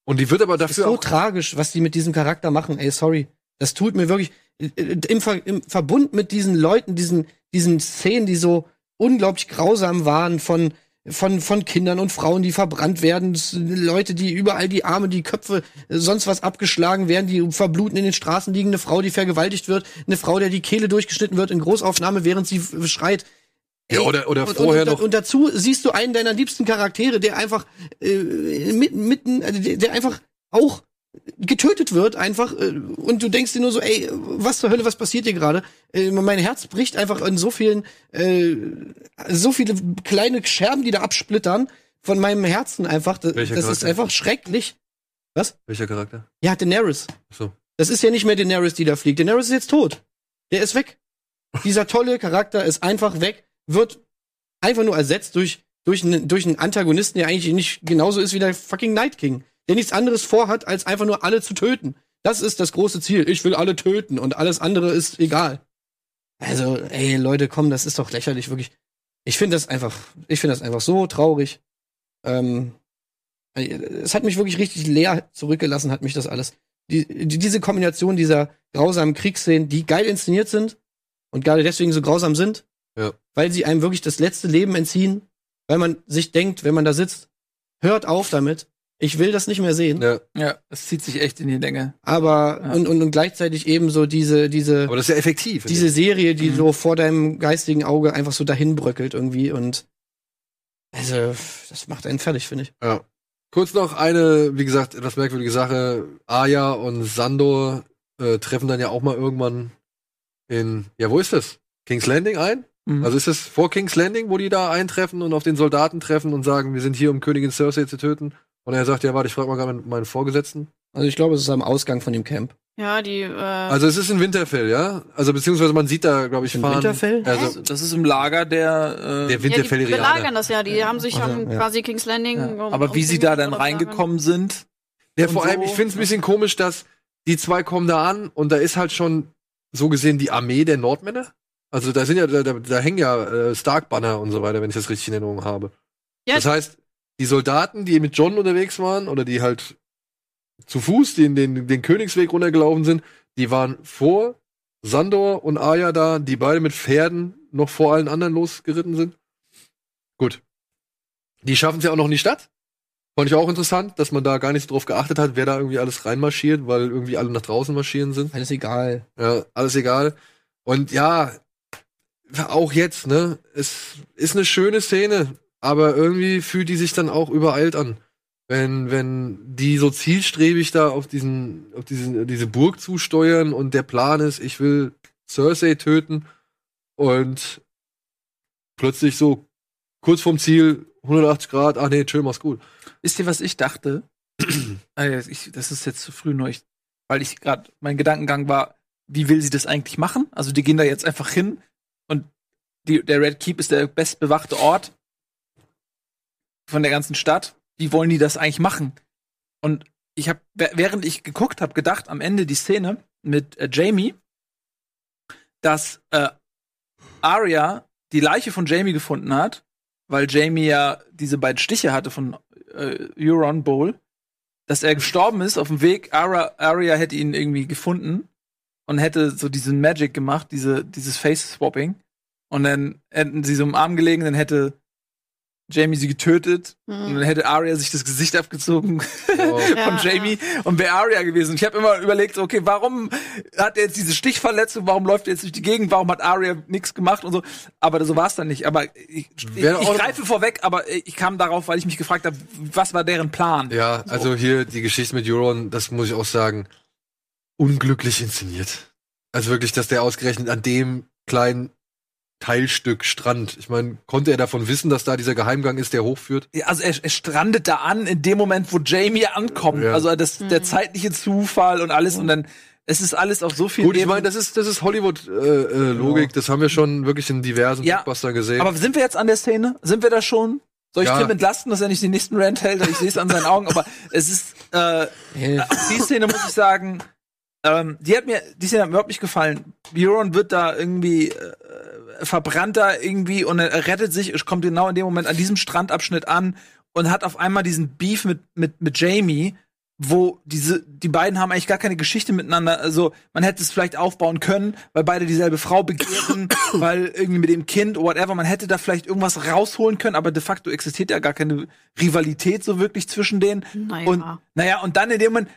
und die wird aber das ist dafür so tragisch, was die mit diesem Charakter machen. Ey, sorry. Das tut mir wirklich im, Ver, im Verbund mit diesen Leuten, diesen diesen Szenen, die so unglaublich grausam waren von von von Kindern und Frauen, die verbrannt werden, Leute, die überall die Arme, die Köpfe, sonst was abgeschlagen werden, die verbluten in den Straßen liegen, eine Frau, die vergewaltigt wird, eine Frau, der die Kehle durchgeschnitten wird in Großaufnahme, während sie schreit. Ja, oder- oder und, vorher und, noch- Und dazu siehst du einen deiner liebsten Charaktere, der einfach äh, mitten, mitten also der, einfach auch getötet wird einfach äh, und du denkst dir nur so, ey, was zur Hölle, was passiert hier gerade? Äh, mein Herz bricht einfach in so vielen, äh, so viele kleine Scherben, die da absplittern von meinem Herzen einfach. Das, Welcher das ist einfach schrecklich. Welcher Charakter? Ja, Daenerys. So. Das ist ja nicht mehr Daenerys, die da fliegt. Daenerys ist jetzt tot. Der ist weg. Dieser tolle Charakter ist einfach weg, wird einfach nur ersetzt durch, durch, einen, durch einen Antagonisten, der eigentlich nicht genauso ist wie der fucking Night King. Der nichts anderes vorhat, als einfach nur alle zu töten. Das ist das große Ziel. Ich will alle töten und alles andere ist egal. Also, ey, Leute, komm, das ist doch lächerlich, wirklich. Ich finde das einfach, ich finde das einfach so traurig. Ähm, es hat mich wirklich richtig leer zurückgelassen, hat mich das alles. Die, die, diese Kombination dieser grausamen Kriegsszenen, die geil inszeniert sind und gerade deswegen so grausam sind, Ja. weil sie einem wirklich das letzte Leben entziehen, weil man sich denkt, wenn man da sitzt, hört auf damit. Ich will das nicht mehr sehen. Ja. Ja, es zieht sich echt in die Länge. Aber Ja. und, und, und gleichzeitig eben so diese, diese, Aber das ist ja effektiv. diese Serie, die Mhm. so vor deinem geistigen Auge einfach so dahin bröckelt irgendwie und also das macht einen fertig, finde ich. Ja. Kurz noch eine, wie gesagt, etwas merkwürdige Sache. Aya und Sandor äh, treffen dann ja auch mal irgendwann in, ja, wo ist das? King's Landing ein? Mhm. Also ist es vor King's Landing, wo die da eintreffen und auf den Soldaten treffen und sagen, wir sind hier, um Königin Cersei zu töten? Und er sagt, ja, warte, ich frage mal gerade meinen- meinen Vorgesetzten. Also ich glaube, es ist am Ausgang von dem Camp. Ja, die, äh, Also es ist in Winterfell, ja? Also beziehungsweise man sieht da, glaube ich, In fahren. Winterfell? Also das ist im Lager der. Äh, der ja, die belagern das ja, die haben sich Also, am ja. quasi King's Landing. ja. um- Aber wie sie da dann reingekommen sind. Ja, vor allem, so. ich finde es ein bisschen komisch, dass die zwei kommen da an und da ist halt schon so gesehen die Armee der Nordmänner. Also da sind ja, da, da, da hängen ja äh, Stark-Banner und so weiter, wenn ich das richtig in Erinnerung habe. Ja. Das heißt, die Soldaten, die mit John unterwegs waren oder die halt zu Fuß den, den, den Königsweg runtergelaufen sind, die waren vor Sandor und Arya da, die beide mit Pferden noch vor allen anderen losgeritten sind. Gut. Die schaffen es ja auch noch in die Stadt. Fand ich auch interessant, dass man da gar nicht so drauf geachtet hat, wer da irgendwie alles reinmarschiert, weil irgendwie alle nach draußen marschieren sind. Alles egal. Ja, alles egal. Und ja, auch jetzt, ne? Es ist eine schöne Szene, aber irgendwie fühlt die sich dann auch übereilt an. Wenn, wenn die so zielstrebig da auf diesen, auf diesen, diese Burg zusteuern und der Plan ist, ich will Cersei töten und plötzlich so kurz vorm Ziel 180 Grad, ach nee, chill, mach's gut. Wisst ihr, was ich dachte? äh, ich, das ist jetzt zu früh neu, weil ich gerade mein Gedankengang war, wie will sie das eigentlich machen? Also die gehen da jetzt einfach hin die, der Red Keep ist der bestbewachte Ort von der ganzen Stadt. Wie wollen die das eigentlich machen? Und ich habe, während ich geguckt habe, gedacht, am Ende die Szene mit äh, Jamie, dass äh, Arya die Leiche von Jamie gefunden hat, weil Jamie ja diese beiden Stiche hatte von äh, Euron Bowl, dass er gestorben ist auf dem Weg. Arya, Arya hätte ihn irgendwie gefunden und hätte so diesen Magic gemacht, diese, dieses Face-Swapping. Und dann hätten sie so im Arm gelegen, dann hätte Jamie sie getötet und Hm. dann hätte Arya sich das Gesicht abgezogen Oh. von Ja, Jamie und wäre Arya gewesen. Ich habe immer überlegt, okay, warum hat er jetzt diese Stichverletzung, warum läuft er jetzt durch die Gegend, warum hat Arya nichts gemacht und so. Aber so war es dann nicht. Aber ich, ich, ich greife vorweg, aber ich kam darauf, weil ich mich gefragt habe, was war deren Plan? Ja, also hier die Geschichte mit Euron, das muss ich auch sagen, unglücklich inszeniert. Also wirklich, dass der ausgerechnet an dem kleinen Teilstück Strand, ich meine, konnte er davon wissen, dass da dieser Geheimgang ist, der hochführt? Ja, Also er, er strandet da an in dem Moment, wo Jamie ankommt. Ja. Also das, der Mhm. zeitliche Zufall und alles und dann es ist alles auf so viel Gut, ich meine, das ist, das ist Hollywood-Logik, das haben wir schon wirklich in diversen Ja, Blockbustern gesehen. Aber sind wir jetzt an der Szene? Sind wir da schon? Soll ich Ja. Tim entlasten, dass er nicht den nächsten Rant hält? Ich sehe es an seinen Augen, aber es ist äh, die Szene muss ich sagen, ähm, die hat mir, die Szene hat mir überhaupt nicht gefallen. Euron wird da irgendwie äh, verbrannt da irgendwie und er rettet sich, es kommt genau in dem Moment an diesem Strandabschnitt an und hat auf einmal diesen Beef mit mit mit Jamie, wo diese die beiden haben eigentlich gar keine Geschichte miteinander. Also man hätte es vielleicht aufbauen können, weil beide dieselbe Frau begehren, weil irgendwie mit dem Kind oder whatever. Man hätte da vielleicht irgendwas rausholen können, aber de facto existiert ja gar keine Rivalität so wirklich zwischen denen. Naja. Und naja, und dann in dem Moment,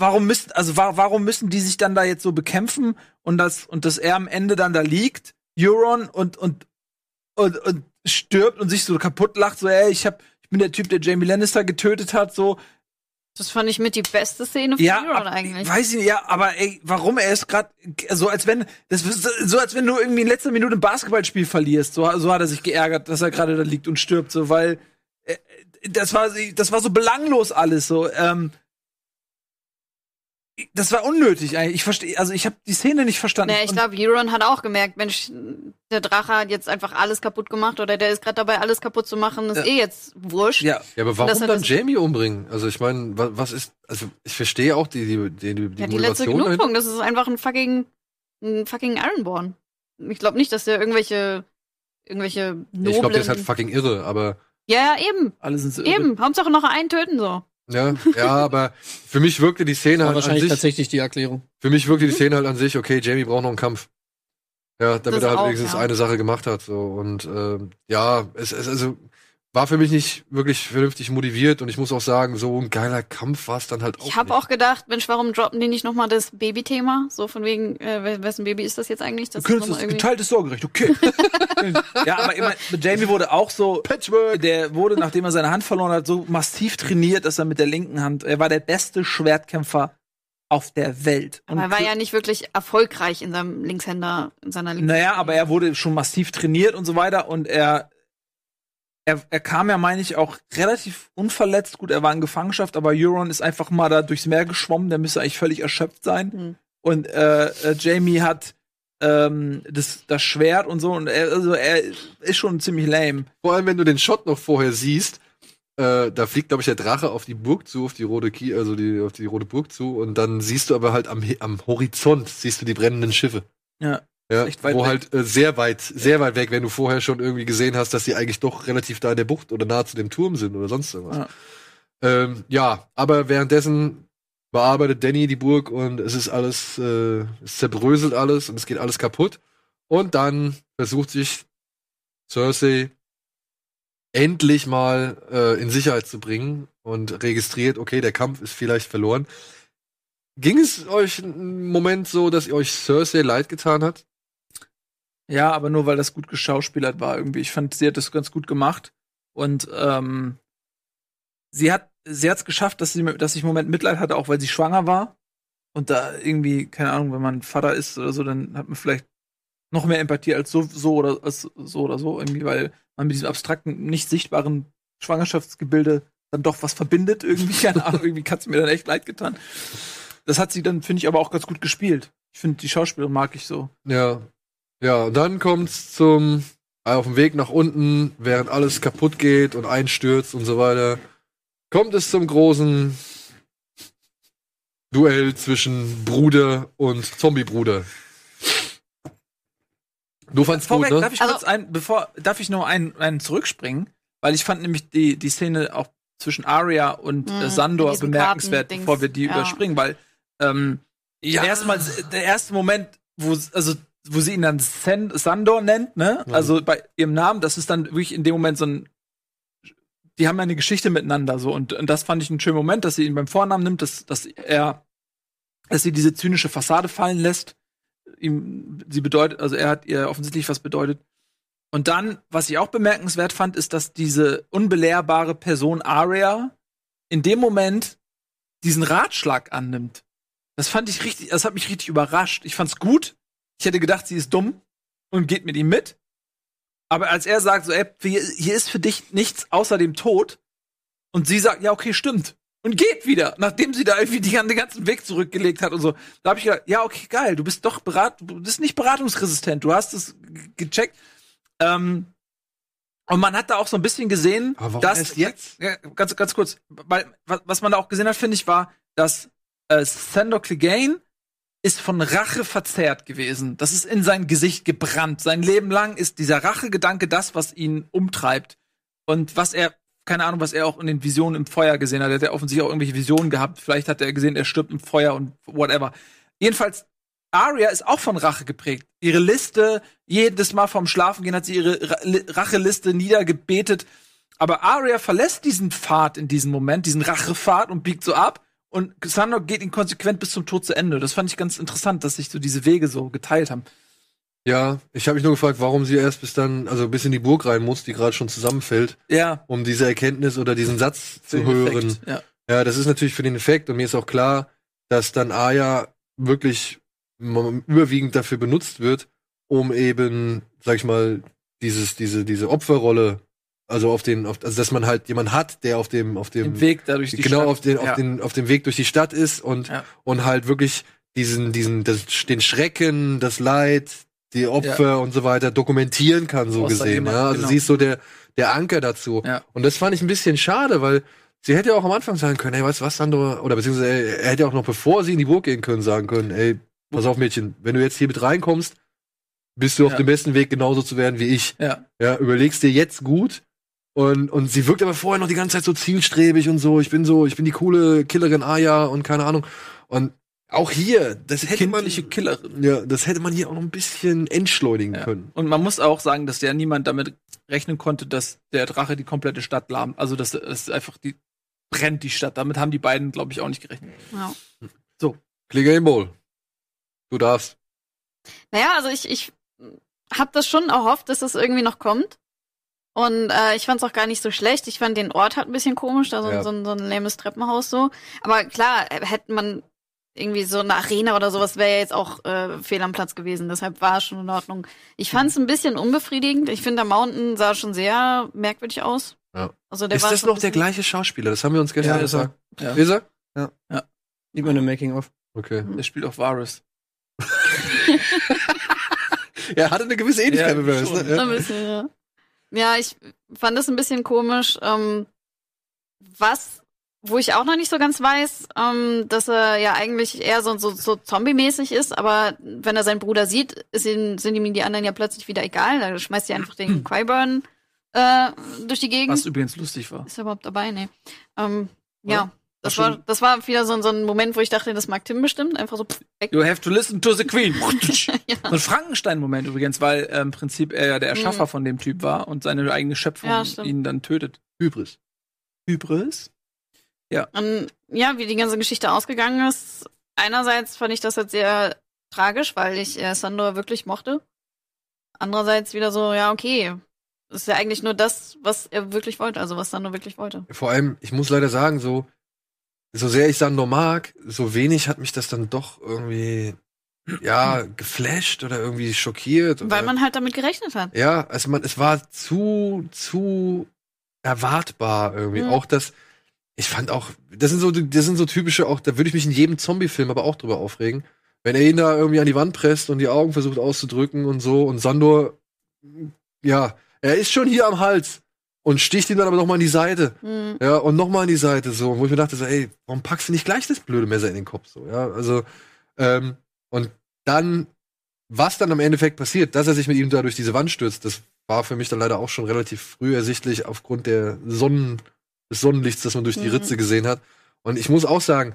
warum müssen, also wa warum müssen die sich dann da jetzt so bekämpfen und das, und dass er am Ende dann da liegt, Euron und, und und, und stirbt und sich so kaputt lacht, so, ey, ich hab, ich bin der Typ, der Jamie Lannister getötet hat, so. Das fand ich mit die beste Szene von Ja, Euron eigentlich. weiß ich nicht, ja, aber ey, warum er ist gerade so als wenn das so als wenn du irgendwie in letzter Minute ein Basketballspiel verlierst, so, so hat er sich geärgert, dass er gerade da liegt und stirbt, so weil äh, das war das war so belanglos alles so ähm, das war unnötig eigentlich. Ich verstehe, also ich habe die Szene nicht verstanden. Naja, ich glaube, Euron hat auch gemerkt, Mensch, der Drache hat jetzt einfach alles kaputt gemacht oder der ist gerade dabei, alles kaputt zu machen, ist Ja. eh jetzt wurscht. ja, Ja, aber warum dann das- Jamie umbringen? Also ich meine, was, was ist, also ich verstehe auch die, die, die, die, Ja, die letzte Motivation dahinter. Genugtuung, das ist einfach ein fucking, ein fucking Ironborn. Ich glaube nicht, dass der irgendwelche, irgendwelche noblen... Ich glaube, der ist halt fucking irre, aber ja, ja, eben, alle sind so irre. eben. Hauptsache noch einen töten, so. Ja, ja, aber für mich wirkte die Szene War halt an wahrscheinlich sich, tatsächlich die Erklärung. für mich wirkte die Szene halt an sich, okay, Jamie braucht noch einen Kampf. Ja, damit Das er halt auch, wenigstens ja. eine Sache gemacht hat. So. Und ähm, ja, es, es also war für mich nicht wirklich vernünftig motiviert und ich muss auch sagen, so ein geiler Kampf war es dann halt auch. Ich habe auch gedacht, Mensch, warum droppen die nicht nochmal das Baby-Thema? So von wegen, äh, wessen Baby ist das jetzt eigentlich? Das Du ist könntest irgendwie- geteiltes Sorgerecht, okay. ja, aber immer, mit Jamie wurde auch so, Patchwork. der wurde, nachdem er seine Hand verloren hat, so massiv trainiert, dass er mit der linken Hand, er war der beste Schwertkämpfer auf der Welt. Aber er war ja nicht wirklich erfolgreich in seinem Linkshänder, in seiner Links Naja, aber er wurde schon massiv trainiert und so weiter und er, er, er kam ja, meine ich, auch relativ unverletzt. Gut, er war in Gefangenschaft, aber Euron ist einfach mal da durchs Meer geschwommen, der müsste eigentlich völlig erschöpft sein. Hm. Und äh, äh, Jamie hat ähm, das, das Schwert und so und er, also er ist schon ziemlich lame. Vor allem, wenn du den Shot noch vorher siehst, äh, da fliegt, glaube ich, der Drache auf die Burg zu, auf die rote Ki also die, auf die rote Burg zu, und dann siehst du aber halt am, am Horizont siehst du die brennenden Schiffe. Ja. Ja, wo weg. halt äh, sehr weit, sehr weit weg, wenn du vorher schon irgendwie gesehen hast, dass sie eigentlich doch relativ da in der Bucht oder nahe zu dem Turm sind oder sonst irgendwas. Ja. Ähm, ja, aber währenddessen bearbeitet Danny die Burg und es ist alles, äh, es zerbröselt alles und es geht alles kaputt. Und dann versucht sich Cersei endlich mal äh, in Sicherheit zu bringen und registriert, okay, der Kampf ist vielleicht verloren. Ging es euch einen Moment so, dass ihr euch Cersei leid getan hat? Ja, aber nur weil das gut geschauspielert war irgendwie. Ich fand, sie hat das ganz gut gemacht. Und ähm, sie hat sie hat's geschafft, dass sie dass ich im Moment Mitleid hatte, auch weil sie schwanger war. Und da irgendwie, keine Ahnung, wenn man Vater ist oder so, dann hat man vielleicht noch mehr Empathie als so, so oder als so oder so, irgendwie, weil man mit diesem abstrakten, nicht sichtbaren Schwangerschaftsgebilde dann doch was verbindet, irgendwie, keine Ahnung, irgendwie hat's mir dann echt leid getan. Das hat sie dann, finde ich, aber auch ganz gut gespielt. Ich finde, die Schauspielerin mag ich so. Ja. Ja, und dann kommt's zum äh, auf dem Weg nach unten, während alles kaputt geht und einstürzt und so weiter, kommt es zum großen Duell zwischen Bruder und Zombie-Bruder. Du fandst gut, Vorweg, ne? darf ich Also- kurz ein, bevor, darf ich noch einen, einen zurückspringen? Weil ich fand nämlich die, die Szene auch zwischen Arya und Mhm, äh, Sandor in diesem bemerkenswert, bevor wir die ja. überspringen, weil ähm, Ja. erstmal der erste Moment, wo also wo sie ihn dann San Sandor nennt, ne? Ja. Also bei ihrem Namen, das ist dann wirklich in dem Moment so ein die haben ja eine Geschichte miteinander so und, und das fand ich einen schönen Moment, dass sie ihn beim Vornamen nimmt, dass, dass er dass sie diese zynische Fassade fallen lässt. Ihm, sie bedeutet, also er hat ihr offensichtlich was bedeutet. Und dann, was ich auch bemerkenswert fand, ist, dass diese unbelehrbare Person Arya in dem Moment diesen Ratschlag annimmt. Das fand ich richtig, das hat mich richtig überrascht. Ich fand's gut. Ich hätte gedacht, sie ist dumm und geht mit ihm mit. Aber als er sagt, so, ey, hier, ist für dich nichts außer dem Tod, und sie sagt, ja, okay, stimmt. Und geht wieder, nachdem sie da irgendwie die, den ganzen Weg zurückgelegt hat und so. Da habe ich gedacht, ja, okay, geil, du bist doch berat, du bist nicht beratungsresistent, du hast es gecheckt. Ähm, und man hat da auch so ein bisschen gesehen, dass jetzt? Ja, ganz, ganz kurz, weil was, was man da auch gesehen hat, finde ich, war, dass äh, Sandor Clegane ist von Rache verzerrt gewesen. Das ist in sein Gesicht gebrannt. Sein Leben lang ist dieser Rachegedanke das, was ihn umtreibt. Und was er, keine Ahnung, was er auch in den Visionen im Feuer gesehen hat. Er hat ja offensichtlich auch irgendwelche Visionen gehabt. Vielleicht hat er gesehen, er stirbt im Feuer und whatever. Jedenfalls, Arya ist auch von Rache geprägt. Ihre Liste, jedes Mal vorm Schlafengehen hat sie ihre Ra Li- Racheliste niedergebetet. Aber Arya verlässt diesen Pfad in diesem Moment, diesen Rachepfad und biegt so ab. Und Sandor geht ihn konsequent bis zum Tod zu Ende. Das fand ich ganz interessant, dass sich so diese Wege so geteilt haben. Ja, ich habe mich nur gefragt, warum sie erst bis dann, also bis in die Burg rein muss, die gerade schon zusammenfällt, Ja. um diese Erkenntnis oder diesen Satz zu hören. Effekt, Ja. Ja, das ist natürlich für den Effekt und mir ist auch klar, dass dann Aya wirklich überwiegend dafür benutzt wird, um eben, sag ich mal, dieses, diese, diese Opferrolle, also auf den, auf, also dass man halt jemand hat, der auf dem, auf dem, Im Weg dadurch die genau Stadt. auf den, ja. auf den, auf dem Weg durch die Stadt ist und Ja. und halt wirklich diesen, diesen, das, den Schrecken, das Leid, die Opfer und so weiter dokumentieren kann, so da gesehen. jemand, Ja? Also genau. sie ist so der, der Anker dazu. Ja. Und das fand ich ein bisschen schade, weil sie hätte ja auch am Anfang sagen können, hey, weißt du was, Sandro, oder beziehungsweise er er hätte auch noch bevor sie in die Burg gehen können, sagen können, ey, pass auf, Mädchen, wenn du jetzt hier mit reinkommst, bist du auf Ja. dem besten Weg, genauso zu werden wie ich. Ja. Ja, überlegst dir jetzt gut. Und, und sie wirkt aber vorher noch die ganze Zeit so zielstrebig und so. Ich bin so, ich bin die coole Killerin Aya und keine Ahnung. Und auch hier, das hätte Kindliche man, Killerin. ja, das hätte man hier auch noch ein bisschen entschleunigen Ja. können. Und man muss auch sagen, dass ja niemand damit rechnen konnte, dass der Drache die komplette Stadt lahmt. Also, dass es einfach die brennt die Stadt. Damit haben die beiden, glaube ich, auch nicht gerechnet. Ja. Clear Ball. Du darfst. Naja, also ich, ich habe das schon erhofft, dass das irgendwie noch kommt. Und äh, ich fand es auch gar nicht so schlecht. Ich fand den Ort halt ein bisschen komisch, da so, Ja. so, ein- so ein lähmes Treppenhaus so. Aber klar, äh, hätte man irgendwie so eine Arena oder sowas wäre ja jetzt auch äh, fehl am Platz gewesen. Deshalb war es schon in Ordnung. Ich fand es ein bisschen unbefriedigend. Ich finde, der Mountain sah schon sehr merkwürdig aus. Ja. Also der ist war das noch der gleiche Schauspieler? Das haben wir uns gestern Ja, ist er. gesagt. Ja. Ist er? Sieht man im Making-of. Okay. Der spielt auch Varys. Er hatte eine gewisse Ähnlichkeit Ja, mit schon. ne? So ein bisschen, ja. Ja, ich fand das ein bisschen komisch. Ähm, was, wo ich auch noch nicht so ganz weiß, ähm, dass er ja eigentlich eher so, so, so zombie-mäßig ist, aber wenn er seinen Bruder sieht, ihm, sind ihm die anderen ja plötzlich wieder egal. Da schmeißt er einfach den Qyburn äh, durch die Gegend. Was übrigens lustig war. Ist er überhaupt dabei? Nee. Ähm, ja. Das War das war wieder so, so ein Moment, wo ich dachte, das mag Tim bestimmt. Einfach so pff, weg. You have to listen to the Queen. Ja. So ein Frankenstein-Moment übrigens, weil äh, im Prinzip er ja der Erschaffer von dem Typ war und seine eigene Schöpfung Ja, ihn dann tötet. Hybris. Hybris? Und ja, wie die ganze Geschichte ausgegangen ist, einerseits fand ich das jetzt sehr tragisch, weil ich äh, Sandor wirklich mochte. Andererseits wieder so, ja, okay. Das ist ja eigentlich nur das, was er wirklich wollte, also was Sandor wirklich wollte. Vor allem, ich muss leider sagen, so, so sehr ich Sandor mag, so wenig hat mich das dann doch irgendwie, ja, geflasht oder irgendwie schockiert. Oder, Weil man halt damit gerechnet hat. Ja, also man, es war zu, zu erwartbar irgendwie. Mhm. Auch das, ich fand auch, das sind so, das sind so typische, auch, da würde ich mich in jedem Zombie-Film aber auch drüber aufregen. Wenn er ihn da irgendwie an die Wand presst und die Augen versucht auszudrücken und so und Sandor, ja, er ist schon hier am Hals und sticht ihm dann aber noch mal in die Seite. Hm. Ja, und noch mal in die Seite so, wo ich mir dachte so, ey, warum packst du nicht gleich das blöde Messer in den Kopf so, ja? Also ähm, und dann was dann am Endeffekt passiert, dass er sich mit ihm da durch diese Wand stürzt, das war für mich dann leider auch schon relativ früh ersichtlich aufgrund der Sonnen des Sonnenlichts, das man durch die Mhm. Ritze gesehen hat. Und ich muss auch sagen,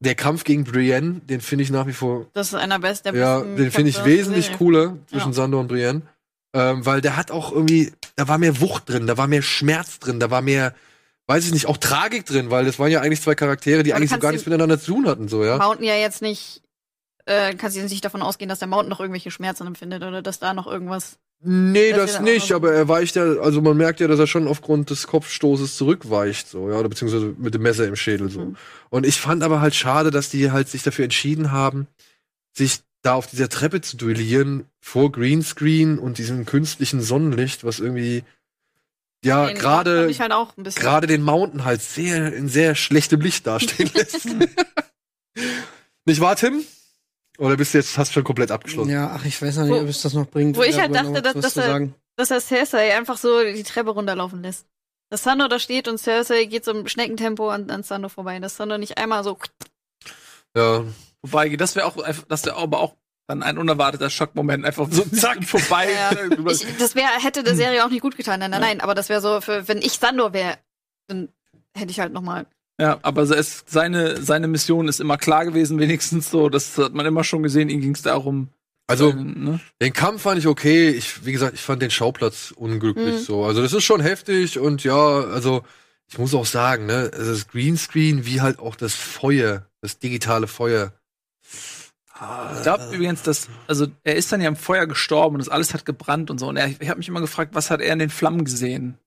der Kampf gegen Brienne, den finde ich nach wie vor Das ist einer best, der ja, besten den finde ich wesentlich Serie. cooler zwischen Ja. Sandor und Brienne. Ähm, weil der hat auch irgendwie, da war mehr Wucht drin, da war mehr Schmerz drin, da war mehr, weiß ich nicht, auch Tragik drin, weil das waren ja eigentlich zwei Charaktere, die Aber eigentlich so gar nichts miteinander zu tun hatten, so, ja. Mountain ja jetzt nicht, äh, kannst du nicht davon ausgehen, dass der Mountain noch irgendwelche Schmerzen empfindet oder dass da noch irgendwas. Nee, Das nicht, aber er weicht ja, also man merkt ja, dass er schon aufgrund des Kopfstoßes zurückweicht, so, ja, oder beziehungsweise mit dem Messer im Schädel, so. Mhm. Und ich fand aber halt schade, dass die halt sich dafür entschieden haben, sich da auf dieser Treppe zu duellieren, vor Greenscreen und diesem künstlichen Sonnenlicht, was irgendwie, ja, gerade, halt gerade den Mountain halt sehr, in sehr schlechtem Licht dastehen lässt. Nicht wahr, Tim? Oder bist du jetzt, hast schon komplett abgeschlossen? Ja, ach, ich weiß noch nicht, ob es das noch bringt. wo ich halt dachte, noch dass- dass er- dass er Cersei einfach so die Treppe runterlaufen lässt. Dass Sandor da steht und Cersei geht so im Schneckentempo an, an Sandor vorbei. Dass Sandor nicht einmal so. Ja. Wobei, das wäre auch einfach, das wäre aber auch dann ein unerwarteter Schockmoment, einfach so zack vorbei. Ja, Ich, das wäre hätte der Serie auch nicht gut getan. Nein, nein, nein. Aber das wäre so, für, wenn ich Sandor wäre, dann hätte ich halt noch mal. Ja, aber es, seine, seine Mission ist immer klar gewesen, wenigstens so. Das hat man immer schon gesehen. Ihm ging es darum. Also, äh, ne? Den Kampf fand ich okay. Ich, wie gesagt, ich fand den Schauplatz unglücklich Mhm. so. Also das ist schon heftig und ja, also ich muss auch sagen, ne, also das Greenscreen wie halt auch das Feuer, das digitale Feuer. Ich glaube übrigens, dass, also er ist dann ja im Feuer gestorben und das alles hat gebrannt und so. Und er, ich habe mich immer gefragt, was hat er in den Flammen gesehen?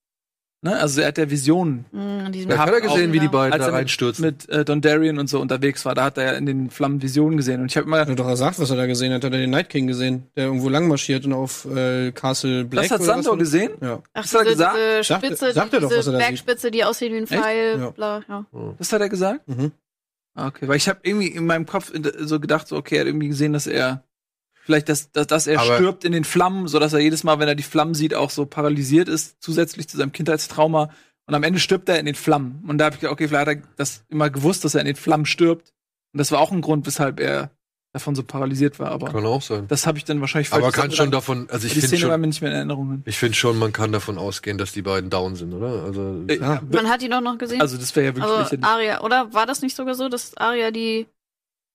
Ne? Also er hat ja Visionen. Mm, Vielleicht hat er gesehen, wie die Ja. beiden Als da er mit- reinstürzen. Mit äh, Dondarrion und so unterwegs war, da hat er ja in den Flammen Visionen gesehen. Und ich habe immer Er hat doch gesagt, was er da gesehen hat. Hat er den Night King gesehen, der irgendwo lang marschiert und auf äh, Castle Black. das hat Sandor gesehen. Ja. Ach, Was hat er gesagt? diese Sagt- Spitze, sagt er doch, diese was er da sieht. Bergspitze, die aussieht wie ein? Pfeil. Ja. Bla, ja. Das hat er gesagt? Mhm. Ah, Okay, weil ich habe irgendwie in meinem Kopf so gedacht, so, okay, er hat irgendwie gesehen, dass er vielleicht, dass, dass, dass er Aber- stirbt in den Flammen, so dass er jedes Mal, wenn er die Flammen sieht, auch so paralysiert ist, zusätzlich zu seinem Kindheitstrauma. Und am Ende stirbt er in den Flammen. Und da habe ich gedacht, okay, vielleicht hat er das immer gewusst, dass er in den Flammen stirbt. Und das war auch ein Grund, weshalb er davon so paralysiert war. Aber Kann auch sein. das habe ich dann wahrscheinlich Aber falsch kann gesagt. schon davon, also ich finde schon, mir nicht mehr in Erinnerung. ich finde schon, man kann davon ausgehen, dass die beiden down sind, oder? Also, Äh, Ja. Man hat die doch noch gesehen. Also das wäre ja wirklich Also. Aria, oder? War das nicht sogar so, dass Aria die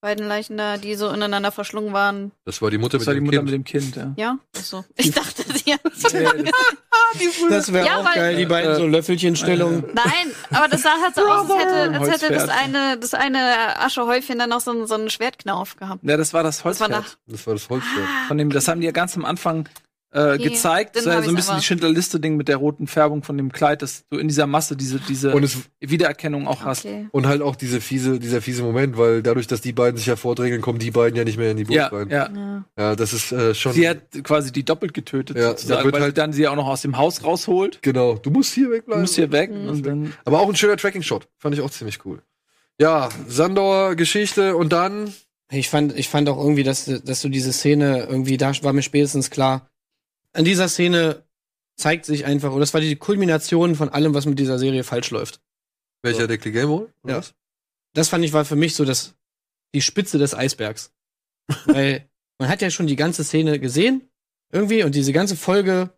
beiden Leichen da, die so ineinander verschlungen waren? das war die Mutter das mit war die dem Mutter Kind. mit dem Kind, ja. Ja? Achso. Ich dachte, sie Das wäre Ja, auch weil- geil, die beiden so Löffelchenstellung. Nein, aber das sah halt so aus, als hätte, als hätte das Holzpferd. eine, das eine Aschehäufchen dann noch so, einen- so einen Schwertknauf gehabt. Ja, das war das Das war Holzpferd. Das war das Holzschwert. Von dem, das haben die ja ganz am Anfang äh, Okay, gezeigt. Das dann war ja hab so ein bisschen aber. die Schindler-Liste-Ding mit der roten Färbung von dem Kleid, dass du in dieser Masse diese, diese Und es, Wiedererkennung auch hast. Okay. und halt auch diese fiese, dieser fiese Moment, weil dadurch, dass die beiden sich ja vordrängeln, kommen die beiden ja nicht mehr in die Burg Ja, rein. ja. Ja. Ja, das ist äh, schon. Sie hat quasi die doppelt getötet, Ja, da sozusagen, wird weil halt- sie dann sie auch noch aus dem Haus rausholt. Genau, du musst hier Du wegbleiben. musst hier weg Mhm. und dann. Aber auch ein schöner Tracking-Shot. Fand ich auch ziemlich cool. Ja, Sandor Geschichte und dann. Ich fand, ich fand auch irgendwie, dass, dass du diese Szene irgendwie, da war mir spätestens klar, an dieser Szene zeigt sich einfach, oder das war die Kulmination von allem, was mit dieser Serie falsch läuft. Welcher So. der Click Game Hole? oder Ja. was? Das fand ich war für mich so das, die Spitze des Eisbergs. Weil man hat ja schon die ganze Szene gesehen, irgendwie, und diese ganze Folge,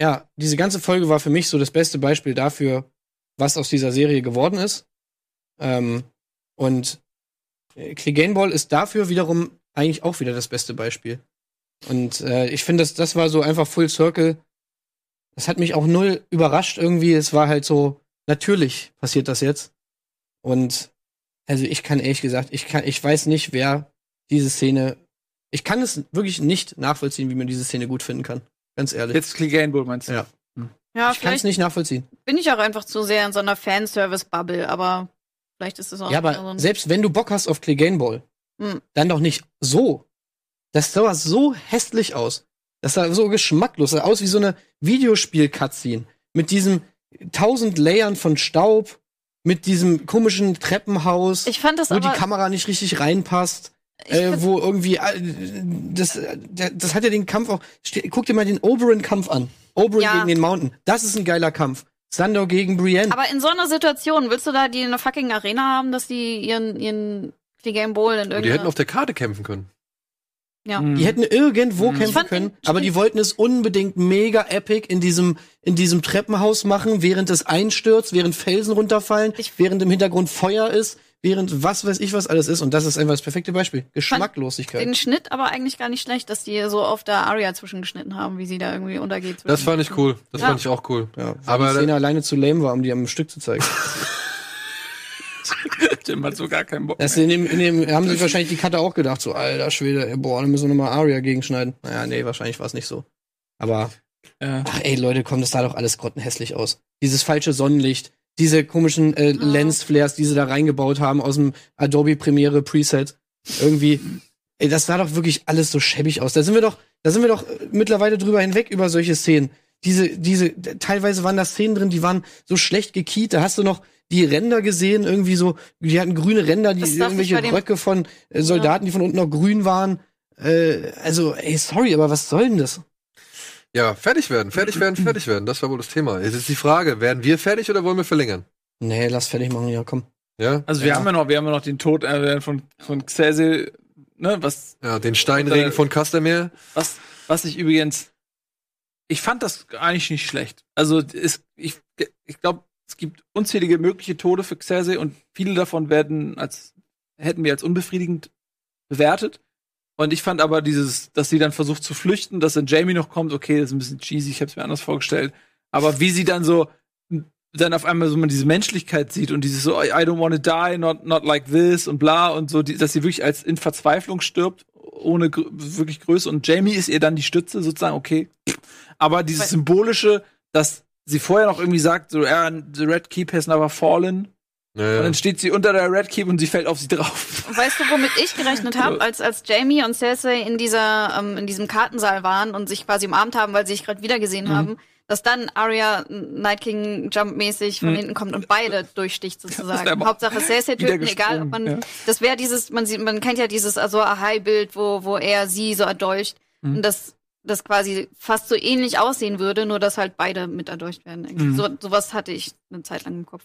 ja, diese ganze Folge war für mich so das beste Beispiel dafür, was aus dieser Serie geworden ist. Ähm, und äh, Clegane Ball ist dafür wiederum eigentlich auch wieder das beste Beispiel. Und äh, ich finde, das, das war so einfach Full Circle. Das hat mich auch null überrascht irgendwie. Es war halt so, natürlich passiert das jetzt. Und also ich kann ehrlich gesagt, ich kann, ich weiß nicht, wer diese Szene. Ich kann es wirklich nicht nachvollziehen, wie man diese Szene gut finden kann. Ganz ehrlich. Jetzt Clegane Bull meinst du? Ja. Ja, ich kann es nicht nachvollziehen. bin ich auch einfach zu sehr in so einer Fanservice-Bubble, aber vielleicht ist es auch Ja, aber so ein- selbst wenn du Bock hast auf Clegane Ball, Hm. dann doch nicht so. Das sah so hässlich aus. Das sah so geschmacklos. Das sah aus wie so eine Videospiel-Cutscene. Mit diesem tausend Layern von Staub, mit diesem komischen Treppenhaus, Ich fand das wo die. Kamera nicht richtig reinpasst. Äh, wo irgendwie, äh, das, äh, das hat ja den Kampf auch, guck dir mal den Oberyn-Kampf an. Oberyn Ja. gegen den Mountain. Das ist ein geiler Kampf. Sandor gegen Brienne. aber in so einer Situation willst du da die eine fucking Arena haben, dass die ihren ihren Game Bowl in Und die hätten auf der Karte kämpfen können. Ja. Mhm. Die hätten irgendwo Mhm. kämpfen können, aber die wollten es unbedingt mega epic in diesem, in diesem Treppenhaus machen, während es einstürzt, während Felsen runterfallen, Ich- während im Hintergrund Feuer ist, während was weiß ich was alles ist. Und das ist einfach das perfekte Beispiel. Geschmacklosigkeit. Den Schnitt aber eigentlich gar nicht schlecht, dass die so auf der Aria zwischengeschnitten haben, wie sie da irgendwie untergeht. Das fand ich cool. Das Ja. fand ich auch cool. ja, weil Aber- die Szene alleine zu lame war, um die am Stück zu zeigen. Tim hat so gar keinen Bock. Das in dem, in dem haben sich wahrscheinlich die Cutter auch gedacht, so, alter Schwede, boah, dann müssen wir nochmal Aria gegenschneiden. Naja, nee, wahrscheinlich war es nicht so. Aber Ja. Ach ey, Leute, komm, das sah doch alles grottenhässlich aus. Dieses falsche Sonnenlicht, diese komischen äh, Lensflares, die sie da reingebaut haben aus dem Adobe Premiere Preset. Irgendwie, ey, das sah doch wirklich alles so schäbig aus. Da sind wir doch, da sind wir doch äh, mittlerweile drüber hinweg über solche Szenen. Diese, diese, teilweise waren da Szenen drin, die waren so schlecht gekiet. Da hast du noch die Ränder gesehen, irgendwie so, die hatten grüne Ränder, die irgendwelche Röcke von äh, Soldaten, die von unten noch grün waren. Äh, also, ey, sorry, aber was soll denn das? Ja, fertig werden, fertig werden, fertig werden. Das war wohl das Thema. Jetzt ist die Frage, werden wir fertig oder wollen wir verlängern? Nee, lass fertig machen, ja, komm. Ja? Also wir Ja. haben ja noch, wir haben ja noch den Tod äh, von von Xerxes, ne, was Ja, den Steinregen von Castermeer. was was ich übrigens ich fand das eigentlich nicht schlecht. Also es, ich ich glaube, es gibt unzählige mögliche Tode für Xerxes und viele davon werden als hätten wir als unbefriedigend bewertet. Und ich fand aber dieses, dass sie dann versucht zu flüchten, dass dann Jamie noch kommt, okay, das ist ein bisschen cheesy, ich habe es mir anders vorgestellt. Aber wie sie dann so dann auf einmal so man diese Menschlichkeit sieht und dieses so I don't wanna die, not not like this und bla und so, die, dass sie wirklich als in Verzweiflung stirbt, ohne gr wirklich Größe und Jamie ist ihr dann die Stütze sozusagen, okay. Aber dieses symbolische, dass sie vorher noch irgendwie sagt, so, ja, the Red Keep has never fallen. Und Naja. dann steht sie unter der Red Keep und sie fällt auf sie drauf. Weißt du, womit ich gerechnet habe, als, als Jamie und Cersei in dieser ähm, in diesem Kartensaal waren und sich quasi umarmt haben, weil sie sich gerade wiedergesehen Mhm. haben, dass dann Arya Night King Jump mäßig von Mhm. hinten kommt und beide durchsticht sozusagen. Hauptsache Cersei töten, egal ob man ja. das wäre dieses man sieht man kennt ja dieses also Ahai Bild, wo wo er sie so erdolcht Mhm. und das das quasi fast so ähnlich aussehen würde, nur dass halt beide mit erdolcht werden. Mhm. So sowas hatte ich eine Zeit lang im Kopf.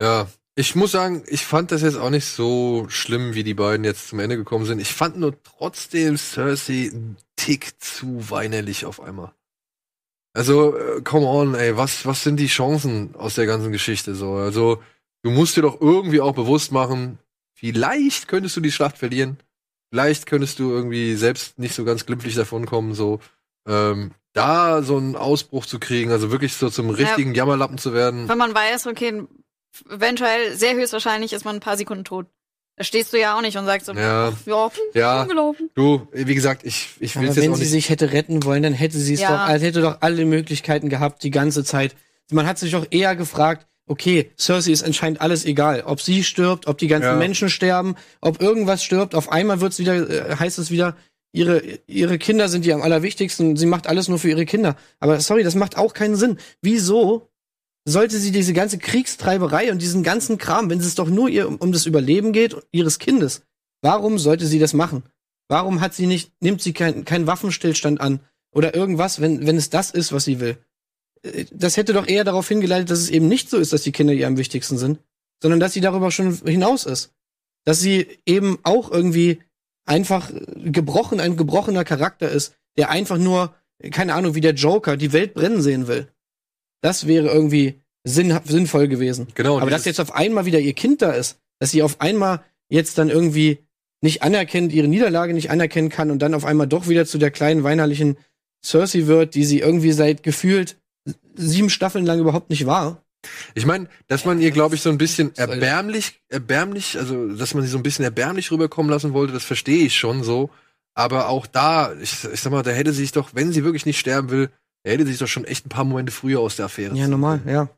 Ja, ich muss sagen, ich fand das jetzt auch nicht so schlimm, wie die beiden jetzt zum Ende gekommen sind. Ich fand nur trotzdem Cersei einen Tick zu weinerlich auf einmal. Also, äh, come on, ey, was, was sind die Chancen aus der ganzen Geschichte so? Also, du musst dir doch irgendwie auch bewusst machen, vielleicht könntest du die Schlacht verlieren. Vielleicht könntest du irgendwie selbst nicht so ganz glimpflich davonkommen, so. Ähm, da so einen Ausbruch zu kriegen, also wirklich so zum richtigen Jammerlappen zu werden. Wenn man weiß, okay, eventuell, sehr höchstwahrscheinlich ist man ein paar Sekunden tot. Da stehst du ja auch nicht und sagst so, Ja. ja, Ja. gelaufen. Du, wie gesagt, ich, ich will jetzt wenn auch sie nicht. sich hätte retten wollen, dann hätte sie es Ja. doch, also hätte doch alle Möglichkeiten gehabt, die ganze Zeit. Man hat sich doch eher gefragt, okay, Cersei ist anscheinend alles egal. Ob sie stirbt, ob die ganzen Ja. Menschen sterben, ob irgendwas stirbt, auf einmal wird's wieder, äh, heißt es wieder, ihre, ihre Kinder sind ihr am allerwichtigsten, sie macht alles nur für ihre Kinder. Aber sorry, das macht auch keinen Sinn. Wieso sollte sie diese ganze Kriegstreiberei und diesen ganzen Kram, wenn es doch nur ihr um, um das Überleben geht, ihres Kindes, warum sollte sie das machen? Warum hat sie nicht, nimmt sie keinen kein Waffenstillstand an oder irgendwas, wenn, wenn es das ist, was sie will? Das hätte doch eher darauf hingeleitet, dass es eben nicht so ist, dass die Kinder ihr am wichtigsten sind, sondern dass sie darüber schon hinaus ist. Dass sie eben auch irgendwie einfach gebrochen, ein gebrochener Charakter ist, der einfach nur, keine Ahnung, wie der Joker, die Welt brennen sehen will. Das wäre irgendwie sinn, sinnvoll gewesen. Genau, Aber dass jetzt auf einmal wieder ihr Kind da ist, dass sie auf einmal jetzt dann irgendwie nicht anerkennt, ihre Niederlage nicht anerkennen kann und dann auf einmal doch wieder zu der kleinen weinerlichen Cersei wird, die sie irgendwie seit gefühlt sieben Staffeln lang überhaupt nicht war. Ich meine, dass man ihr, glaube ich, so ein bisschen erbärmlich, erbärmlich, also dass man sie so ein bisschen erbärmlich rüberkommen lassen wollte, das verstehe ich schon so. Aber auch da, ich, ich sag mal, da hätte sie sich doch, wenn sie wirklich nicht sterben will, da hätte sie sich doch schon echt ein paar Momente früher aus der Affäre. Ja, normal, ja.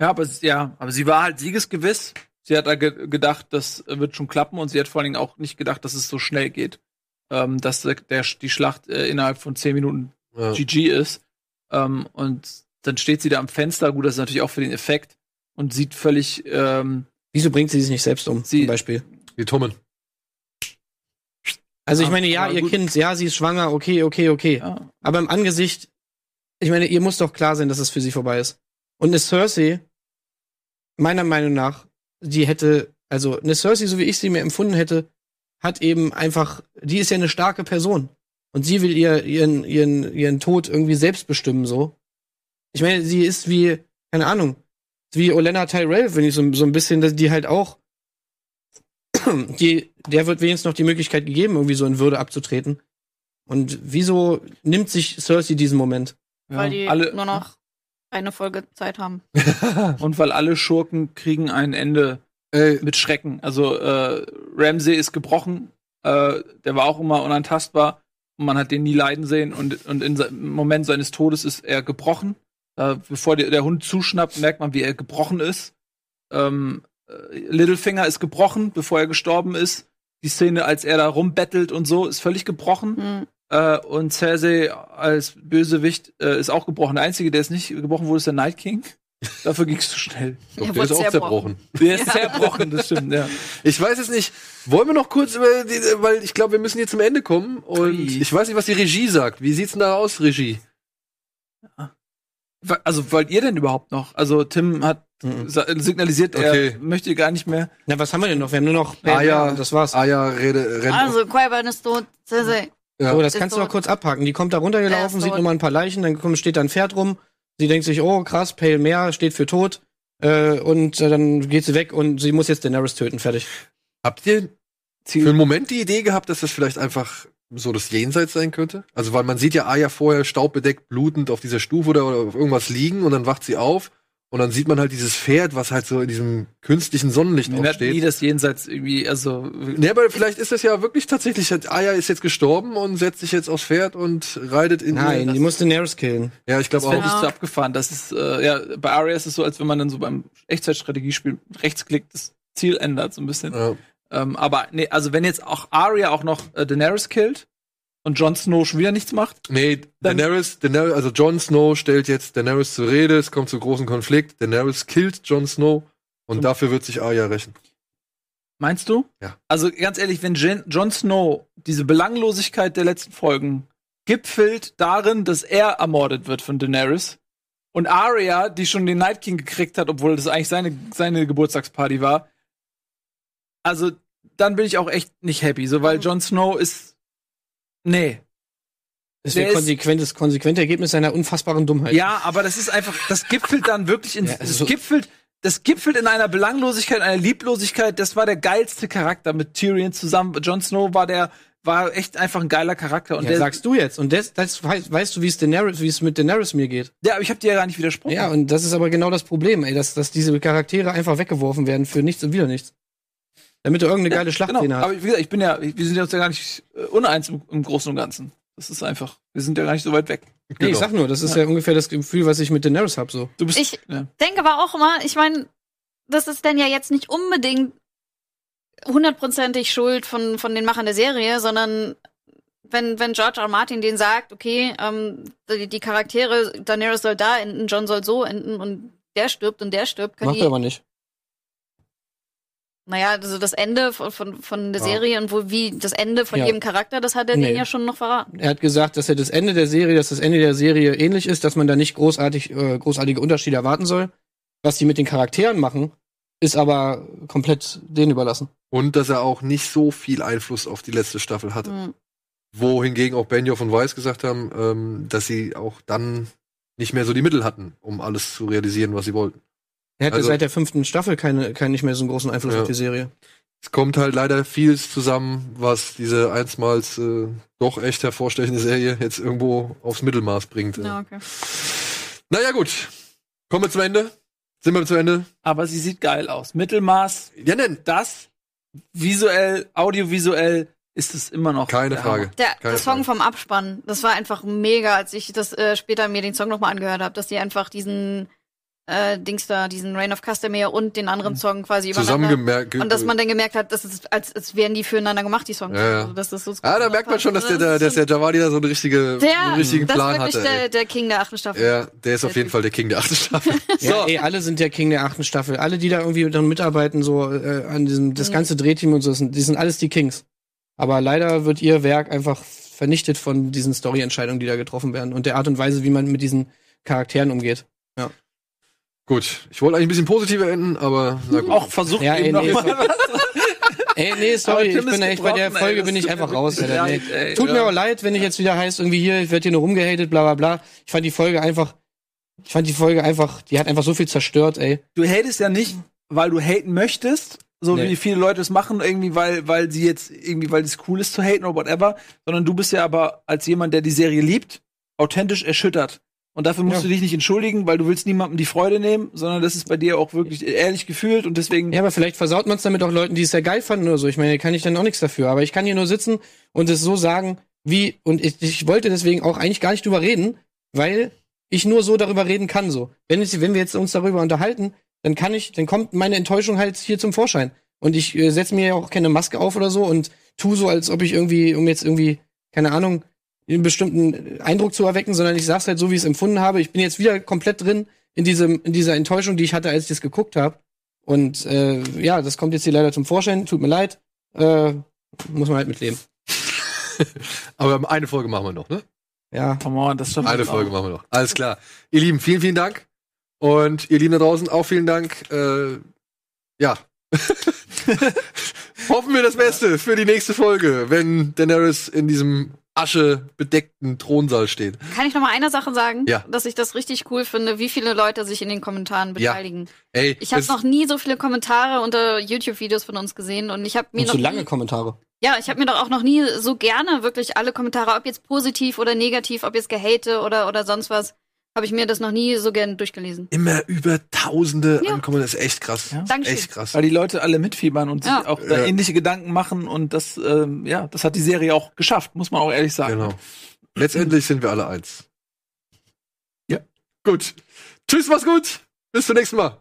Ja, aber ja, aber sie war halt siegesgewiss. Sie hat da ge gedacht, das wird schon klappen und sie hat vor allen Dingen auch nicht gedacht, dass es so schnell geht. Ähm, dass der, der, die Schlacht äh, innerhalb von zehn Minuten Ja. GG ist. Ähm, und dann steht sie da am Fenster, gut, das ist natürlich auch für den Effekt und sieht völlig, ähm, Wieso bringt sie sich nicht selbst um, Sie- zum Beispiel? Die Tommen. Also ich Ja, meine, ja, ihr gut. Kind, ja, sie ist schwanger, okay, okay, okay. ja, Aber im Angesicht, ich meine, ihr muss doch klar sein, dass es für sie vorbei ist. Und eine Cersei, meiner Meinung nach, die hätte, also eine Cersei, so wie ich sie mir empfunden hätte, hat eben einfach, die ist ja eine starke Person. Und sie will ihr, ihren, ihren, ihren Tod irgendwie selbst bestimmen, so. Ich meine, sie ist wie, keine Ahnung, wie Olenna Tyrell, wenn ich so, so ein bisschen, dass die halt auch, die, der wird wenigstens noch die Möglichkeit gegeben, irgendwie so in Würde abzutreten. Und wieso nimmt sich Cersei diesen Moment? ja. weil die alle, nur noch eine Folge Zeit haben. und weil alle Schurken kriegen ein Ende Ey, mit Schrecken. Also äh, Ramsey ist gebrochen, äh, der war auch immer unantastbar man hat den nie leiden sehen und, und im Moment seines Todes ist er gebrochen. Äh, bevor der, der Hund zuschnappt, merkt man, wie er gebrochen ist. Ähm, äh, Littlefinger ist gebrochen, bevor er gestorben ist. Die Szene, als er da rumbettelt und so, ist völlig gebrochen. Hm. Äh, und Cersei als Bösewicht äh, ist auch gebrochen. Der Einzige, der ist nicht gebrochen wurde, ist der Night King. Dafür ging es zu schnell. doch, Er der ist auch zerbrochen. zerbrochen. Der ist zerbrochen, das stimmt, ja. Ich weiß es nicht. Wollen wir noch kurz über die, weil ich glaube, wir müssen hier zum Ende kommen und Ui. ich weiß nicht, was die Regie sagt. Wie sieht's denn da aus, Regie? Also wollt ihr denn überhaupt noch? Also Tim hat Mhm. signalisiert, Okay. er möchte gar nicht mehr. Na, was haben wir denn noch? Wir haben nur noch Ah, ja. und das war's. Ah ja, Rede, Renn. Also, Qui-Gon ist tot, ja. so, das ist kannst du tot. doch kurz abhaken. Die kommt da runtergelaufen, Er sieht nur mal ein paar Leichen, dann kommt, steht da ein Pferd rum. Sie denkt sich, oh krass, Pale Mare steht für tot. Äh, und äh, dann geht sie weg und sie muss jetzt Daenerys töten. Fertig. Habt ihr für einen Moment die Idee gehabt, dass das vielleicht einfach so das Jenseits sein könnte? Also, weil man sieht ja Aya vorher staubbedeckt, blutend auf dieser Stufe oder, oder auf irgendwas liegen und dann wacht sie auf Und dann sieht man halt dieses Pferd, was halt so in diesem künstlichen Sonnenlicht Man hat nie aufsteht. das Jenseits irgendwie, also Nee, aber vielleicht ist das ja wirklich tatsächlich, halt, Aya ist jetzt gestorben und setzt sich jetzt aufs Pferd und reitet in Nein, die. die muss Daenerys killen. Ja, ich glaube Das auch. ich so abgefahren. Das ist, äh, ja, bei Arya ist es so, als wenn man dann so beim Echtzeitstrategiespiel rechtsklickt, das Ziel ändert so ein bisschen. Ja. Ähm, aber nee, also wenn jetzt auch Arya auch noch äh, Daenerys killt und Jon Snow schon wieder nichts macht, Nee, Daenerys, Daenerys, also Jon Snow stellt jetzt Daenerys zur Rede, es kommt zu großen Konflikt, Daenerys killt Jon Snow und Zum- dafür wird sich Arya rächen. meinst du? Ja. Also ganz ehrlich, wenn Jen, Jon Snow diese Belanglosigkeit der letzten Folgen gipfelt darin, dass er ermordet wird von Daenerys und Arya, die schon den Night King gekriegt hat, obwohl das eigentlich seine, seine Geburtstagsparty war, also dann bin ich auch echt nicht happy, so weil Jon Snow ist nee. Das wäre ist- konsequentes, konsequente Ergebnis seiner unfassbaren Dummheit. Ja, aber das ist einfach, das gipfelt dann wirklich in, Ja, also das gipfelt, das gipfelt in einer Belanglosigkeit, einer Lieblosigkeit. Das war der geilste Charakter mit Tyrion zusammen. Jon Snow war der, war echt einfach ein geiler Charakter. Und ja, der, sagst du jetzt. Und das, das weißt, weißt du, wie es Daenerys, wie es mit Daenerys mir geht. ja, aber ich habe dir ja gar nicht widersprochen. Ja, und das ist aber genau das Problem, ey, dass, dass diese Charaktere einfach weggeworfen werden für nichts und wieder nichts. Damit du irgendeine geile Schlachtszene genau. hast. Aber wie gesagt, ich bin ja, wir sind ja uns ja gar nicht äh, uneins im, im Großen und Ganzen. Das ist einfach, wir sind ja gar nicht so weit weg. Nee, Genau. ich sag nur, das ist ja. ungefähr das Gefühl, was ich mit Daenerys hab, so. Du bist, Ich ja. denke aber auch immer, ich meine, das ist dann ja jetzt nicht unbedingt hundertprozentig Schuld von, von den Machern der Serie, sondern wenn, wenn George R. Martin den sagt, okay, ähm, die, die Charaktere, Daenerys soll da enden, John soll so enden und der stirbt und der stirbt, Macht die, er aber nicht. Naja, also das Ende von, von, von der Ja. Serie und wo, wie das Ende von Ja. jedem Charakter, das hat er Nee. denen ja schon noch verraten. Er hat gesagt, dass er das Ende der Serie, dass das Ende der Serie ähnlich ist, dass man da nicht großartig, äh, großartige Unterschiede erwarten soll. Was die mit den Charakteren machen, ist aber komplett denen überlassen. Und dass er auch nicht so viel Einfluss auf die letzte Staffel hatte. Hm. Wohingegen auch Benioff und Weiss gesagt haben, ähm, dass sie auch dann nicht mehr so die Mittel hatten, um alles zu realisieren, was sie wollten. Er hatte Also- seit der fünften Staffel keine, keinen nicht mehr so einen großen Einfluss Ja. auf die Serie. Es kommt halt leider vieles zusammen, was diese einstmals äh, doch echt hervorstechende Serie jetzt irgendwo aufs Mittelmaß bringt. Ja, okay. Naja, gut. Kommen wir zum Ende. Sind wir zum Ende? aber sie sieht geil aus. Mittelmaß, Ja, nein. das, visuell, audiovisuell ist es immer noch. Keine der Frage. Der, Keine der Song Frage. vom Abspann, das war einfach mega, als ich das äh, später mir den Song nochmal angehört habe, dass die einfach diesen äh, Dings da, diesen Rain of Castamere und den Mhm. anderen Song quasi übereinander. Zusammengemerkt. Und dass man dann gemerkt hat, dass es, als, als wären die füreinander gemacht, die Songs. Ja, ja. Also, dass das so Ah, da merkt man schon, dass der, der, dass der Javadi da so einen, richtige, der, einen richtigen das Plan hatte. der, ey. der King der achten Staffel. Ja, der ist Der auf jeden Typ. Fall der King der achten Staffel. Ja, ey, alle sind der King der achten Staffel. Alle, die da irgendwie dran mitarbeiten, so äh, an diesem, das ganze Drehteam und so, sind- die sind alles die Kings. Aber leider wird ihr Werk einfach vernichtet von diesen Story-Entscheidungen, die da getroffen werden und der Art und Weise, wie man mit diesen Charakteren umgeht. Gut, ich wollte eigentlich ein bisschen positiver enden, aber na gut. Auch versucht Ja, eben ey, nee. Ey, nee, sorry, Aber ich bin echt bei der ey, Folge das bin ich einfach raus. Alter, nee. ey. Tut mir Ja. auch leid, wenn ich jetzt wieder heißt, irgendwie hier, ich werde hier nur rumgehatet, bla bla bla. Ich fand die Folge einfach, ich fand die Folge einfach, die hat einfach so viel zerstört, ey. du hatest ja nicht, weil du haten möchtest, so Nee. wie viele Leute es machen, irgendwie, weil, weil sie jetzt, irgendwie, weil es cool ist zu haten oder whatever, sondern du bist ja aber als jemand, der die Serie liebt, authentisch erschüttert. Und dafür musst Ja. du dich nicht entschuldigen, weil du willst niemandem die Freude nehmen, sondern das ist bei dir auch wirklich ehrlich gefühlt und deswegen. Ja, aber vielleicht versaut man es damit auch Leuten, die es sehr geil fanden oder so. Ich meine, kann ich dann auch nichts dafür. Aber ich kann hier nur sitzen und es so sagen, wie, und ich, ich wollte deswegen auch eigentlich gar nicht drüber reden, weil ich nur so darüber reden kann, so. Wenn, ich, wenn wir jetzt uns darüber unterhalten, dann kann ich, dann kommt meine Enttäuschung halt hier zum Vorschein. Und ich äh, setze mir ja auch keine Maske auf oder so und tu so, als ob ich irgendwie, um jetzt irgendwie, keine Ahnung, einen bestimmten Eindruck zu erwecken, sondern ich sag's halt so, wie ich es empfunden habe. Ich bin jetzt wieder komplett drin in diesem, in dieser Enttäuschung, die ich hatte, als ich das geguckt habe. Und äh, ja, das kommt jetzt hier leider zum Vorschein. Tut mir leid. Äh, muss man halt mitleben. Aber eine Folge machen wir noch, ne? Ja. Come on, das schaffen Eine Folge auch. machen wir noch. Alles klar. Ihr Lieben, vielen, vielen Dank. Und ihr Lieben da draußen auch vielen Dank. Äh, ja. Hoffen wir das Beste für die nächste Folge, wenn Daenerys in diesem aschebedeckten Thronsaal steht. Kann ich noch mal eine Sache sagen? Ja. Dass ich das richtig cool finde, wie viele Leute sich in den Kommentaren Ja. beteiligen. Ey, Ich habe noch nie so viele Kommentare unter YouTube-Videos von uns gesehen und ich habe mir Und noch so lange nie, Kommentare. ja, ich habe mir doch auch noch nie so gerne wirklich alle Kommentare, ob jetzt positiv oder negativ, ob jetzt gehate oder oder sonst was, habe ich mir das noch nie so gern durchgelesen. Immer über Tausende Ja. ankommen, das ist echt krass. Ja. Dankeschön. Echt krass. Weil die Leute alle mitfiebern und sich Ja. auch da Ja. ähnliche Gedanken machen und das, ähm, ja, das hat die Serie auch geschafft, muss man auch ehrlich sagen. Genau. Letztendlich sind wir alle eins. Ja. Gut. Tschüss, mach's gut. Bis zum nächsten Mal.